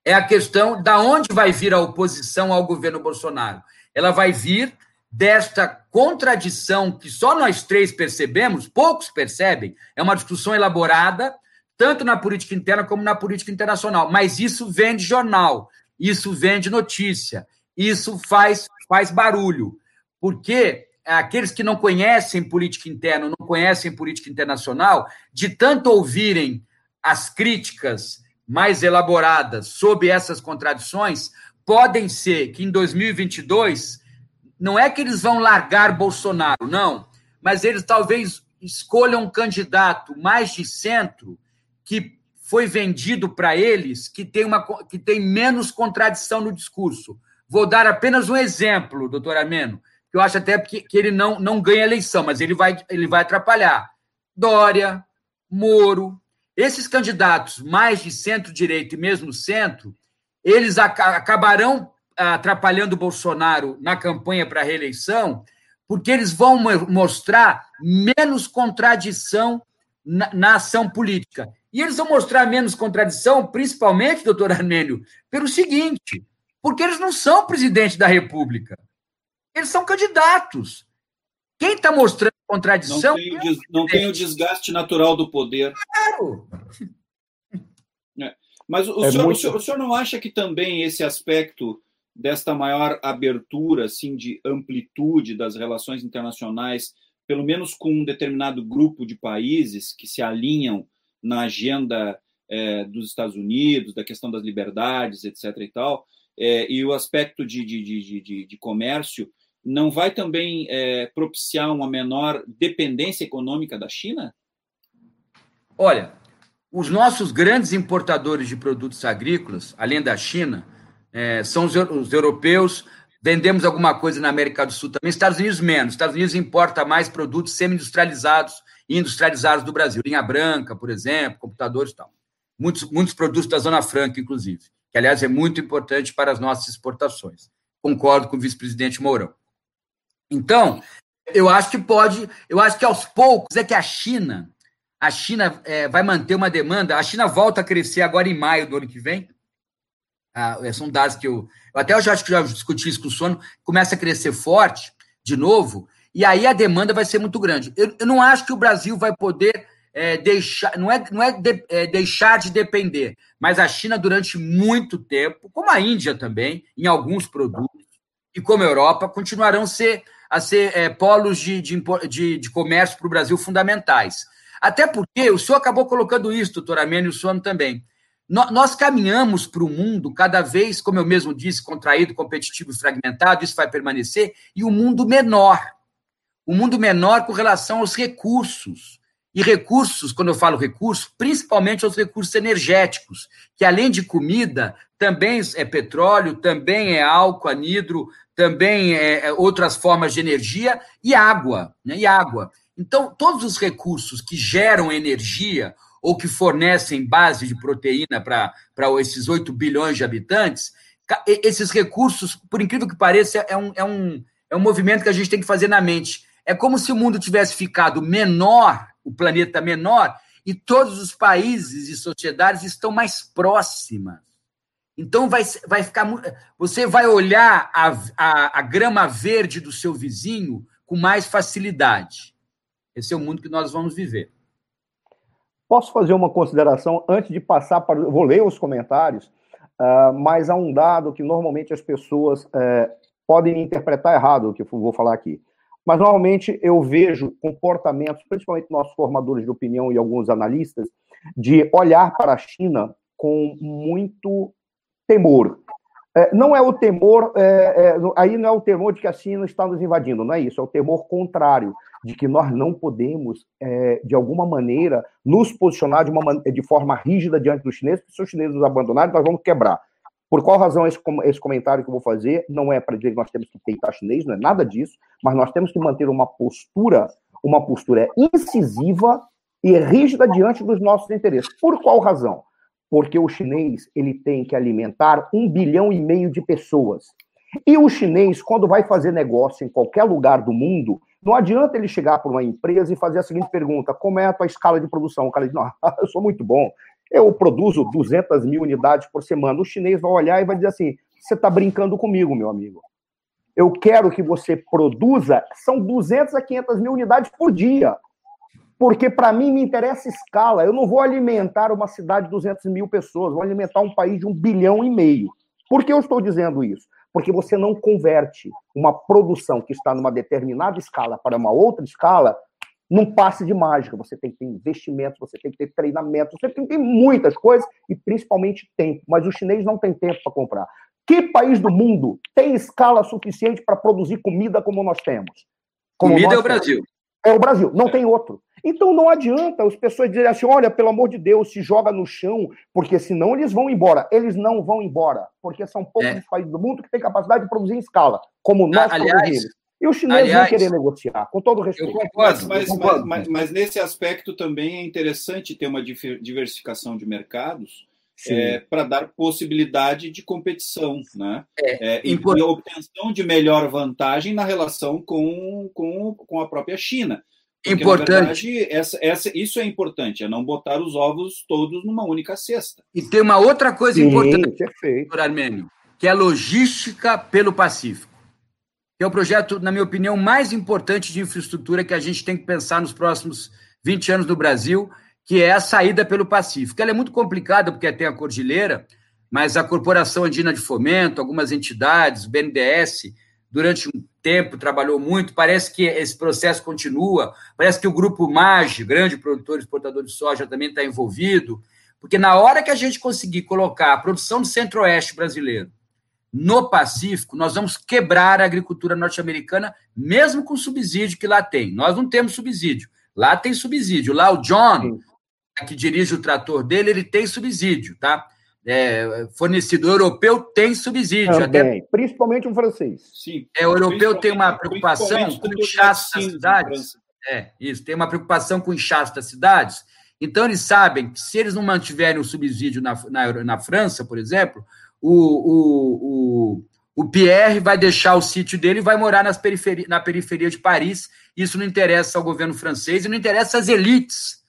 é a questão da onde vai vir a oposição ao governo Bolsonaro. Ela vai vir desta contradição que só nós três percebemos, poucos percebem, é uma discussão elaborada, tanto na política interna como na política internacional, mas isso vende jornal, isso vende notícia, isso faz, faz barulho, porque aqueles que não conhecem política interna, não conhecem política internacional, de tanto ouvirem as críticas mais elaboradas sobre essas contradições, podem ser que em 2022 não é que eles vão largar Bolsonaro, não, mas eles talvez escolham um candidato mais de centro que foi vendido para eles, que tem, uma, que tem menos contradição no discurso. Vou dar apenas um exemplo, doutor Ameno eu acho até que, que ele não, não ganha eleição, mas ele vai, ele vai atrapalhar. Dória, Moro, esses candidatos mais de centro-direita e mesmo centro, eles acabarão atrapalhando o Bolsonaro na campanha para a reeleição, porque eles vão mostrar menos contradição na, na, ação política. E eles vão mostrar menos contradição, principalmente, doutor Armênio, pelo seguinte: porque eles não são presidente da República. Eles são candidatos. Quem está mostrando contradição. Não tem, o, não tem, o desgaste natural do poder. Claro. É. Mas o, é senhor, muito... o, senhor, o senhor não acha que também esse aspecto desta maior abertura, assim, de amplitude das relações internacionais, pelo menos com um determinado grupo de países que se alinham na agenda é, dos Estados Unidos, da questão das liberdades, etc. e tal, é, e o aspecto de, de, de, de, de comércio, não vai também é, propiciar uma menor dependência econômica da China? Olha, os nossos grandes importadores de produtos agrícolas, além da China, é, são os, os, europeus. Vendemos alguma coisa na América do Sul também, Estados Unidos menos. Estados Unidos importa mais produtos semi-industrializados e industrializados do Brasil. Linha branca, por exemplo, computadores e tal. Muitos, muitos produtos da Zona Franca, inclusive, que, aliás, é muito importante para as nossas exportações. concordo com o vice-presidente Mourão. Então, eu acho que pode, eu acho que aos poucos é que a China, a China é, vai manter uma demanda, a China volta a crescer agora em maio do ano que vem. Ah, são dados que eu, eu até eu já acho que já discuti isso com o sono, começa a crescer forte de novo, e aí a demanda vai ser muito grande. Eu, eu não acho que o Brasil vai poder é, deixar, não é, não é, de, é, deixar de depender, mas a China durante muito tempo, como a Índia também, em alguns produtos, e como a Europa, continuarão ser, a ser é, polos de, de, de, de comércio para o Brasil fundamentais. Até porque o senhor acabou colocando isso, doutor Amênio, e o senhor também. Nós caminhamos para o mundo cada vez, como eu mesmo disse, contraído, competitivo e fragmentado, isso vai permanecer, e o um mundo menor. O um mundo menor com relação aos recursos. E recursos, quando eu falo recursos, principalmente os recursos energéticos, que além de comida, também é petróleo, também é álcool, anidro, também é, é outras formas de energia e água, né? E água. Então, todos os recursos que geram energia ou que fornecem base de proteína para esses 8 bilhões de habitantes, esses recursos, por incrível que pareça, é um, é, um, é um movimento que a gente tem que fazer na mente. É como se o mundo tivesse ficado menor o planeta menor, e todos os países e sociedades estão mais próximas. Então vai, vai ficar. Você vai olhar a, a, a grama verde do seu vizinho com mais facilidade. Esse é o mundo que nós vamos viver. Posso fazer uma consideração antes de passar para. Vou ler os comentários, uh, mas há um dado que normalmente as pessoas uh, podem interpretar errado, o que eu vou falar aqui. Mas, normalmente, eu vejo comportamentos, principalmente nossos formadores de opinião e alguns analistas, de olhar para a China com muito temor. É, não é o temor, é, é, aí não é o temor de que a China está nos invadindo, não é isso, é o temor contrário, de que nós não podemos, é, de alguma maneira, nos posicionar de, uma, de forma rígida diante dos chineses, porque se os chineses nos abandonarem, nós vamos quebrar. Por qual razão esse, esse comentário que eu vou fazer não é para dizer que nós temos que peitar chinês, não é nada disso, mas nós temos que manter uma postura, uma postura incisiva e rígida diante dos nossos interesses. Por qual razão? Porque o chinês ele tem que alimentar um bilhão e meio de pessoas. E o chinês, quando vai fazer negócio em qualquer lugar do mundo, não adianta ele chegar para uma empresa e fazer a seguinte pergunta: como é a tua escala de produção? O cara diz: não, eu sou muito bom, eu produzo 200 mil unidades por semana. O chinês vai olhar e vai dizer assim: você está brincando comigo, meu amigo. Eu quero que você produza, são 200 a 500 mil unidades por dia. Porque para mim me interessa escala. Eu não vou alimentar uma cidade de 200 mil pessoas, vou alimentar um país de um bilhão e meio. Por que eu estou dizendo isso? Porque você não converte uma produção que está numa determinada escala para uma outra escala num passe de mágica. Você tem que ter investimento, você tem que ter treinamento, você tem que ter muitas coisas e principalmente tempo. Mas o chinês não tem tempo para comprar. Que país do mundo tem escala suficiente para produzir comida como nós temos? Como comida nós é o Brasil. É o Brasil, não tem outro. Então não adianta as pessoas dizerem assim: olha, pelo amor de Deus, se joga no chão, porque senão eles vão embora. Eles não vão embora, porque são poucos é. países do mundo que têm capacidade de produzir em escala, como nós Aliás, produzimos. E os chineses Aliás, vão querer negociar, com todo respeito. Eu concordo, mas, eu concordo. Mas, mas, mas, nesse aspecto também é interessante ter uma diversificação de mercados é, para dar possibilidade de competição, né? É, é, e, e obtenção de melhor vantagem na relação com, com, com a própria China. Porque, importante. Verdade, essa, essa, isso é importante, é não botar os ovos todos numa única cesta. E tem uma outra coisa Sim, importante. Armênio, que é a logística pelo Pacífico que é o projeto, na minha opinião, mais importante de infraestrutura que a gente tem que pensar nos próximos 20 anos no Brasil, que é a saída pelo Pacífico. Ela é muito complicada porque tem a cordilheira, mas a Corporação Andina de Fomento, algumas entidades, o BNDES, durante um tempo trabalhou muito. Parece que esse processo continua. Parece que o grupo MAGE, grande produtor e exportador de soja, também está envolvido. Porque na hora que a gente conseguir colocar a produção do centro-oeste brasileiro no Pacífico, nós vamos quebrar a agricultura norte-americana, mesmo com o subsídio que lá tem. Nós não temos subsídio. Lá tem subsídio. Lá o John, que dirige o trator dele, ele tem subsídio, tá? É, fornecedor europeu tem subsídio. Também, até... principalmente o francês. Sim. É, o europeu tem uma preocupação com o inchaço das cidades. É, isso, tem uma preocupação com o inchaço das cidades. Então, eles sabem que se eles não mantiverem o subsídio na, na, na França, por exemplo, o, o, O Pierre vai deixar o sítio dele e vai morar nas periferi na periferia de Paris. Isso não interessa ao governo francês e não interessa às elites,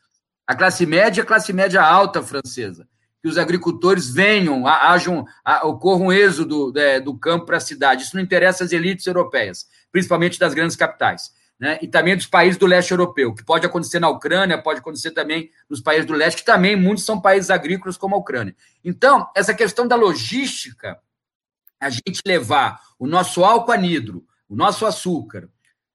a classe média a classe média alta francesa. Que os agricultores venham, hajam, ocorra um êxodo é, do campo para a cidade. Isso não interessa às elites europeias, principalmente das grandes capitais. Né? E também dos países do leste europeu, que pode acontecer na Ucrânia, pode acontecer também nos países do leste, que também muitos são países agrícolas, como a Ucrânia. Então, essa questão da logística a gente levar o nosso álcool anidro, o nosso açúcar,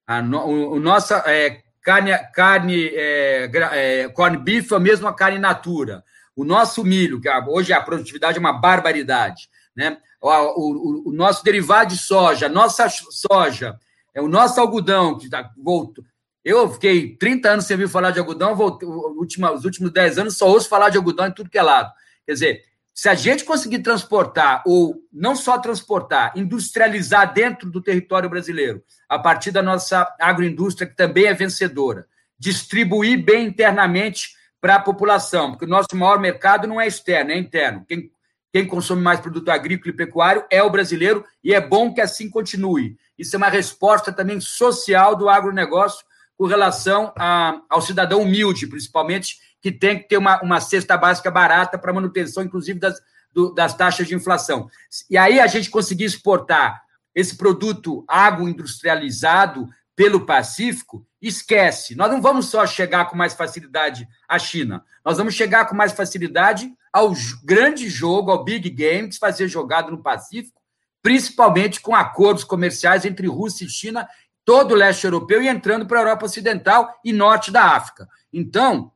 a no, o nossa é, carne, carne é, é, corn beef, ou mesmo a carne natura, o nosso milho, que hoje a produtividade é uma barbaridade, né? O, o, o nosso derivado de soja, a nossa soja, é o nosso algodão, que tá, voltou. Eu fiquei 30 anos sem ouvir falar de algodão, voltei, os últimos 10 anos só ouço falar de algodão em tudo que é lado. Quer dizer, se a gente conseguir transportar, ou não só transportar, industrializar dentro do território brasileiro, a partir da nossa agroindústria, que também é vencedora, distribuir bem internamente para a população, porque o nosso maior mercado não é externo, é interno. Quem, quem consome mais produto agrícola e pecuário é o brasileiro, e é bom que assim continue. Isso é uma resposta também social do agronegócio com relação a, ao cidadão humilde, principalmente que tem que ter uma, uma cesta básica barata para manutenção, inclusive, das, do, das taxas de inflação. E aí a gente conseguir exportar esse produto agroindustrializado pelo Pacífico, esquece. Nós não vamos só chegar com mais facilidade à China, nós vamos chegar com mais facilidade ao grande jogo, ao big game que se fazer jogado no Pacífico, principalmente com acordos comerciais entre Rússia e China, todo o leste europeu e entrando para a Europa Ocidental e norte da África. Então,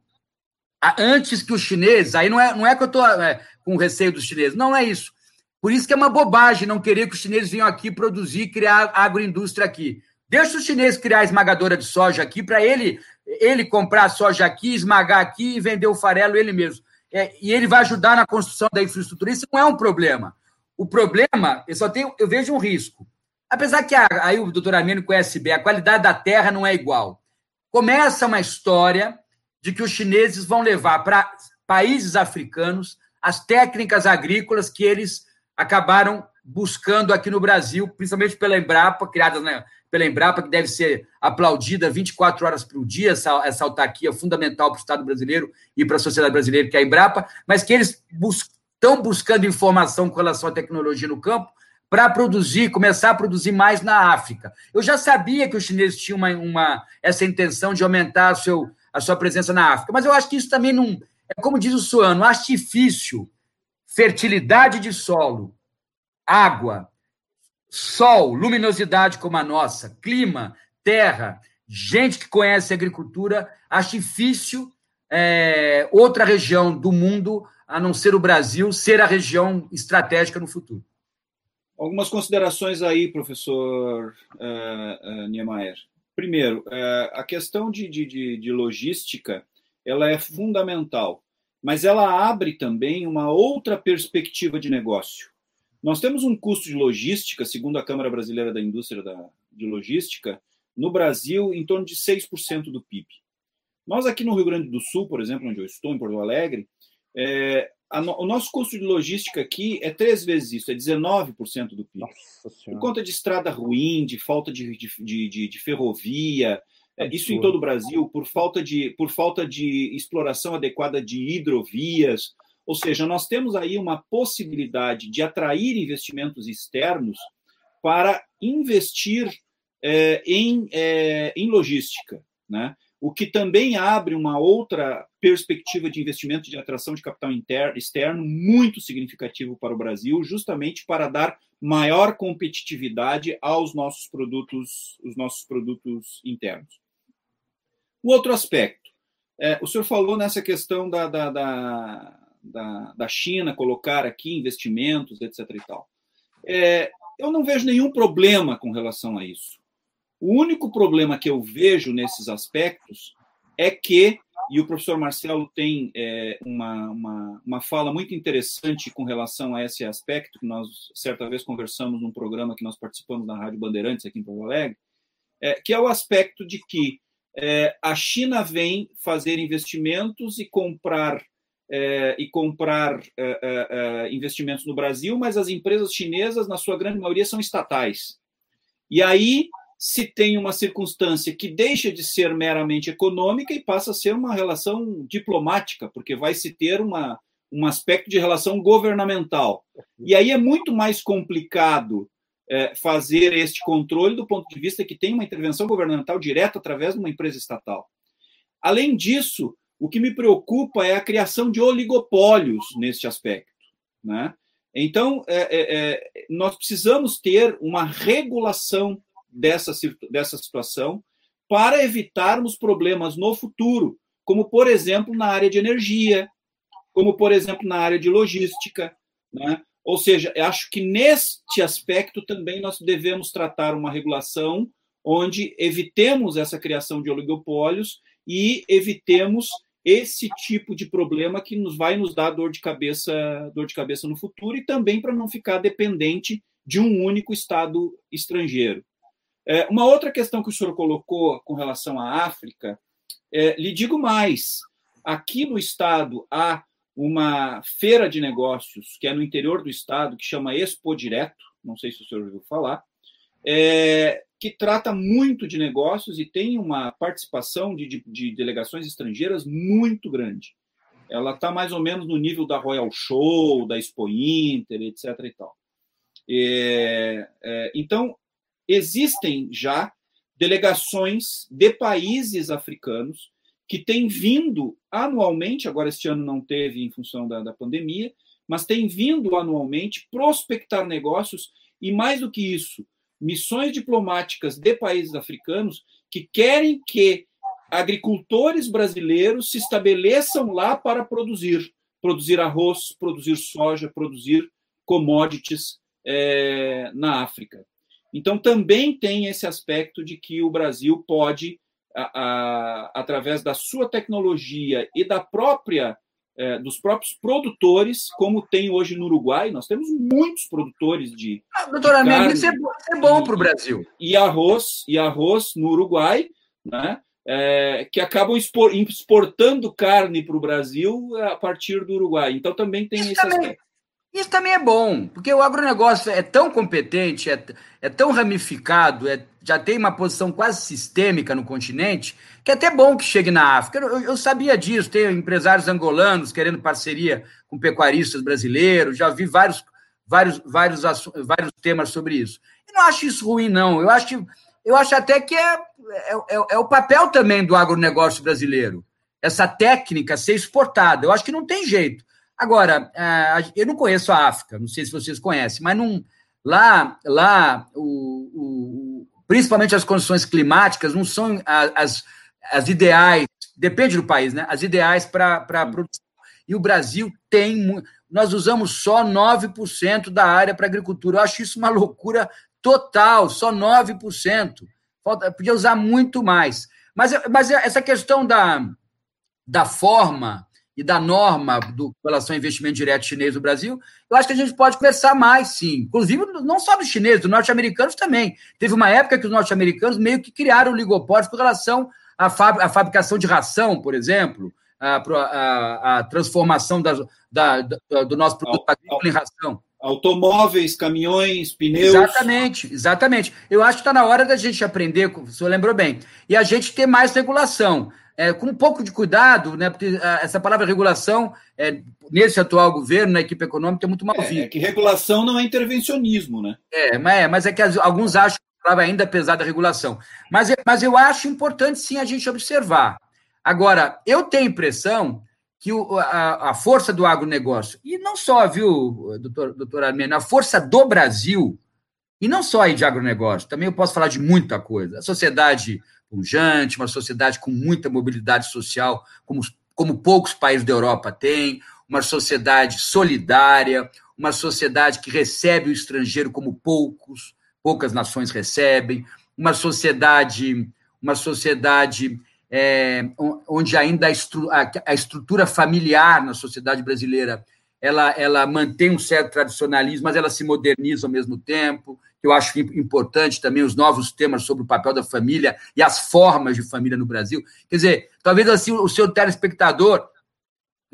antes que os chineses, aí não é, não é que eu estou é, com receio dos chineses, não é isso. Por isso que é uma bobagem não querer que os chineses venham aqui produzir, criar agroindústria aqui. Deixa os chineses criar a esmagadora de soja aqui para ele ele comprar soja aqui, esmagar aqui e vender o farelo ele mesmo. É, e ele vai ajudar na construção da infraestrutura. Isso não é um problema. O problema, eu só tenho, eu vejo um risco. Apesar que a, aí o doutor Armênio conhece bem, a qualidade da terra não é igual. Começa uma história de que os chineses vão levar para países africanos as técnicas agrícolas que eles acabaram buscando aqui no Brasil, principalmente pela Embrapa, criada né, pela Embrapa, que deve ser aplaudida 24 horas por dia, essa, essa autarquia fundamental para o Estado brasileiro e para a sociedade brasileira, que é a Embrapa, mas que eles estão bus buscando informação com relação à tecnologia no campo para produzir, começar a produzir mais na África. Eu já sabia que os chineses tinham uma, uma essa intenção de aumentar seu, a sua presença na África. Mas eu acho que isso também não. É como diz o Suano, artifício, fertilidade de solo, água, sol, luminosidade como a nossa, clima, terra, gente que conhece agricultura, acho difícil é, outra região do mundo, a não ser o Brasil, ser a região estratégica no futuro. Algumas considerações aí, professor uh, uh, Niemeyer. Primeiro, é, a questão de, de, de logística ela é fundamental, mas ela abre também uma outra perspectiva de negócio. Nós temos um custo de logística, segundo a Câmara Brasileira da Indústria da, de Logística, no Brasil, em torno de 6% do PIB. Nós aqui no Rio Grande do Sul, por exemplo, onde eu estou, em Porto Alegre, é, no, o nosso custo de logística aqui é três vezes isso, é 19% do PIB. Por conta de estrada ruim, de falta de, de, de, de ferrovia, é, isso em todo o Brasil, por falta, de, por falta de exploração adequada de hidrovias. Ou seja, nós temos aí uma possibilidade de atrair investimentos externos para investir é, em, é, em logística. Né? O que também abre uma outra perspectiva de investimento de atração de capital interno, externo muito significativo para o Brasil, justamente para dar maior competitividade aos nossos produtos, os nossos produtos internos. O outro aspecto, é, o senhor falou nessa questão da, da, da, da, China colocar aqui investimentos, etc. E tal. É, eu não vejo nenhum problema com relação a isso. O único problema que eu vejo nesses aspectos é que, e o professor Marcelo tem é, uma, uma, uma fala muito interessante com relação a esse aspecto, que nós certa vez conversamos num programa que nós participamos na Rádio Bandeirantes aqui em Porto Alegre, é, que é o aspecto de que é, a China vem fazer investimentos e comprar é, e comprar é, é, investimentos no Brasil, mas as empresas chinesas, na sua grande maioria, são estatais. E aí se tem uma circunstância que deixa de ser meramente econômica e passa a ser uma relação diplomática, porque vai se ter uma, um aspecto de relação governamental. E aí é muito mais complicado é, fazer este controle do ponto de vista que tem uma intervenção governamental direta através de uma empresa estatal. Além disso, o que me preocupa é a criação de oligopólios neste aspecto. Né? Então, é, é, é nós precisamos ter uma regulação dessa, dessa situação para evitarmos problemas no futuro, como, por exemplo, na área de energia, como, por exemplo, na área de logística. Né? Ou seja, acho que neste aspecto também nós devemos tratar uma regulação onde evitemos essa criação de oligopólios e evitemos esse tipo de problema que nos vai nos dar dor de cabeça, dor de cabeça no futuro e também para não ficar dependente de um único estado estrangeiro. É, uma outra questão que o senhor colocou com relação à África, é, lhe digo mais: aqui no estado há uma feira de negócios que é no interior do estado, que chama Expo Direto, não sei se o senhor ouviu falar, é, que trata muito de negócios e tem uma participação de, de, de delegações estrangeiras muito grande. Ela está mais ou menos no nível da Royal Show, da Expo Inter, etc. E tal. É, é, então, existem já delegações de países africanos que têm vindo anualmente, agora este ano não teve em função da, da pandemia, mas têm vindo anualmente prospectar negócios e, mais do que isso, missões diplomáticas de países africanos que querem que agricultores brasileiros se estabeleçam lá para produzir, produzir arroz, produzir soja, produzir commodities é, na África. Então, também tem esse aspecto de que o Brasil pode, a, a, através da sua tecnologia e da própria é, dos próprios produtores, como tem hoje no Uruguai. Nós temos muitos produtores de. Ah, doutora Mendes, isso é bom, é bom para o Brasil. E arroz, e arroz no Uruguai, né? É, que acabam exportando carne para o Brasil a partir do Uruguai. Então também tem isso esse também, aspecto. Isso também é bom, porque o agronegócio é tão competente, é, é tão ramificado, é, já tem uma posição quase sistêmica no continente, que é até bom que chegue na África. Eu, eu sabia disso, tem empresários angolanos querendo parceria com pecuaristas brasileiros, já vi vários, vários, vários, vários temas sobre isso. Eu não acho isso ruim, não. Eu acho, eu acho até que é, é, é, é o papel também do agronegócio brasileiro, essa técnica ser exportada. Eu acho que não tem jeito. Agora, é, eu não conheço a África, não sei se vocês conhecem, mas não, lá, lá o, o, principalmente as condições climáticas não são as, as ideais, depende do país, né? As ideais para a produção. E o Brasil tem. Nós usamos só 9% da área para agricultura. Eu acho isso uma loucura total, só 9%. Falta, podia usar muito mais. Mas, mas essa questão da, da forma e da norma do, com relação ao investimento direto chinês no Brasil, eu acho que a gente pode conversar mais, sim. Inclusive, não só dos chineses, dos norte-americanos também. Teve uma época que os norte-americanos meio que criaram oligopólios com relação à, fab, à fabricação de ração, por exemplo, a, a, a transformação da, da, da, do nosso produto agrícola em ração. Automóveis, caminhões, pneus. Exatamente, exatamente. Eu acho que está na hora da gente aprender, o senhor lembrou bem, e a gente ter mais regulação é, com um pouco de cuidado, né, porque ah, essa palavra regulação, é, nesse atual governo, na equipe econômica, é muito mal vista. É, é, que regulação não é intervencionismo, né? É, mas é, mas é que alguns acham a palavra ainda pesada a regulação. Mas, é, mas eu acho importante, sim, a gente observar. Agora, eu tenho a impressão que o, a, a, força do agronegócio, e não só, viu, doutor, doutor Armênio, a força do Brasil, e não só aí de agronegócio, também eu posso falar de muita coisa. A sociedade pujante, uma sociedade com muita mobilidade social, como, como poucos países da Europa têm, uma sociedade solidária, uma sociedade que recebe o estrangeiro como poucos, poucas nações recebem, uma sociedade, uma sociedade é, onde ainda a, estru a, estrutura familiar na sociedade brasileira ela, ela mantém um certo tradicionalismo, mas ela se moderniza ao mesmo tempo eu acho importante também, os novos temas sobre o papel da família e as formas de família no Brasil. Quer dizer, talvez assim o seu telespectador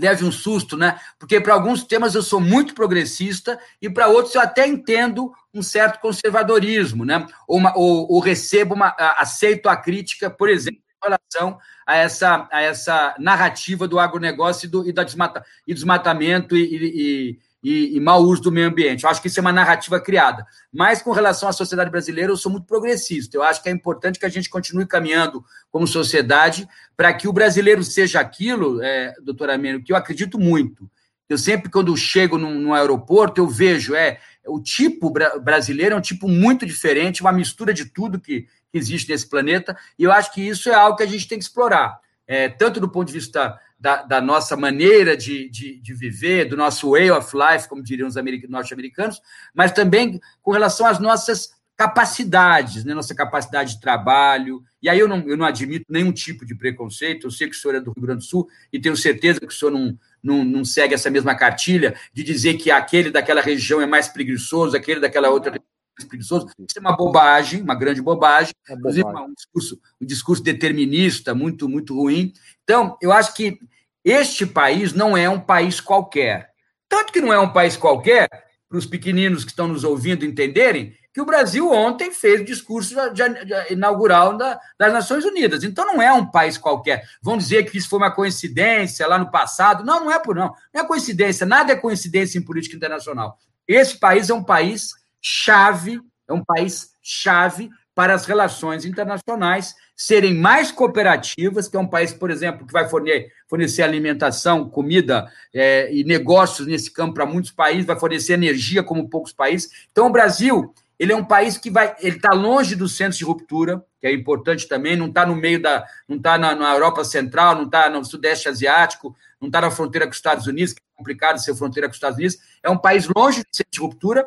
leve um susto, né? Porque para alguns temas eu sou muito progressista e para outros eu até entendo um certo conservadorismo, né? Ou, uma, ou, ou recebo uma, aceito a crítica, por exemplo, em relação a essa, a essa narrativa do agronegócio e do, e da desmata, e desmatamento e, e, e, e mau uso do meio ambiente. Eu acho que isso é uma narrativa criada. Mas com relação à sociedade brasileira, eu sou muito progressista. Eu acho que é importante que a gente continue caminhando como sociedade para que o brasileiro seja aquilo, é, doutor Ameno, que eu acredito muito. Eu sempre, quando chego num, num aeroporto, eu vejo, é, o tipo brasileiro é um tipo muito diferente, uma mistura de tudo que, que existe nesse planeta, e eu acho que isso é algo que a gente tem que explorar, é, tanto do ponto de vista da, da nossa maneira de, de, de, viver, do nosso way of life, como diriam os norte-americanos, mas também com relação às nossas capacidades, né? nossa capacidade de trabalho. E aí eu não, eu não admito nenhum tipo de preconceito, eu sei que o senhor é do Rio Grande do Sul e tenho certeza que o senhor não, não, não segue essa mesma cartilha de dizer que aquele daquela região é mais preguiçoso, aquele daquela outra preguiçoso. Isso é uma bobagem, uma grande bobagem, é inclusive um discurso, um discurso determinista muito, muito ruim. Então, eu acho que este país não é um país qualquer. Tanto que não é um país qualquer, para os pequeninos que estão nos ouvindo entenderem, que o Brasil ontem fez o discurso inaugural da, das Nações Unidas. Então não é um país qualquer. Vão dizer que isso foi uma coincidência lá no passado. Não, não é por não. Não é coincidência. Nada é coincidência em política internacional. Esse país é um país chave, é um país chave para as relações internacionais serem mais cooperativas, que é um país, por exemplo, que vai fornecer, fornecer alimentação, comida é, e negócios nesse campo para muitos países, vai fornecer energia como poucos países. Então, o Brasil ele é um país que vai, ele está longe do centro de ruptura, que é importante também, não está no meio da, não está na, na, Europa Central, não está no Sudeste Asiático, não está na fronteira com os Estados Unidos, que é complicado ser fronteira com os Estados Unidos. É um país longe do centro de ruptura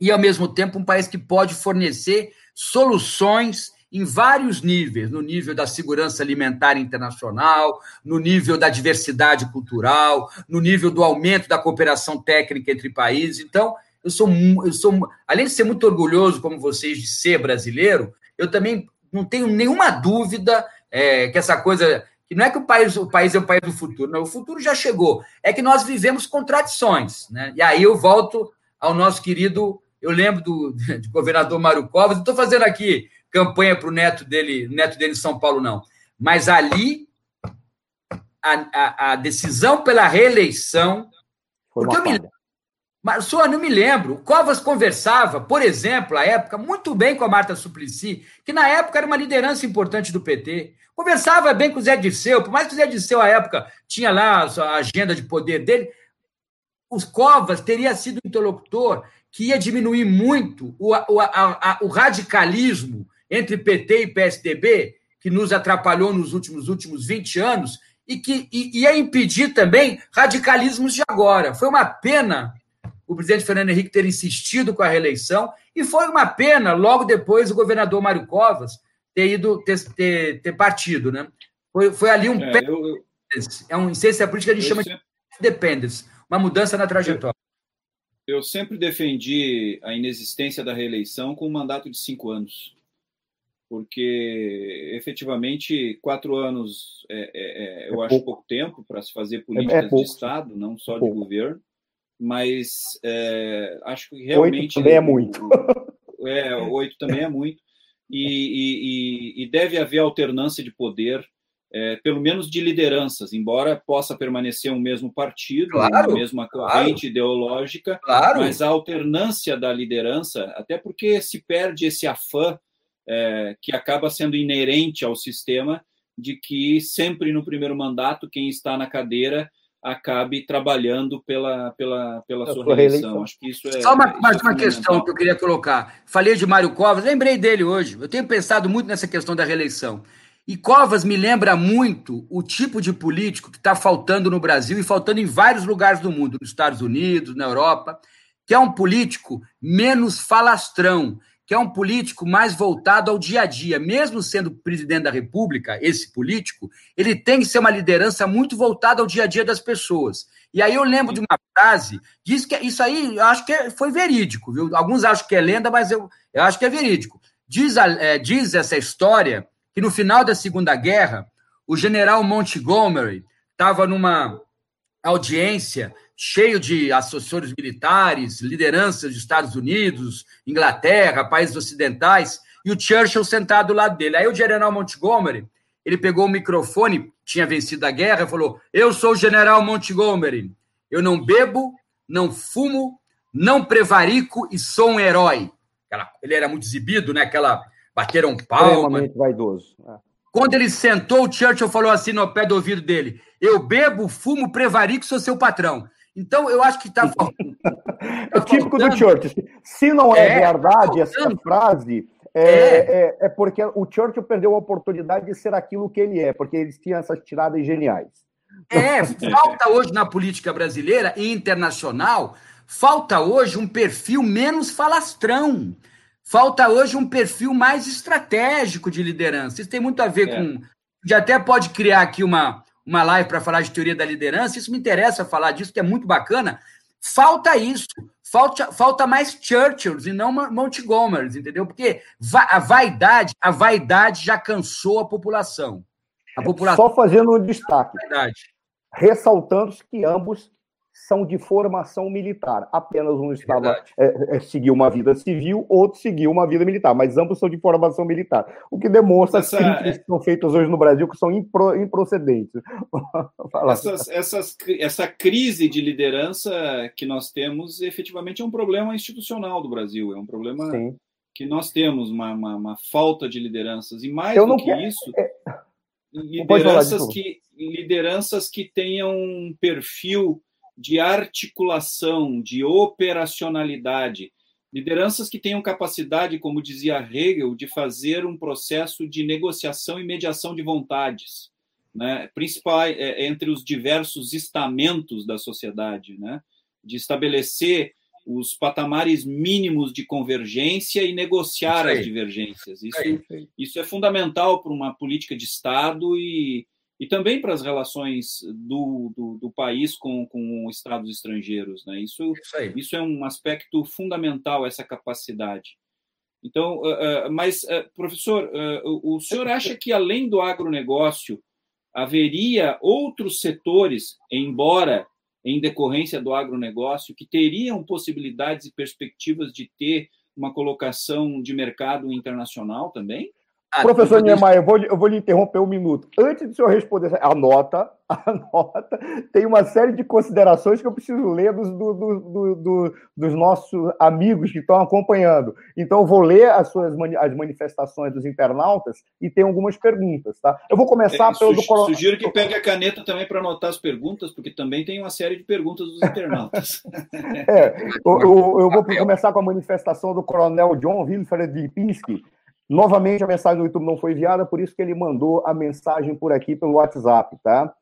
e, ao mesmo tempo, um país que pode fornecer soluções em vários níveis, no nível da segurança alimentar internacional, no nível da diversidade cultural, no nível do aumento da cooperação técnica entre países. Então, eu sou, eu sou além de ser muito orgulhoso, como vocês, de ser brasileiro, eu também não tenho nenhuma dúvida é, que essa coisa que não é que o país, o país é o país do futuro, não, o futuro já chegou. É que nós vivemos contradições, né? E aí eu volto ao nosso querido, eu lembro do, do governador Mário Covas, não estou fazendo aqui campanha para o neto dele, neto dele em São Paulo, não. Mas ali, a, a, a decisão pela reeleição. Porque eu me, mas só não me lembro. O Covas conversava, por exemplo, à época, muito bem com a Marta Suplicy, que na época era uma liderança importante do PT. Conversava bem com o Zé Dirceu, por mais que o Zé Dirceu, à época, tinha lá a agenda de poder dele, os Covas teria sido interlocutor que ia diminuir muito o, o, a, a, o radicalismo entre PT e PSDB, que nos atrapalhou nos últimos, últimos 20 anos, e que e, ia impedir também radicalismos de agora. Foi uma pena o presidente Fernando Henrique ter insistido com a reeleição, e foi uma pena, logo depois, o governador Mário Covas ter ido ter, ter, ter partido. Né? Foi, foi ali um. É, eu, é um, em ciência política a gente chama sempre... de dependence, uma mudança na trajetória. Eu, eu sempre defendi a inexistência da reeleição com um mandato de cinco anos porque efetivamente quatro anos é, é, é eu é acho pouco, pouco tempo para se fazer é, políticas de Estado, não só de governo, mas acho que realmente. Oito também é muito. É, oito também é muito. E, e, e deve haver alternância de poder, pelo menos de lideranças, embora possa permanecer um mesmo partido, claro, uma mesma corrente claro, ideológica, claro. mas a alternância da liderança, até porque se perde esse afã é, que acaba sendo inerente ao sistema de que sempre no primeiro mandato quem está na cadeira acabe trabalhando pela, pela, pela sua reeleição. Acho que isso é. Só uma, mais é uma questão que eu queria colocar. Falei de Mário Covas, lembrei dele hoje. Eu tenho pensado muito nessa questão da reeleição. E Covas me lembra muito o tipo de político que está faltando no Brasil e faltando em vários lugares do mundo, nos Estados Unidos, na Europa, que é um político menos falastrão, que é um político mais voltado ao dia a dia. Mesmo sendo presidente da República, esse político, ele tem que ser uma liderança muito voltada ao dia a dia das pessoas. E aí eu lembro de uma frase, diz que isso aí eu acho que é, foi verídico, viu? Alguns acham que é lenda, mas eu, eu acho que é verídico. Diz, é, diz essa história que no final da Segunda Guerra, o general Montgomery estava numa audiência, cheio de assessores militares, lideranças dos Estados Unidos, Inglaterra, países ocidentais, e o Churchill sentado do lado dele. Aí o general Montgomery, ele pegou o microfone, tinha vencido a guerra, e falou: Eu sou o general Montgomery, eu não bebo, não fumo, não prevarico e sou um herói. Ele era muito exibido, né? Aquela bateram palma. Vaidoso. É. Quando ele sentou, o Churchill falou assim no pé do ouvido dele: Eu bebo, fumo, prevarico, sou seu patrão. Então, eu acho que está faltando. é típico do Churchill. Se não é, é verdade essa frase, é, é. é, é, porque o Churchill perdeu a oportunidade de ser aquilo que ele é, porque eles tinham essas tiradas geniais. É, falta hoje na política brasileira e internacional, falta hoje um perfil menos falastrão. Falta hoje um perfil mais estratégico de liderança. Isso tem muito a ver é. com. Já até pode criar aqui uma, uma live para falar de teoria da liderança. Isso me interessa falar disso, que é muito bacana. Falta isso. Falta, falta mais Churchills e não Montgomerys, entendeu? Porque a vaidade, a vaidade já cansou a população. A população. Só fazendo um destaque. Ressaltando que ambos são de formação militar. Apenas um estava é, é, seguiu uma vida civil, outro seguiu uma vida militar, mas ambos são de formação militar. O que demonstra Essa, críticas é... que são feitas hoje no Brasil que são impro, improcedentes. Essas, essas, essa crise de liderança que nós temos efetivamente é um problema institucional do Brasil, é um problema Sim. que nós temos, uma, uma, uma, falta de lideranças. E mais Eu do que quero... isso, é, lideranças, que, lideranças que tenham um perfil de articulação, de operacionalidade, lideranças que tenham capacidade, como dizia Hegel, de fazer um processo de negociação e mediação de vontades, né? principal é, entre os diversos estamentos da sociedade, né? de estabelecer os patamares mínimos de convergência e negociar as divergências. Isso, isso é fundamental para uma política de Estado e, e também para as relações do, do, do, país com, com estados estrangeiros. Né? Isso, isso, isso, é um aspecto fundamental, essa capacidade. Então, uh, uh, mas, uh, professor, o senhor acha que além do agronegócio haveria outros setores, embora em decorrência do agronegócio, que teriam possibilidades e perspectivas de ter uma colocação de mercado internacional também? Ah, Professor Niemeyer, eu vou, eu vou lhe interromper um minuto. Antes do senhor responder, anota, anota. Tem uma série de considerações que eu preciso ler dos, do, do, do, dos nossos amigos que estão acompanhando. Então, eu vou ler as suas as manifestações dos internautas e tem algumas perguntas, tá? Eu vou começar é, pelo do coronel. Sugiro que pegue a caneta também para anotar as perguntas, porque também tem uma série de perguntas dos internautas. é, eu, eu, eu vou começar com a manifestação do coronel John Wilfred Lipinski, Novamente, a mensagem do YouTube não foi enviada, por isso que ele mandou a mensagem por aqui pelo WhatsApp, tá?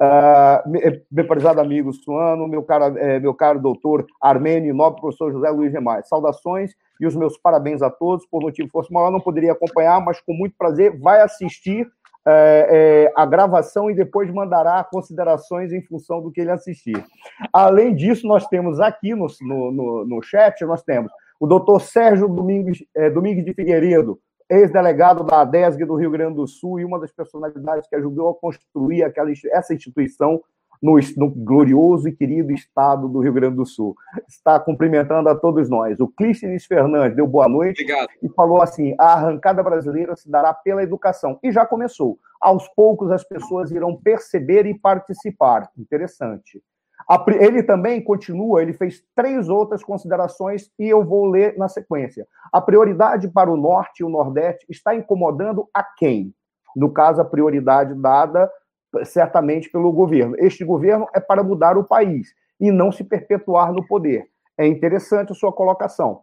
Uh, meu prezado amigo Suano, meu caro, é, meu caro doutor Armênio, nobre professor José Luiz Remais, saudações e os meus parabéns a todos. Por motivo força maior, não poderia acompanhar, mas com muito prazer vai assistir é, é, a gravação e depois mandará considerações em função do que ele assistir. Além disso, nós temos aqui no, no, no chat, nós temos o doutor Sérgio Domingos, é, Domingos de Figueiredo, ex-delegado da ADESG do Rio Grande do Sul e uma das personalidades que ajudou a construir aquela, essa instituição no, no, glorioso e querido estado do Rio Grande do Sul. Está cumprimentando a todos nós. O Clístenes Fernandes deu boa noite Obrigado. e falou assim: a arrancada brasileira se dará pela educação. E já começou. Aos poucos as pessoas irão perceber e participar. Interessante. Ele também continua, ele fez três outras considerações e eu vou ler na sequência. A prioridade para o Norte e o Nordeste está incomodando a quem? No caso, a prioridade dada certamente pelo governo. Este governo é para mudar o país e não se perpetuar no poder. É interessante a sua colocação.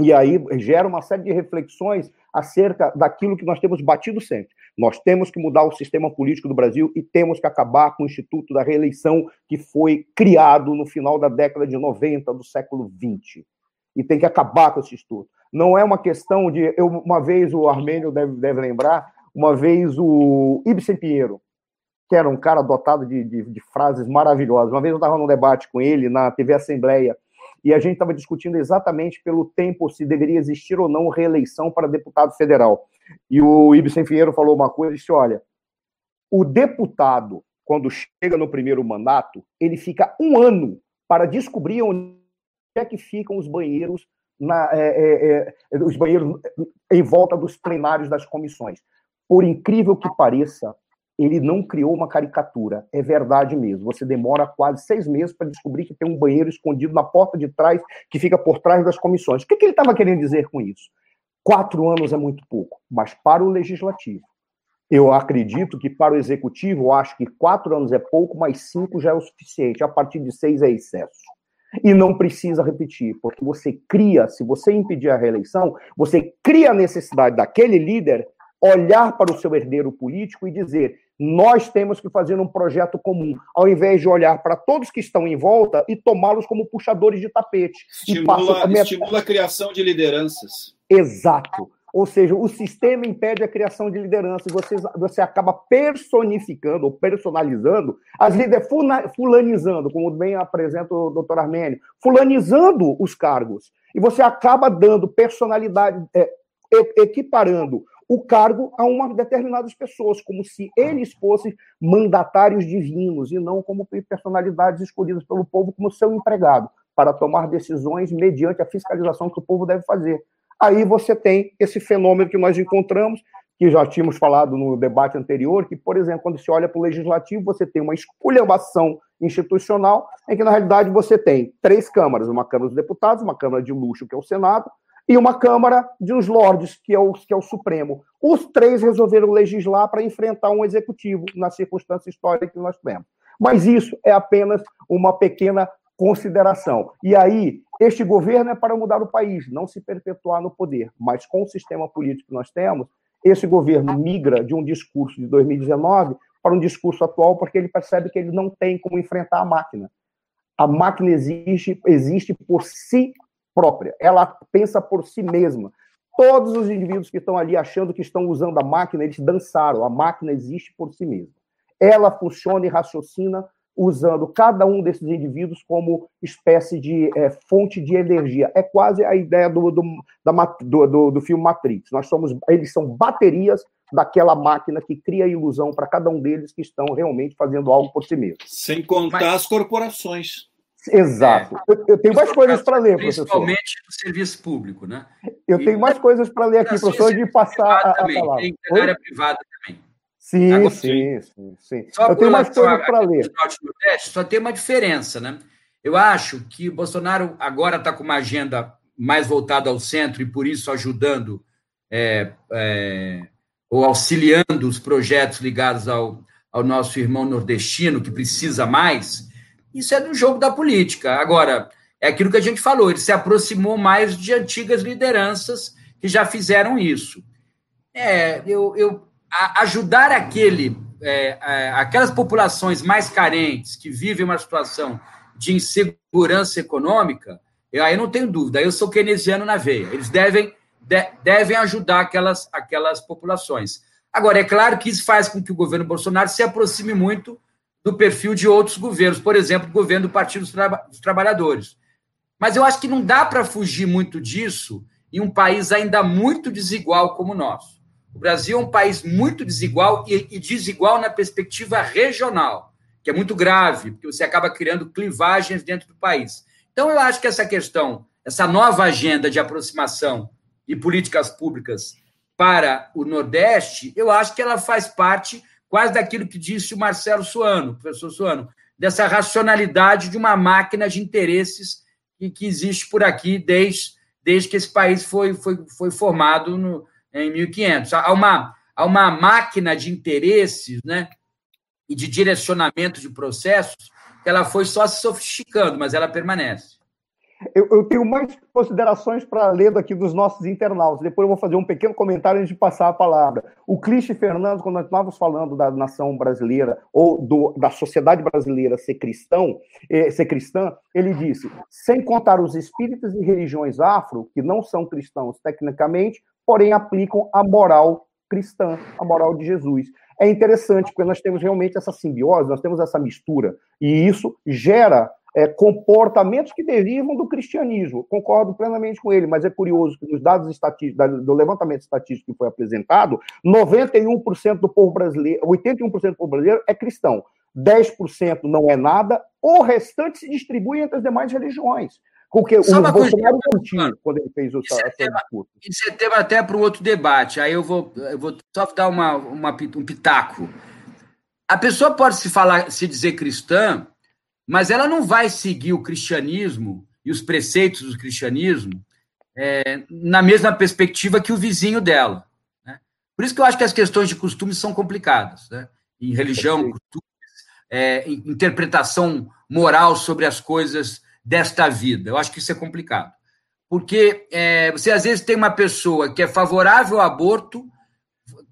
E aí gera uma série de reflexões acerca daquilo que nós temos batido sempre. Nós temos que mudar o sistema político do Brasil e temos que acabar com o Instituto da Reeleição que foi criado no final da década de 90 do século 20. E tem que acabar com esse instituto. Não é uma questão de. Eu, uma vez o Armênio deve, deve lembrar, uma vez o Ibsen Pinheiro, que era um cara dotado de, de, de frases maravilhosas. Uma vez eu estava num debate com ele na TV Assembleia e a gente estava discutindo exatamente pelo tempo se deveria existir ou não reeleição para deputado federal. E o Ibsen Pinheiro falou uma coisa, disse, olha, o deputado quando chega no primeiro mandato, ele fica um ano para descobrir onde é que ficam os banheiros, na, é, é, é, os banheiros em volta dos plenários das comissões. Por incrível que pareça, ele não criou uma caricatura. É verdade mesmo. Você demora quase seis meses para descobrir que tem um banheiro escondido na porta de trás, que fica por trás das comissões. O que, que ele estava querendo dizer com isso? Quatro anos é muito pouco, mas para o legislativo. Eu acredito que para o executivo, acho que quatro anos é pouco, mas cinco já é o suficiente. A partir de seis é excesso. E não precisa repetir, porque você cria, se você impedir a reeleição, você cria a necessidade daquele líder olhar para o seu herdeiro político e dizer: nós temos que fazer um projeto comum, ao invés de olhar para todos que estão em volta e tomá-los como puxadores de tapete. Estimula, a, estimula a criação de lideranças. Exato. Ou seja, o sistema impede a criação de liderança e você, você acaba personificando ou personalizando as líderes, fulanizando, como bem apresenta o doutor Armênio, fulanizando os cargos. E você acaba dando personalidade, é, equiparando o cargo a uma determinadas pessoas, como se eles fossem mandatários divinos e não como personalidades escolhidas pelo povo como seu empregado, para tomar decisões mediante a fiscalização que o povo deve fazer. Aí você tem esse fenômeno que nós encontramos, que já tínhamos falado no debate anterior, que, por exemplo, quando se olha para o legislativo, você tem uma esculhambação institucional, em que, na realidade, você tem três câmaras, uma Câmara dos Deputados, uma Câmara de luxo, que é o Senado, e uma Câmara de os Lordes, que é o, que é o Supremo. Os três resolveram legislar para enfrentar um executivo na circunstância histórica que nós temos. Mas isso é apenas uma pequena consideração. E aí, este governo é para mudar o país, não se perpetuar no poder. Mas com o sistema político que nós temos, esse governo migra de um discurso de 2019 para um discurso atual, porque ele percebe que ele não tem como enfrentar a máquina. A máquina existe, existe por si própria, ela pensa por si mesma. Todos os indivíduos que estão ali achando que estão usando a máquina, eles dançaram. A máquina existe por si mesma. Ela funciona e raciocina usando cada um desses indivíduos como espécie de é, fonte de energia. É quase a ideia do, do, da, do, do, do filme Matrix. Nós somos, eles são baterias daquela máquina que cria ilusão para cada um deles que estão realmente fazendo algo por si mesmos. Sem contar Mas... as corporações. Exato. É. Eu, eu, tenho mais coisas para ler, professor. Principalmente no serviço público, né? Eu e, tenho mais coisas para ler aqui, professor, de passar a, a palavra. Tem área privada também. Sim, Agora, sim, sim, sim. Eu tenho mais coisas para ler. só tem uma diferença, né? Eu acho que Bolsonaro agora está com uma agenda mais voltada ao centro e, por isso, ajudando é, é, ou auxiliando os projetos ligados ao, ao nosso irmão nordestino, que precisa mais. Isso é do jogo da política. Agora, é aquilo que a gente falou, ele se aproximou mais de antigas lideranças que já fizeram isso. É, eu, eu ajudar aquele, é, é, aquelas populações mais carentes que vivem uma situação de insegurança econômica, eu aí não tenho dúvida, eu sou keynesiano na veia. Eles devem, de, devem ajudar aquelas, aquelas populações. Agora, é claro que isso faz com que o governo Bolsonaro se aproxime muito do perfil de outros governos, por exemplo, o governo do Partido dos, Traba dos Trabalhadores. Mas eu acho que não dá para fugir muito disso em um país ainda muito desigual como o nosso. O Brasil é um país muito desigual e, e desigual na perspectiva regional, que é muito grave, porque você acaba criando clivagens dentro do país. Então, eu acho que essa questão, essa nova agenda de aproximação e políticas públicas para o Nordeste, eu acho que ela faz parte quase daquilo que disse o Marcelo Suano, professor Suano, dessa racionalidade de uma máquina de interesses que, que existe por aqui desde, desde que esse país foi, foi, foi formado no, em 1500. Há uma, há uma máquina de interesses né, e de direcionamento de processos que ela foi só se sofisticando, mas ela permanece. Eu, eu, tenho mais considerações para ler daqui dos nossos internautas. Depois eu vou fazer um pequeno comentário antes de passar a palavra. O Cliche Fernando, quando nós estávamos falando da nação brasileira ou do, da sociedade brasileira ser cristão, eh, ser cristã, ele disse: sem contar os espíritos e religiões afro, que não são cristãos tecnicamente, porém aplicam a moral cristã, a moral de Jesus. É interessante, porque nós temos realmente essa simbiose, nós temos essa mistura, e isso gera é, comportamentos que derivam do cristianismo. Concordo plenamente com ele, mas é curioso que nos dados estatísticos, do levantamento estatístico que foi apresentado, 91% do povo brasileiro, 81% do povo brasileiro é cristão. 10% não é nada, o restante se distribui entre as demais religiões. Porque Só o Bolsonaro tinha quando ele fez o seu discurso. Isso é tema até para um outro debate. Aí eu vou, eu vou só dar uma, uma, um pitaco. A pessoa pode se falar, se dizer cristã, mas ela não vai seguir o cristianismo e os preceitos do cristianismo é, na mesma perspectiva que o vizinho dela. Né? Por isso que eu acho que as questões de costumes são complicadas. Né? Em religião, costumes, é, interpretação moral sobre as coisas desta vida. Eu acho que isso é complicado. Porque é, você às vezes tem uma pessoa que é favorável ao aborto,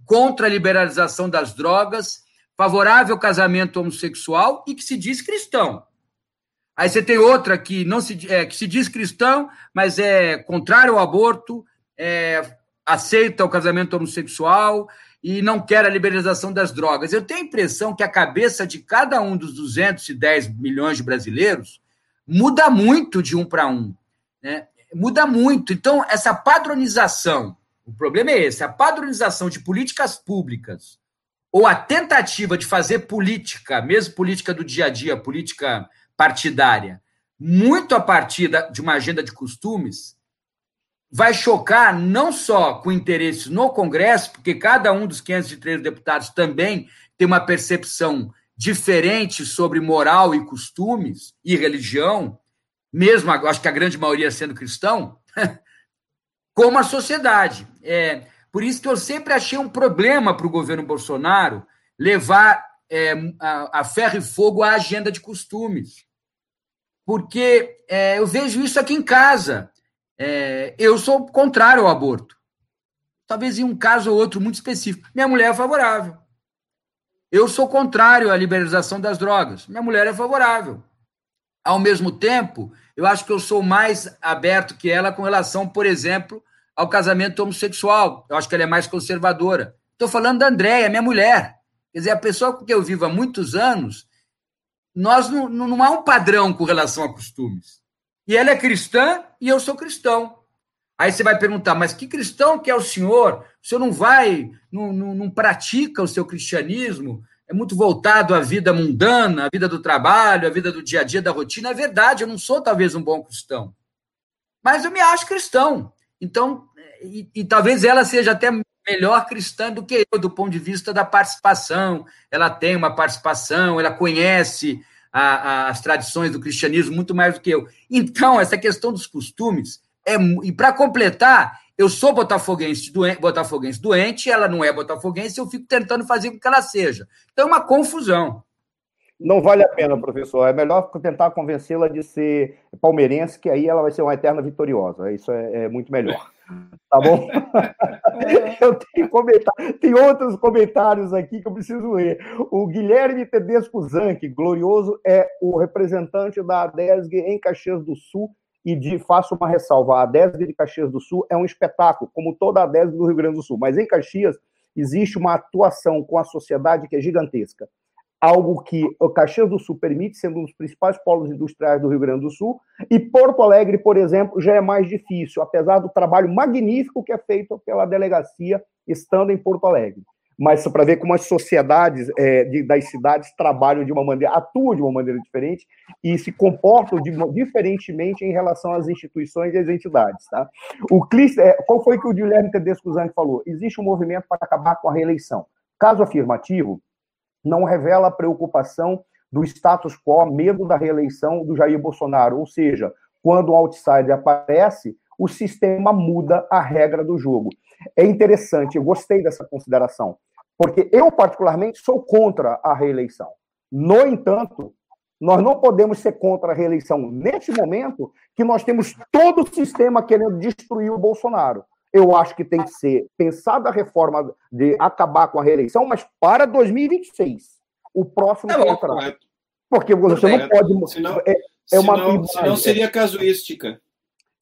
contra a liberalização das drogas, favorável ao casamento homossexual e que se diz cristão. Aí você tem outra que não se, é, que se diz cristão, mas é contrário ao aborto, é, aceita o casamento homossexual e não quer a liberalização das drogas. Eu tenho a impressão que a cabeça de cada um dos 210 milhões de brasileiros muda muito de um para um. Né? Muda muito. Então, essa padronização, o problema é esse: a padronização de políticas públicas ou a tentativa de fazer política, mesmo política do dia a dia, política partidária, muito a partir de uma agenda de costumes, vai chocar não só com interesses no Congresso, porque cada um dos 503 deputados também tem uma percepção diferente sobre moral e costumes e religião, mesmo acho que a grande maioria sendo cristão, como a sociedade. É, por isso que eu sempre achei um problema para o governo Bolsonaro levar é, a, a, ferro e fogo a agenda de costumes. Porque é, eu vejo isso aqui em casa. É, eu sou contrário ao aborto. Talvez em um caso ou outro muito específico. Minha mulher é favorável. Eu sou contrário à liberalização das drogas. Minha mulher é favorável. Ao mesmo tempo, eu acho que eu sou mais aberto que ela com relação, por exemplo, ao casamento homossexual. Eu acho que ela é mais conservadora. Estou falando da Andréia, minha mulher. Quer dizer, a pessoa com quem eu vivo há muitos anos, nós não, não há um padrão com relação a costumes. E ela é cristã e eu sou cristão. Aí você vai perguntar, mas que cristão que é o senhor? O senhor não vai, não, não, não pratica o seu cristianismo? É muito voltado à vida mundana, à vida do trabalho, à vida do dia a dia, da rotina. É verdade, eu não sou talvez um bom cristão. Mas eu me acho cristão. Então, e, e talvez ela seja até melhor cristã do que eu, do ponto de vista da participação. Ela tem uma participação, ela conhece a, a, as tradições do cristianismo muito mais do que eu. Então, essa questão dos costumes, é, e para completar, eu sou botafoguense doente, botafoguense doente, ela não é botafoguense, eu fico tentando fazer com que ela seja. Então, é uma confusão. Não vale a pena, professor. É melhor tentar convencê-la de ser palmeirense, que aí ela vai ser uma eterna vitoriosa. Isso é, é muito melhor. Tá bom? eu tenho comentário, tem outros comentários aqui que eu preciso ler. O Guilherme Tedesco Zanck, glorioso, é o representante da ADESG em Caxias do Sul e de, faço uma ressalva, a ADESG de Caxias do Sul é um espetáculo, como toda a ADESG do Rio Grande do Sul, mas em Caxias existe uma atuação com a sociedade que é gigantesca. Algo que o Caxias do Sul permite, sendo um dos principais polos industriais do Rio Grande do Sul, e Porto Alegre, por exemplo, já é mais difícil, apesar do trabalho magnífico que é feito pela delegacia estando em Porto Alegre. Mas para ver como as sociedades é, de, das cidades trabalham de uma maneira, atuam de uma maneira diferente e se comportam de, diferentemente em relação às instituições e às entidades. Tá? O Clis, é, qual foi que o Guilherme Tedesco Zanck falou? Existe um movimento para acabar com a reeleição. Caso afirmativo, não revela preocupação do status quo, medo da reeleição do Jair Bolsonaro. Ou seja, quando o outsider aparece, o sistema muda a regra do jogo. É interessante, eu gostei dessa consideração, porque eu, particularmente, sou contra a reeleição. No entanto, nós não podemos ser contra a reeleição neste momento que nós temos todo o sistema querendo destruir o Bolsonaro eu acho que tem que ser pensada a reforma de acabar com a reeleição, mas para 2026. O próximo é contrato. Porque você não pode. Senão, é, é uma senão, senão seria casuística.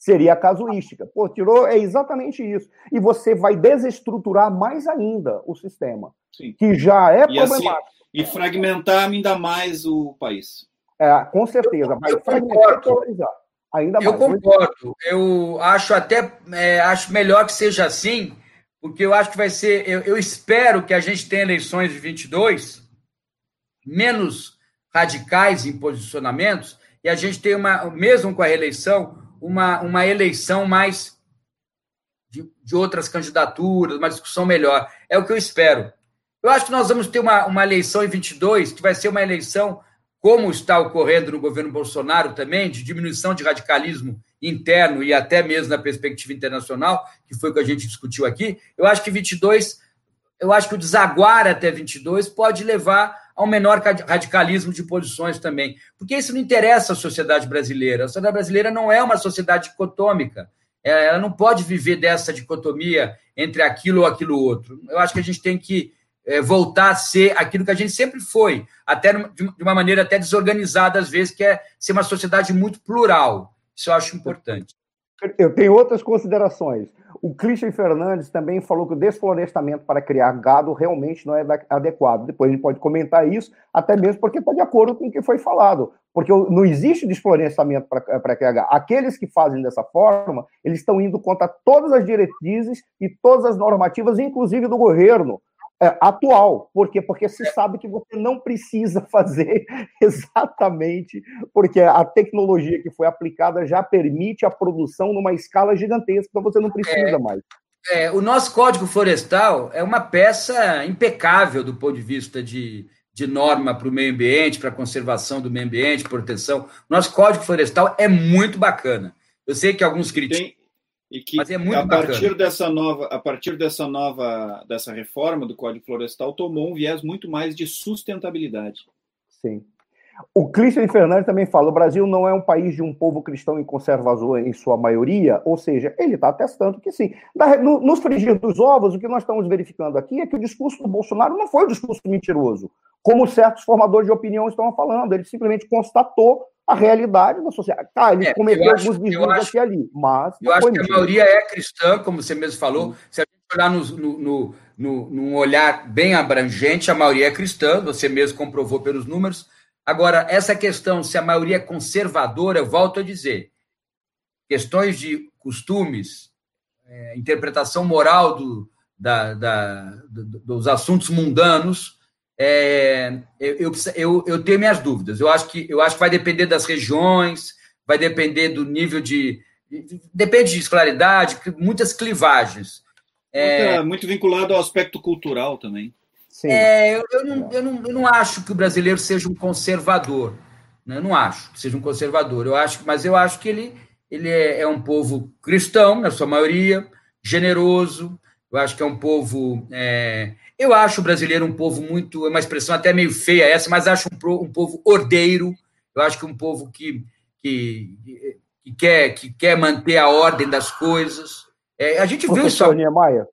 Seria casuística. Pô, tirou, é exatamente isso. E você vai desestruturar mais ainda o sistema, Sim. que já é e assim, problemático. Assim, e fragmentar ainda mais o país. É, com certeza. Vai fragmentar e polarizar. Ainda eu concordo. Eu acho até é, acho melhor que seja assim, porque eu acho que vai ser. Eu, eu, espero que a gente tenha eleições de 22 menos radicais em posicionamentos e a gente tem uma, mesmo com a reeleição, uma, uma eleição mais de, de outras candidaturas, uma discussão melhor. É o que eu espero. Eu acho que nós vamos ter uma, uma eleição em 22, que vai ser uma eleição, como está ocorrendo no governo Bolsonaro também, de diminuição de radicalismo interno e até mesmo na perspectiva internacional, que foi o que a gente discutiu aqui. Eu acho que 22, eu acho que o desaguar até 22 pode levar a um menor radicalismo de posições também. Porque isso não interessa à sociedade brasileira. A sociedade brasileira não é uma sociedade dicotômica. É, ela não pode viver dessa dicotomia entre aquilo ou aquilo outro. Eu acho que a gente tem que é, voltar a ser aquilo que a gente sempre foi, até de uma maneira até desorganizada às vezes, que é ser uma sociedade muito plural. Isso eu acho importante. Eu tenho outras considerações. O Christian Fernandes também falou que o desflorestamento para criar gado realmente não é adequado. Depois a gente pode comentar isso, até mesmo porque está de acordo com o que foi falado. Porque não existe desflorestamento para criar gado. Aqueles que fazem dessa forma, eles estão indo contra todas as diretrizes e todas as normativas, inclusive do governo é, atual. Por quê? Porque se sabe que você não precisa fazer exatamente, porque a tecnologia que foi aplicada já permite a produção numa escala gigantesca, então você não precisa é, mais. É, o nosso Código Florestal é uma peça impecável do ponto de vista de, de norma para o meio ambiente, para a conservação do meio ambiente, proteção. Nosso Código Florestal é muito bacana. Eu sei que alguns criticam. Tem e que é a partir bacana. dessa nova, a partir dessa nova, dessa reforma do Código Florestal tomou um viés muito mais de sustentabilidade. Sim. O Christian Fernandes também fala: o Brasil não é um país de um povo cristão e conservador em sua maioria, ou seja, ele está atestando que sim. nos frigir dos ovos, o que nós estamos verificando aqui é que o discurso do Bolsonaro não foi um discurso mentiroso, como certos formadores de opinião estão falando. Ele simplesmente constatou a realidade da sociedade. Tá, ele é, cometeu acho, alguns desvios aqui e ali, mas. Eu acho que a maioria é cristã, como você mesmo falou. Hum. Se a gente olhar no, no, no, num olhar bem abrangente, a maioria é cristã, você mesmo comprovou pelos números. Agora, essa questão, se a maioria é conservadora, eu volto a dizer, questões de costumes, é, interpretação moral do, da, da, do, dos assuntos mundanos, é, eu, eu, eu, tenho minhas dúvidas. Eu acho, que, eu acho que vai depender das regiões, vai depender do nível de. Depende de escolaridade, muitas clivagens. É, muito vinculado ao aspecto cultural também. É, eu, eu, não, eu, não, eu não acho que o brasileiro seja um conservador. Né? Eu não acho que seja um conservador. Eu acho, mas eu acho que ele, ele é, é um povo cristão, na sua maioria, generoso. Eu acho que é um povo é, eu acho o brasileiro um povo muito, é uma expressão até meio feia essa, mas acho um, um povo ordeiro. Eu acho que um povo que, que, que, quer, que quer manter a ordem das coisas. É, a gente viu isso. Niemeyer,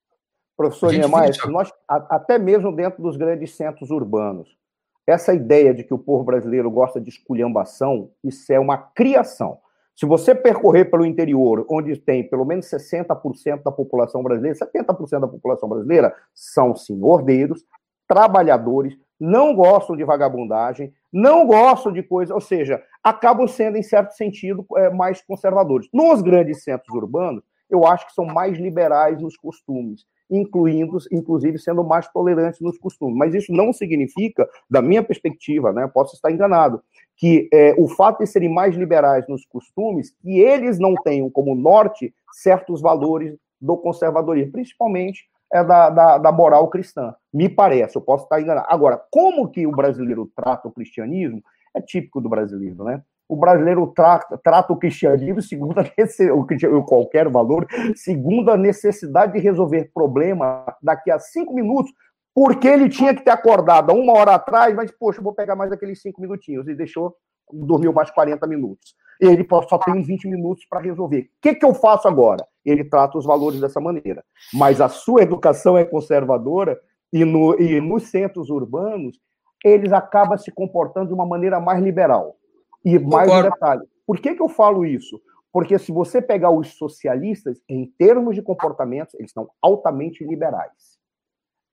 professor Niemeyer, nós, até mesmo dentro dos grandes centros urbanos, essa ideia de que o povo brasileiro gosta de esculhambação, isso é uma criação. Se você percorrer pelo interior, onde tem pelo menos 60% da população brasileira, 70% da população brasileira são sim ordeiros, trabalhadores, não gostam de vagabundagem, não gostam de coisa, ou seja, acabam sendo, em certo sentido, é, mais conservadores. Nos grandes centros urbanos, eu acho que são mais liberais nos costumes, incluindo, inclusive sendo mais tolerantes nos costumes. Mas isso não significa, da minha perspectiva, né, posso estar enganado, que é, o fato de serem mais liberais nos costumes, que eles não tenham como norte certos valores do conservadorismo, principalmente é da, da, da, moral cristã. Me parece, eu posso estar enganado. Agora, como que o brasileiro trata o cristianismo, é típico do brasileiro, né? O brasileiro trata, trata o cristianismo segundo a qualquer valor, segundo a necessidade de resolver problema daqui a cinco minutos, porque ele tinha que ter acordado uma hora atrás, mas, poxa, vou pegar mais aqueles cinco minutinhos. E deixou, dormiu mais 40 minutos. Ele só tem 20 minutos para resolver. O que, que eu faço agora? Ele trata os valores dessa maneira. Mas a sua educação é conservadora e, no, e nos centros urbanos, eles acabam se comportando de uma maneira mais liberal. E mais um detalhe. Por que, que eu falo isso? Porque se você pegar os socialistas, em termos de comportamentos, eles são altamente liberais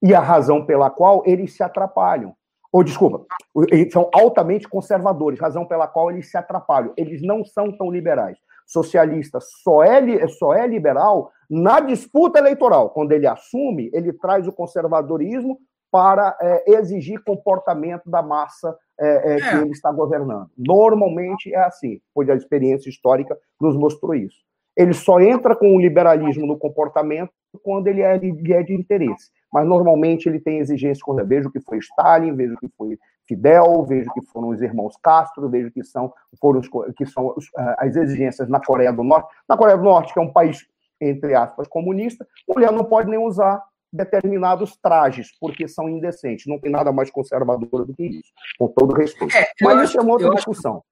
e a razão pela qual eles se atrapalham. Ou, desculpa, eles são altamente conservadores, razão pela qual eles se atrapalham. Eles não são tão liberais. Socialista só é, só é liberal na disputa eleitoral. Quando ele assume, ele traz o conservadorismo para é, exigir comportamento da massa é, é, que é. ele está governando. Normalmente é assim, pois a experiência histórica nos mostrou isso. Ele só entra com o liberalismo no comportamento quando ele é, ele é de interesse. Mas normalmente ele tem exigências quando vejo que foi Stalin, vejo que foi Fidel, vejo que foram os irmãos Castro, vejo que são, foram os, que são as exigências na Coreia do Norte. Na Coreia do Norte, que é um país, entre aspas, comunista, mulher não pode nem usar determinados trajes, porque são indecentes. Não tem nada mais conservador do que isso, com todo respeito. É, Mas isso é uma outra discussão. Acho,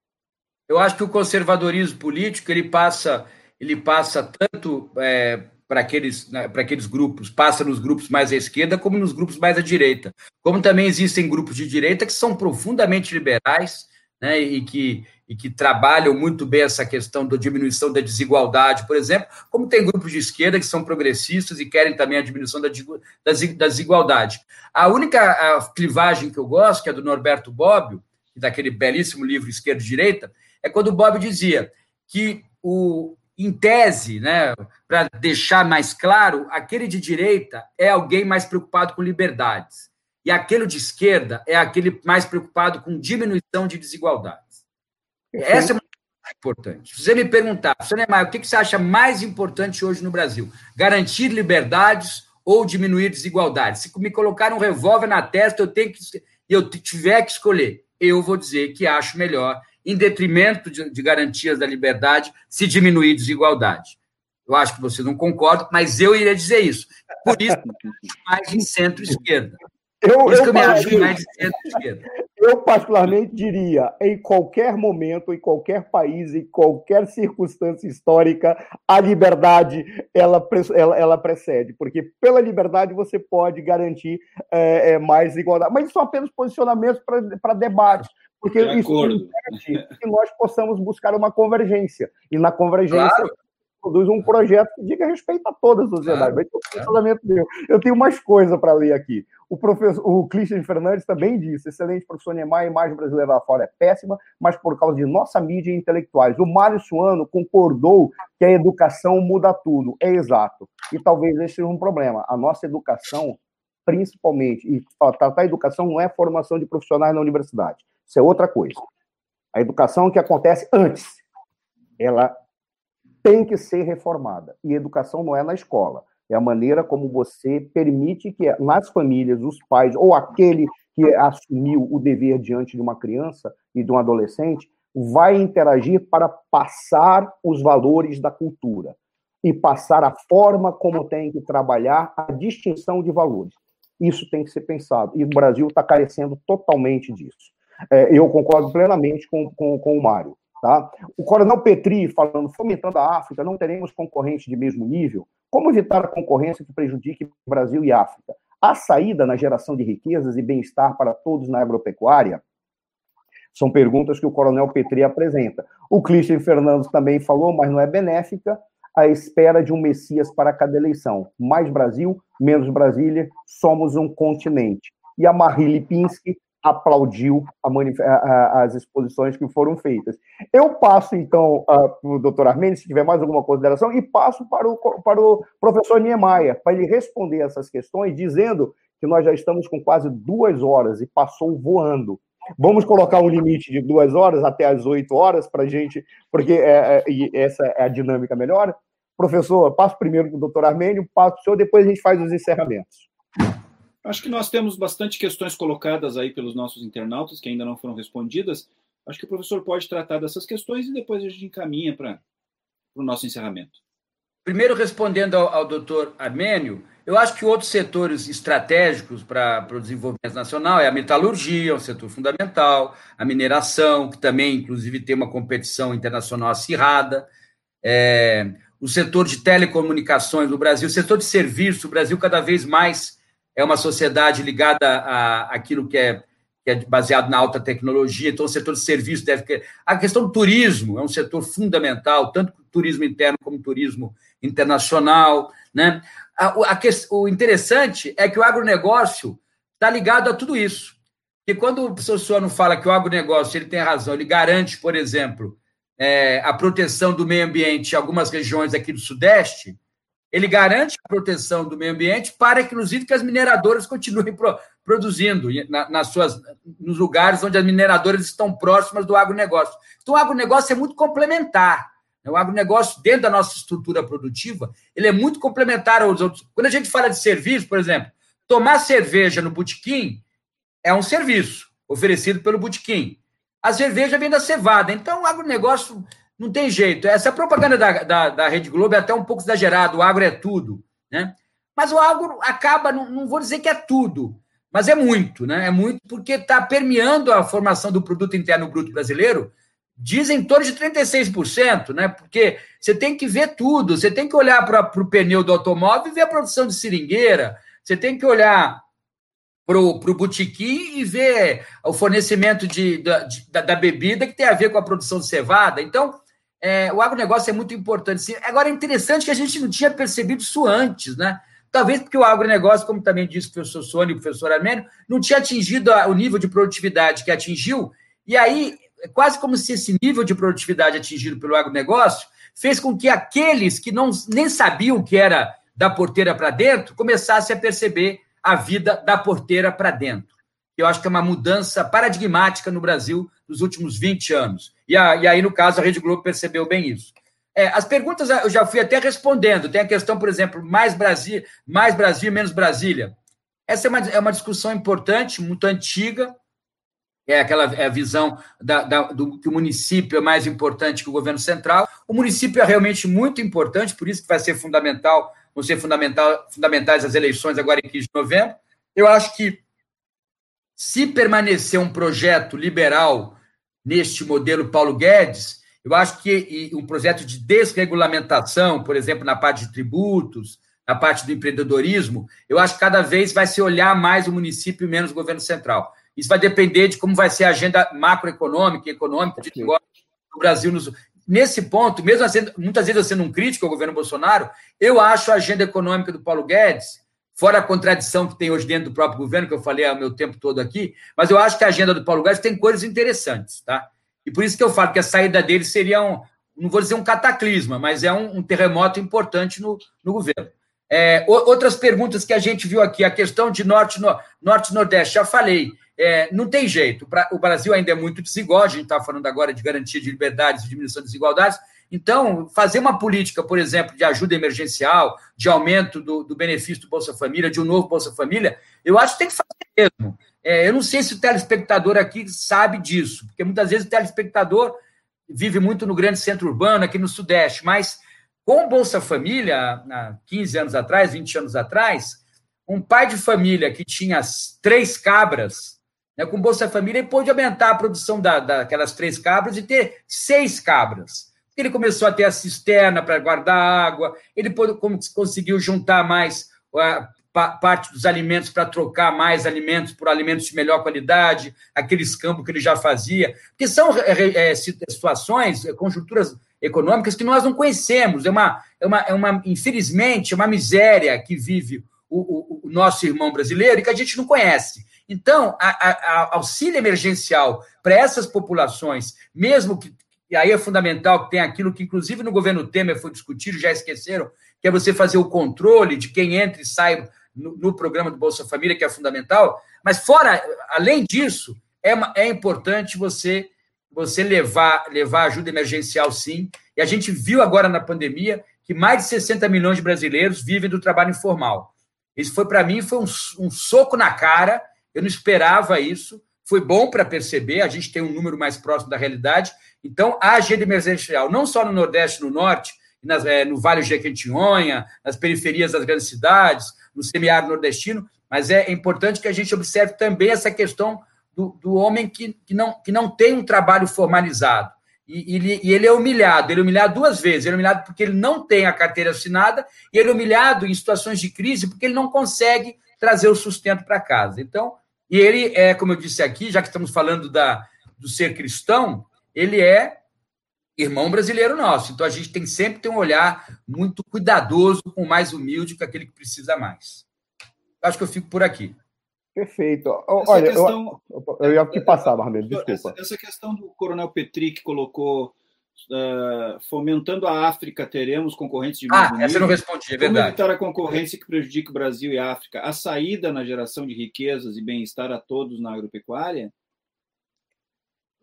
eu acho que o conservadorismo político ele passa, ele passa tanto é, para aqueles, né, para aqueles grupos, passa nos grupos mais à esquerda, como nos grupos mais à direita. Como também existem grupos de direita que são profundamente liberais né, e, que, e que trabalham muito bem essa questão da diminuição da desigualdade, por exemplo, como tem grupos de esquerda que são progressistas e querem também a diminuição da, da, da desigualdade. A única a clivagem que eu gosto, que é do Norberto Bobbio, daquele belíssimo livro Esquerda e Direita, é quando o Bobbio dizia que o, em tese, né, para deixar mais claro, aquele de direita é alguém mais preocupado com liberdades. E aquele de esquerda é aquele mais preocupado com diminuição de desigualdades. Essa é muito importante. Se você me perguntar, Neymar, o que você acha mais importante hoje no Brasil? Garantir liberdades ou diminuir desigualdades? Se me colocar um revólver na testa, eu tenho que eu tiver que escolher, eu vou dizer que acho melhor em detrimento de, de garantias da liberdade, se diminuir desigualdade. Eu acho que você não concorda, mas eu iria dizer isso. Por isso, mais de centro-esquerda. Eu, isso eu, que eu. Eu, particularmente, diria: em qualquer momento, em qualquer país, em qualquer circunstância histórica, a liberdade ela, ela, ela precede, porque pela liberdade você pode garantir é, é, mais igualdade. Mas isso são apenas posicionamentos para debate porque de isso impede que nós possamos buscar uma convergência. E na convergência claro. produz um projeto que diga respeito a toda a sociedade. Claro. Mas, meu. Eu tenho mais coisa para ler aqui. O professor, o Christian Fernandes também disse: excelente professor Neymar, a imagem brasileira lá fora é péssima, mas por causa de nossa mídia e intelectuais. O Mário Suano concordou que a educação muda tudo. É exato. E talvez esse seja um problema. A nossa educação, principalmente, e tratar a educação não é formação de profissionais na universidade isso é outra coisa. A educação que acontece antes, ela tem que ser reformada. E educação não é na escola, é a maneira como você permite que nas famílias, os pais, ou aquele que assumiu o dever diante de uma criança e de um adolescente, vai interagir para passar os valores da cultura e passar a forma como tem que trabalhar a distinção de valores. Isso tem que ser pensado. E o Brasil está carecendo totalmente disso. É, eu concordo plenamente com, com, com o Mário. Tá? O Coronel Petri falando, fomentando a África, não teremos concorrentes de mesmo nível. Como evitar a concorrência que prejudique Brasil e África? A saída na geração de riquezas e bem-estar para todos na agropecuária? São perguntas que o Coronel Petri apresenta. O Christian Fernandes também falou, mas não é benéfica, a espera de um Messias para cada eleição. Mais Brasil, menos Brasília, somos um continente. E a Marie Lipinski aplaudiu a a, as exposições que foram feitas. Eu passo, então, para o doutor Armênio, se tiver mais alguma consideração, e passo para o, para o professor Niemeyer, para ele responder essas questões, dizendo que nós já estamos com quase duas horas e passou voando. Vamos colocar um limite de duas horas até as oito horas para a gente, porque é, é, essa é a dinâmica melhor. Professor, passo primeiro para o doutor Armênio, passo para o senhor, depois a gente faz os encerramentos. Acho que nós temos bastante questões colocadas aí pelos nossos internautas que ainda não foram respondidas. Acho que o professor pode tratar dessas questões e depois a gente encaminha para o nosso encerramento. Primeiro, respondendo ao, ao doutor Armênio, eu acho que outros setores estratégicos para o desenvolvimento nacional é a metalurgia, um setor fundamental, a mineração, que também, inclusive, tem uma competição internacional acirrada, é, o setor de telecomunicações no Brasil, o setor de serviços, o Brasil cada vez mais é uma sociedade ligada a aquilo que é, que é baseado na alta tecnologia, então o setor de serviços deve. A questão do turismo é um setor fundamental, tanto turismo interno como turismo internacional. Né? A, a, o interessante é que o agronegócio está ligado a tudo isso. Porque quando o professor Suano fala que o agronegócio ele tem razão, ele garante, por exemplo, é, a proteção do meio ambiente em algumas regiões aqui do Sudeste, ele garante a proteção do meio ambiente para, inclusive, que as mineradoras continuem pro, produzindo na, nas suas, nos lugares onde as mineradoras estão próximas do agronegócio. Então, o agronegócio é muito complementar. Né? O agronegócio, dentro da nossa estrutura produtiva, ele é muito complementar aos outros. Quando a gente fala de serviço, por exemplo, tomar cerveja no botequim é um serviço oferecido pelo botequim. A cerveja vem da cevada. Então, o agronegócio não tem jeito. Essa propaganda da, da, da Rede Globo é até um pouco exagerada. O agro é tudo. Né? Mas o agro acaba, não, não vou dizer que é tudo, mas é muito, né? É muito porque está permeando a formação do produto interno bruto brasileiro, dizem em torno de 36%, né? Porque você tem que ver tudo, você tem que olhar para o pneu do automóvel e ver a produção de seringueira, você tem que olhar para o botequim e ver o fornecimento de, de, da, da, bebida que tem a ver com a produção de cevada. Então, é, o agronegócio é muito importante. Agora, é interessante que a gente não tinha percebido isso antes, né? Talvez porque o agronegócio, como também disse o professor Sônia e o professor Armênio, não tinha atingido o nível de produtividade que atingiu, e aí é quase como se esse nível de produtividade atingido pelo agronegócio fez com que aqueles que não, nem sabiam que era da porteira para dentro começassem a perceber a vida da porteira para dentro. Eu acho que é uma mudança paradigmática no Brasil nos últimos 20 anos. E, a, e aí, no caso, a Rede Globo percebeu bem isso. É, as perguntas eu já fui até respondendo. Tem a questão, por exemplo, mais Brasil, mais Brasil, menos Brasília. Essa é uma, é uma discussão importante, muito antiga. É aquela é a visão da, da, do que o município é mais importante que o governo central. O município é realmente muito importante, por isso que vai ser fundamental vão ser fundamental, fundamentais as eleições agora em 15 de novembro. Eu acho que, se permanecer um projeto liberal neste modelo Paulo Guedes, eu acho que um projeto de desregulamentação, por exemplo, na parte de tributos, na parte do empreendedorismo, eu acho que cada vez vai se olhar mais o município e menos o governo central. Isso vai depender de como vai ser a agenda macroeconômica e econômica de negócio do Brasil. Nos nesse ponto, mesmo sendo, muitas vezes eu sendo um crítico ao governo Bolsonaro, eu acho a agenda econômica do Paulo Guedes, fora a contradição que tem hoje dentro do próprio governo, que eu falei o meu tempo todo aqui, mas eu acho que a agenda do Paulo Guedes tem coisas interessantes, tá? E por isso que eu falo que a saída dele seria um, não vou dizer um cataclisma, mas é um, um terremoto importante no, no governo. É, outras perguntas que a gente viu aqui, a questão de norte, no, norte nordeste, já falei. É, não tem jeito. O Brasil ainda é muito desigual, a gente está falando agora de garantia de liberdades e diminuição de desigualdades. Então, fazer uma política, por exemplo, de ajuda emergencial, de aumento do, do benefício do Bolsa Família, de um novo Bolsa Família, eu acho que tem que fazer mesmo. É, eu não sei se o telespectador aqui sabe disso, porque muitas vezes o telespectador vive muito no grande centro urbano, aqui no Sudeste, mas com o Bolsa Família, há 15 anos atrás, 20 anos atrás, um pai de família que tinha três cabras né? Com Bolsa Família, ele pôde aumentar a produção da, daquelas três cabras e ter seis cabras. Ele começou a ter a cisterna para guardar água, ele pôde, conseguiu juntar mais a, parte dos alimentos para trocar mais alimentos por alimentos de melhor qualidade, aqueles campos que ele já fazia, porque são é, situações, é, conjunturas econômicas que nós não conhecemos. É uma, é uma, é uma infelizmente, é uma miséria que vive o, o, o nosso irmão brasileiro e que a gente não conhece. Então, a, a, a auxílio emergencial para essas populações, mesmo que e aí é fundamental que tem aquilo que, inclusive, no governo Temer foi discutido, já esqueceram, que é você fazer o controle de quem entra e sai no, no programa do Bolsa Família, que é fundamental. Mas, fora, além disso, é, é importante você você levar, levar ajuda emergencial, sim. E a gente viu agora na pandemia que mais de 60 milhões de brasileiros vivem do trabalho informal. Isso foi, para mim, foi um, um soco na cara eu não esperava isso. Foi bom para perceber, a gente tem um número mais próximo da realidade. Então, a agenda emergencial, não só no Nordeste no Norte, nas, é, no Vale de Jequitinhonha, nas periferias das grandes cidades, no semiárido nordestino, mas é importante que a gente observe também essa questão do, do homem que, que, não, que não tem um trabalho formalizado. E, e, e, ele é humilhado. Ele é humilhado duas vezes. Ele é humilhado porque ele não tem a carteira assinada, e ele é humilhado em situações de crise porque ele não consegue trazer o sustento para casa. Então, e ele é, como eu disse aqui, já que estamos falando da, do ser cristão, ele é irmão brasileiro nosso. Então a gente tem sempre ter um olhar muito cuidadoso, com o mais humilde, com aquele que precisa mais. Acho que eu fico por aqui. Perfeito. Olha, questão, eu, eu ia que passar, Marmelo, desculpa. Essa, essa, questão do Coronel Petri que colocou uh, fomentando a África, teremos concorrentes de Ah, essa eu não respondi, é verdade. Como evitar a concorrência que prejudica o Brasil e a África? A saída na geração de riquezas e bem-estar a todos na agropecuária?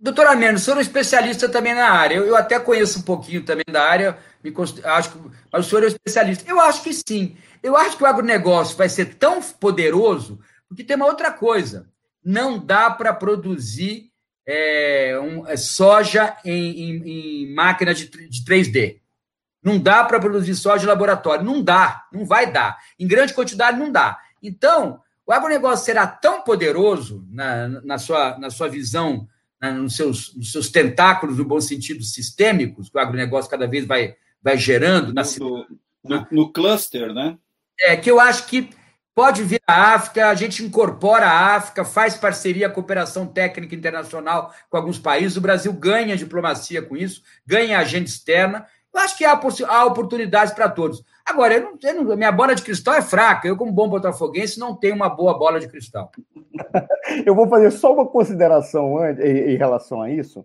Doutor Armeno, o senhor é especialista também na área. Eu, eu até conheço um pouquinho também da área, me acho que, mas o senhor é especialista. Eu acho que sim. Eu acho que o agronegócio vai ser tão poderoso, porque tem uma outra coisa. Não dá para produzir é, um, é, soja em, em, em, máquina de, de 3D. Não dá para produzir soja em laboratório. Não dá, não vai dar. Em grande quantidade, não dá. Então, o agronegócio será tão poderoso na, na, sua, na sua visão né, nos, seus, nos seus tentáculos, no bom sentido, sistêmicos, que o agronegócio cada vez vai, vai gerando. Na, no, no, no cluster, né? É, que eu acho que pode vir a África, a gente incorpora a África, faz parceria, cooperação técnica internacional com alguns países, o Brasil ganha diplomacia com isso, ganha agenda externa, eu acho que há, há oportunidades para todos. Agora, eu não, eu não, minha bola de cristal é fraca. Eu, como bom botafoguense, não tenho uma boa bola de cristal. eu vou fazer só uma consideração em, relação a isso.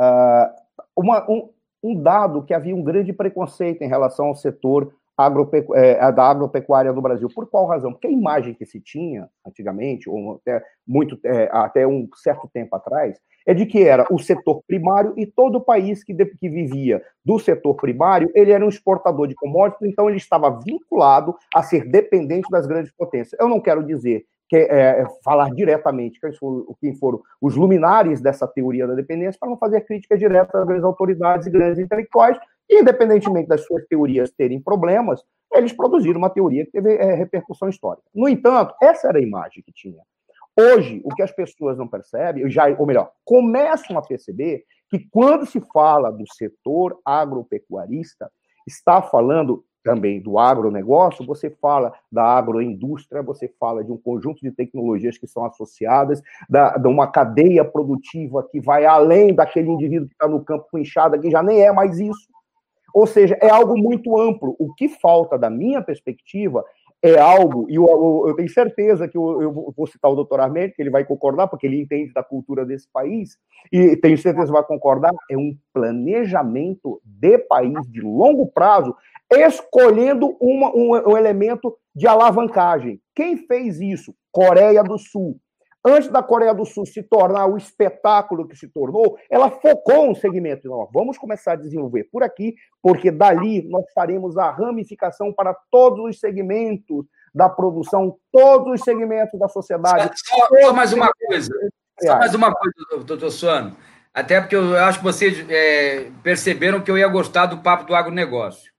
Uh, uma, um, um, dado que havia um grande preconceito em relação ao setor agropecu é, da agropecuária no Brasil. Por qual razão? Porque a imagem que se tinha antigamente, ou até, muito, é, até um certo tempo atrás, é de que era o setor primário e todo o país que, que vivia do setor primário, ele era um exportador de commodities, então ele estava vinculado a ser dependente das grandes potências. Eu não quero dizer que é, é falar diretamente quem foram, quem foram os luminares dessa teoria da dependência, para não fazer críticas diretas às grandes autoridades e grandes intelectuais, independentemente das suas teorias terem problemas, eles produziram uma teoria que teve é, repercussão histórica. No entanto, essa era a imagem que tinha. Hoje, o que as pessoas não percebem, já, ou melhor, começam a perceber que quando se fala do setor agropecuarista, está falando também do agronegócio, você fala da agroindústria, você fala de um conjunto de tecnologias que são associadas, da, de uma cadeia produtiva que vai além daquele indivíduo que está no campo com enxada, que já nem é mais isso. Ou seja, é algo muito amplo. O que falta, da minha perspectiva, é algo, e eu, eu, eu, tenho certeza que eu, eu, vou citar o doutor Armênio, que ele vai concordar, porque ele entende da cultura desse país, e tenho certeza que vai concordar, é um planejamento de país de longo prazo, escolhendo uma, um, um elemento de alavancagem. Quem fez isso? Coreia do Sul. Antes da Coreia do Sul se tornar o espetáculo que se tornou, ela focou um segmento. Então, vamos começar a desenvolver por aqui, porque dali nós faremos a ramificação para todos os segmentos da produção, todos os segmentos da sociedade. Só, só mais uma coisa. Só mais uma coisa, doutor Suano. Até porque eu acho que vocês é, perceberam que eu ia gostar do papo do agronegócio.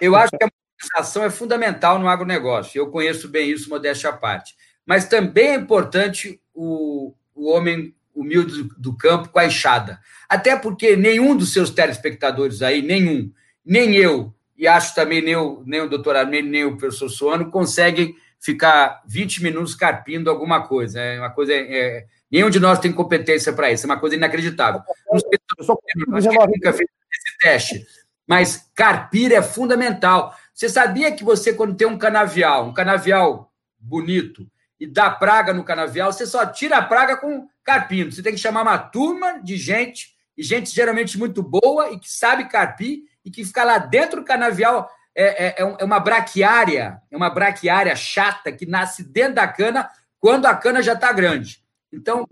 Eu acho que a modernização é fundamental no agronegócio. Eu conheço bem isso, modéstia à parte mas também é importante o, o homem humilde do, do campo com a enxada. Até porque nenhum dos seus telespectadores aí, nenhum, nem eu, e acho também nem o, nem o doutor Armênio, nem o professor Soano, conseguem ficar 20 minutos carpindo alguma coisa. É uma coisa. É, nenhum de nós tem competência para isso, é uma coisa inacreditável. Não sei se eu acho que nunca fez esse teste, mas carpir é fundamental. Você sabia que você, quando tem um canavial, um canavial bonito, e dá praga no canavial, você só tira a praga com carpindo. Você tem que chamar uma turma de gente, e gente geralmente muito boa e que sabe carpir, e que fica lá dentro do canavial. É, é, é, é uma braquiária, é uma braquiária chata que nasce dentro da cana quando a cana já está grande. Então,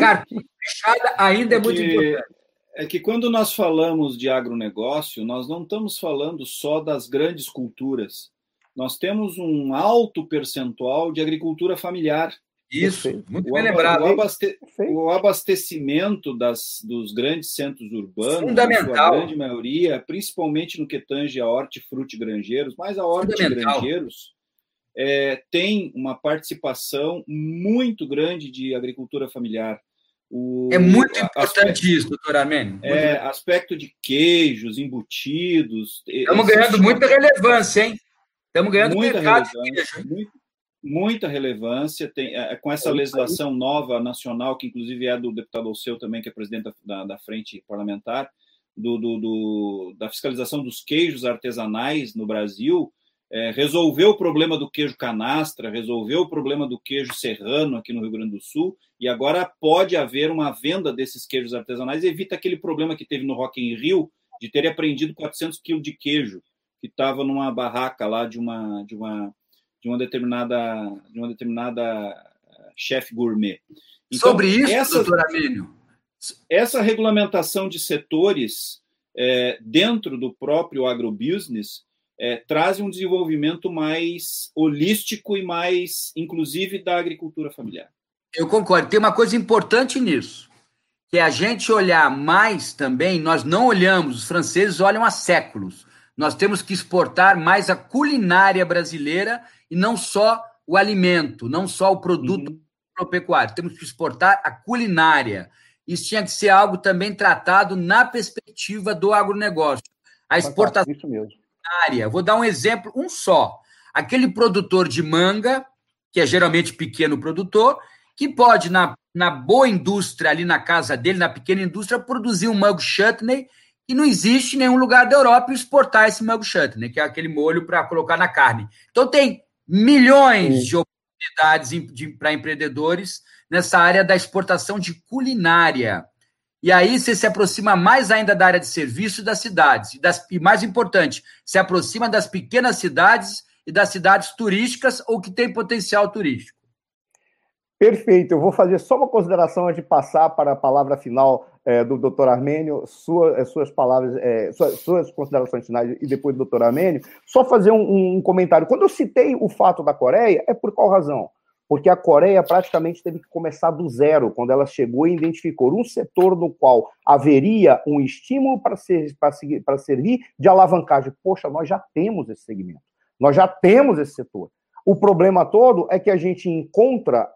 carpir fechada ainda é, é muito importante. É que quando nós falamos de agronegócio, nós não estamos falando só das grandes culturas nós temos um alto percentual de agricultura familiar. Isso, muito bem lembrado. O, abaste o abastecimento das, dos grandes centros urbanos, Fundamental. grande maioria, principalmente no que tange a hortifruti granjeiros, mas a hortigranjeiros, é, tem uma participação muito grande de agricultura familiar. O, é muito importante aspecto, isso, doutor Armênio. É, aspecto de queijos, embutidos. Estamos ganhando muita relevância, hein? Estamos ganhando muita relevância, muito, muita relevância. Tem, é, com essa legislação nova nacional, que inclusive é do deputado Alceu também, que é presidente da, da frente parlamentar, do, do, do, da fiscalização dos queijos artesanais no Brasil, é, resolveu o problema do queijo canastra, resolveu o problema do queijo serrano aqui no Rio Grande do Sul, e agora pode haver uma venda desses queijos artesanais, evita aquele problema que teve no Rock in Rio, de ter apreendido 400 quilos de queijo, que estava numa barraca lá de uma, de uma, de uma determinada, de uma determinada eh, chefe gourmet. Então, Sobre isso, essa, doutor Amílio? Essa regulamentação de setores é, dentro do próprio agrobusiness é, traz um desenvolvimento mais holístico e mais, inclusive, da agricultura familiar. Eu concordo. Tem uma coisa importante nisso, que é a gente olhar mais também, nós não olhamos, os franceses olham há séculos. Nós temos que exportar mais a culinária brasileira e não só o alimento, não só o produto uhum. agropecuário. Temos que exportar a culinária. Isso tinha que ser algo também tratado na perspectiva do agronegócio. A exportação Isso mesmo área. Vou dar um exemplo, um só. Aquele produtor de manga, que é geralmente pequeno produtor, que pode, na, na boa indústria, ali na casa dele, na pequena indústria, produzir um mango chutney, e não existe em nenhum lugar da Europa exportar esse mango chutney, que é aquele molho para colocar na carne. Então, tem milhões de oportunidades para empreendedores nessa área da exportação de culinária. E aí você se aproxima mais ainda da área de serviço das cidades. E, das, e mais importante, se aproxima das pequenas cidades e das cidades turísticas ou que têm potencial turístico. Perfeito. Eu vou fazer só uma consideração antes de passar para a palavra final é, do doutor Armênio, sua, é, suas palavras, é, suas, suas, considerações finais e depois do doutor Armênio. Só fazer um, um comentário. Quando eu citei o fato da Coreia, é por qual razão? porque a Coreia praticamente teve que começar do zero quando ela chegou e identificou um setor no qual haveria um estímulo para, ser, para, seguir, para servir de alavancagem. Poxa, nós já temos esse segmento, nós já temos esse setor. O problema todo é que a gente encontra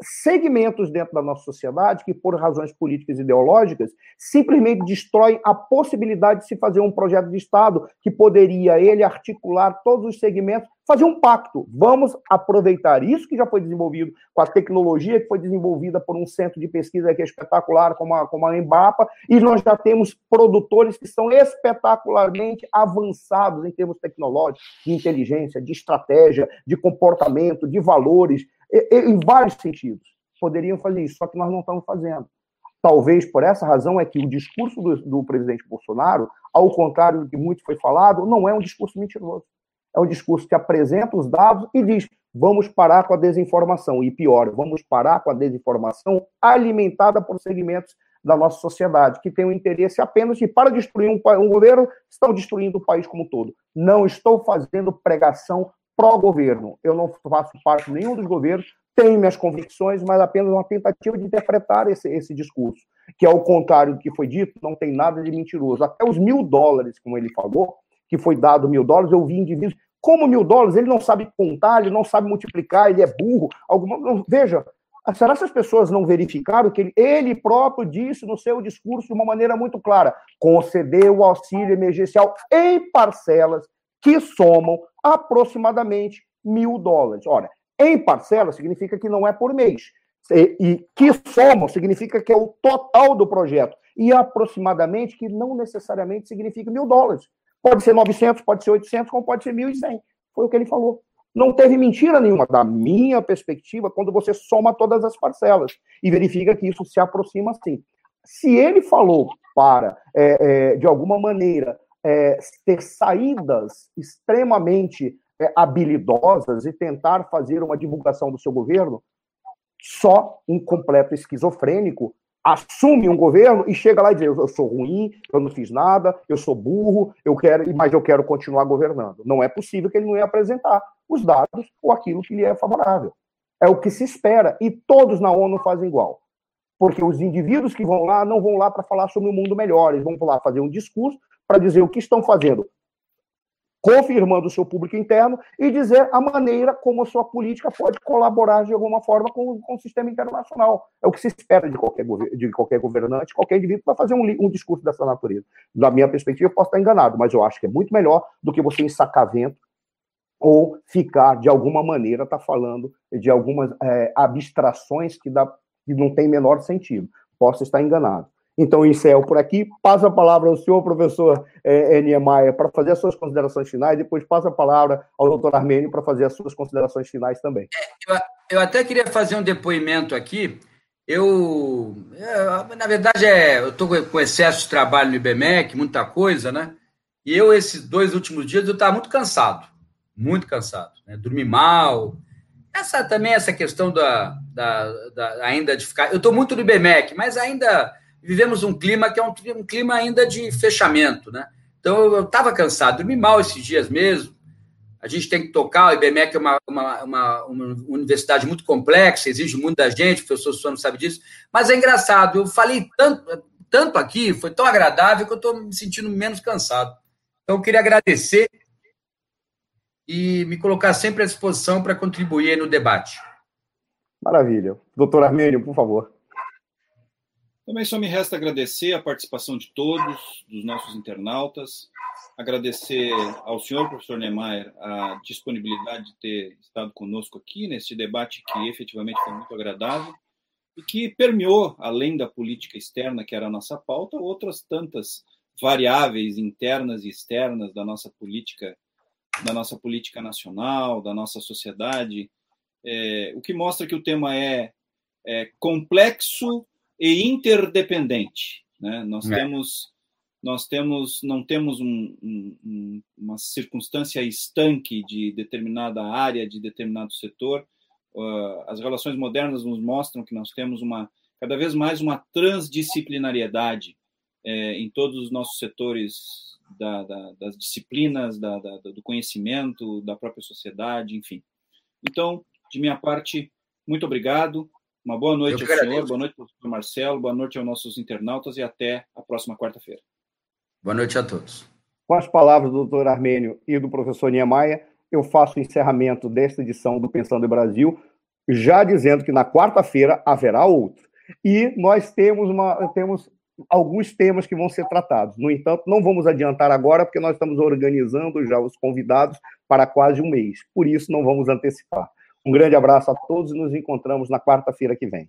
segmentos dentro da nossa sociedade que, por razões políticas e ideológicas, simplesmente destroem a possibilidade de se fazer um projeto de Estado que poderia ele articular todos os segmentos, fazer um pacto. Vamos aproveitar isso que já foi desenvolvido com a tecnologia que foi desenvolvida por um centro de pesquisa que é espetacular, como a, como a Embrapa, e nós já temos produtores que são espetacularmente avançados em termos tecnológicos, de inteligência, de estratégia, de comportamento, de valores, em vários sentidos. Poderiam fazer isso, só que nós não estamos fazendo. Talvez por essa razão é que o discurso do, do presidente Bolsonaro, ao contrário do que muito foi falado, não é um discurso mentiroso. É um discurso que apresenta os dados e diz: vamos parar com a desinformação. E pior, vamos parar com a desinformação alimentada por segmentos da nossa sociedade, que tem o interesse apenas de, para destruir um, um governo, estão destruindo o país como um todo. Não estou fazendo pregação pró-governo. Eu não faço parte de nenhum dos governos, tenho minhas convicções, mas apenas uma tentativa de interpretar esse, esse discurso, que ao contrário do que foi dito, não tem nada de mentiroso. Até os mil dólares, como ele falou, que foi dado mil dólares, eu vi indivíduos. Como mil dólares? Ele não sabe contar, ele não sabe multiplicar, ele é burro. Alguma... Veja, será que as pessoas não verificaram que ele, ele próprio disse no seu discurso de uma maneira muito clara: conceder o auxílio emergencial em parcelas que somam aproximadamente mil dólares. Ora, em parcela significa que não é por mês. E, e que somam significa que é o total do projeto. E aproximadamente, que não necessariamente significa mil dólares. Pode ser 900, pode ser 800, como pode ser 1.100. Foi o que ele falou. Não teve mentira nenhuma, da minha perspectiva, quando você soma todas as parcelas e verifica que isso se aproxima assim. Se ele falou para, é, é, de alguma maneira, é, ter saídas extremamente é, habilidosas e tentar fazer uma divulgação do seu governo, só um completo esquizofrênico assume um governo e chega lá e diz: eu sou ruim, eu não fiz nada, eu sou burro, eu quero, mas eu quero continuar governando. Não é possível que ele não ia apresentar os dados ou aquilo que lhe é favorável. É o que se espera e todos na ONU fazem igual. Porque os indivíduos que vão lá não vão lá para falar sobre um mundo melhor, eles vão lá fazer um discurso para dizer o que estão fazendo, confirmando o seu público interno e dizer a maneira como a sua política pode colaborar de alguma forma com, com o sistema internacional. É o que se espera de qualquer, de qualquer governante, qualquer indivíduo para fazer um, um, discurso dessa natureza. Da minha perspectiva, eu posso estar enganado, mas eu acho que é muito melhor do que você ensacar vento ou ficar, de alguma maneira, tá falando de algumas é, abstrações que, dá, que não tem menor sentido. Posso estar enganado. Então, encerro por aqui. Passa a palavra ao senhor professor é, para fazer as suas considerações finais, depois passa a palavra ao doutor Armênio para fazer as suas considerações finais também. É, eu, eu, até queria fazer um depoimento aqui. Eu, é, na verdade, é, eu estou com excesso de trabalho no IBMEC, muita coisa, né? E eu, esses dois últimos dias, eu estava muito cansado, muito cansado. Né? Dormi mal. Essa também, essa questão da, da, da ainda de ficar. Eu estou muito no IBMEC, mas ainda vivemos um clima que é um, um clima ainda de fechamento, né? Então eu estava cansado, dormi mal esses dias mesmo. A gente tem que tocar, o IBMEC é uma, uma, uma, uma universidade muito complexa, exige muito da gente, o professor Suano sabe disso, mas é engraçado, eu falei tanto, tanto aqui, foi tão agradável que eu estou me sentindo menos cansado. Então, eu queria agradecer e me colocar sempre à disposição para contribuir no debate. Maravilha. Doutor Armênio, por favor. Também só me resta agradecer a participação de todos, dos nossos internautas, agradecer ao senhor professor Neymar a disponibilidade de ter estado conosco aqui neste debate que efetivamente foi muito agradável e que permeou, além da política externa, que era a nossa pauta, outras tantas variáveis internas e externas da nossa política, da nossa política nacional, da nossa sociedade, é, o que mostra que o tema é, é complexo e interdependente. Né? Nós é. temos nós temos não temos um, um, uma circunstância estanque de determinada área, de determinado setor. Uh, as relações modernas nos mostram que nós temos uma cada vez mais uma transdisciplinariedade é, em todos os nossos setores da, da, das disciplinas, da, do conhecimento, da própria sociedade, enfim. Então, de minha parte, muito obrigado. Uma boa noite ao senhor, boa noite ao professor Marcelo, boa noite aos nossos internautas e até a próxima quarta-feira. Boa noite a todos. Com as palavras do doutor Armênio e do professor Niemeyer, eu faço o encerramento desta edição do Pensando em Brasil, já dizendo que na quarta-feira haverá outro. E nós temos, uma, temos alguns temas que vão ser tratados. No entanto, não vamos adiantar agora, porque nós estamos organizando já os convidados para quase um mês. Por isso, não vamos antecipar. Um grande abraço a todos e nos encontramos na quarta-feira que vem.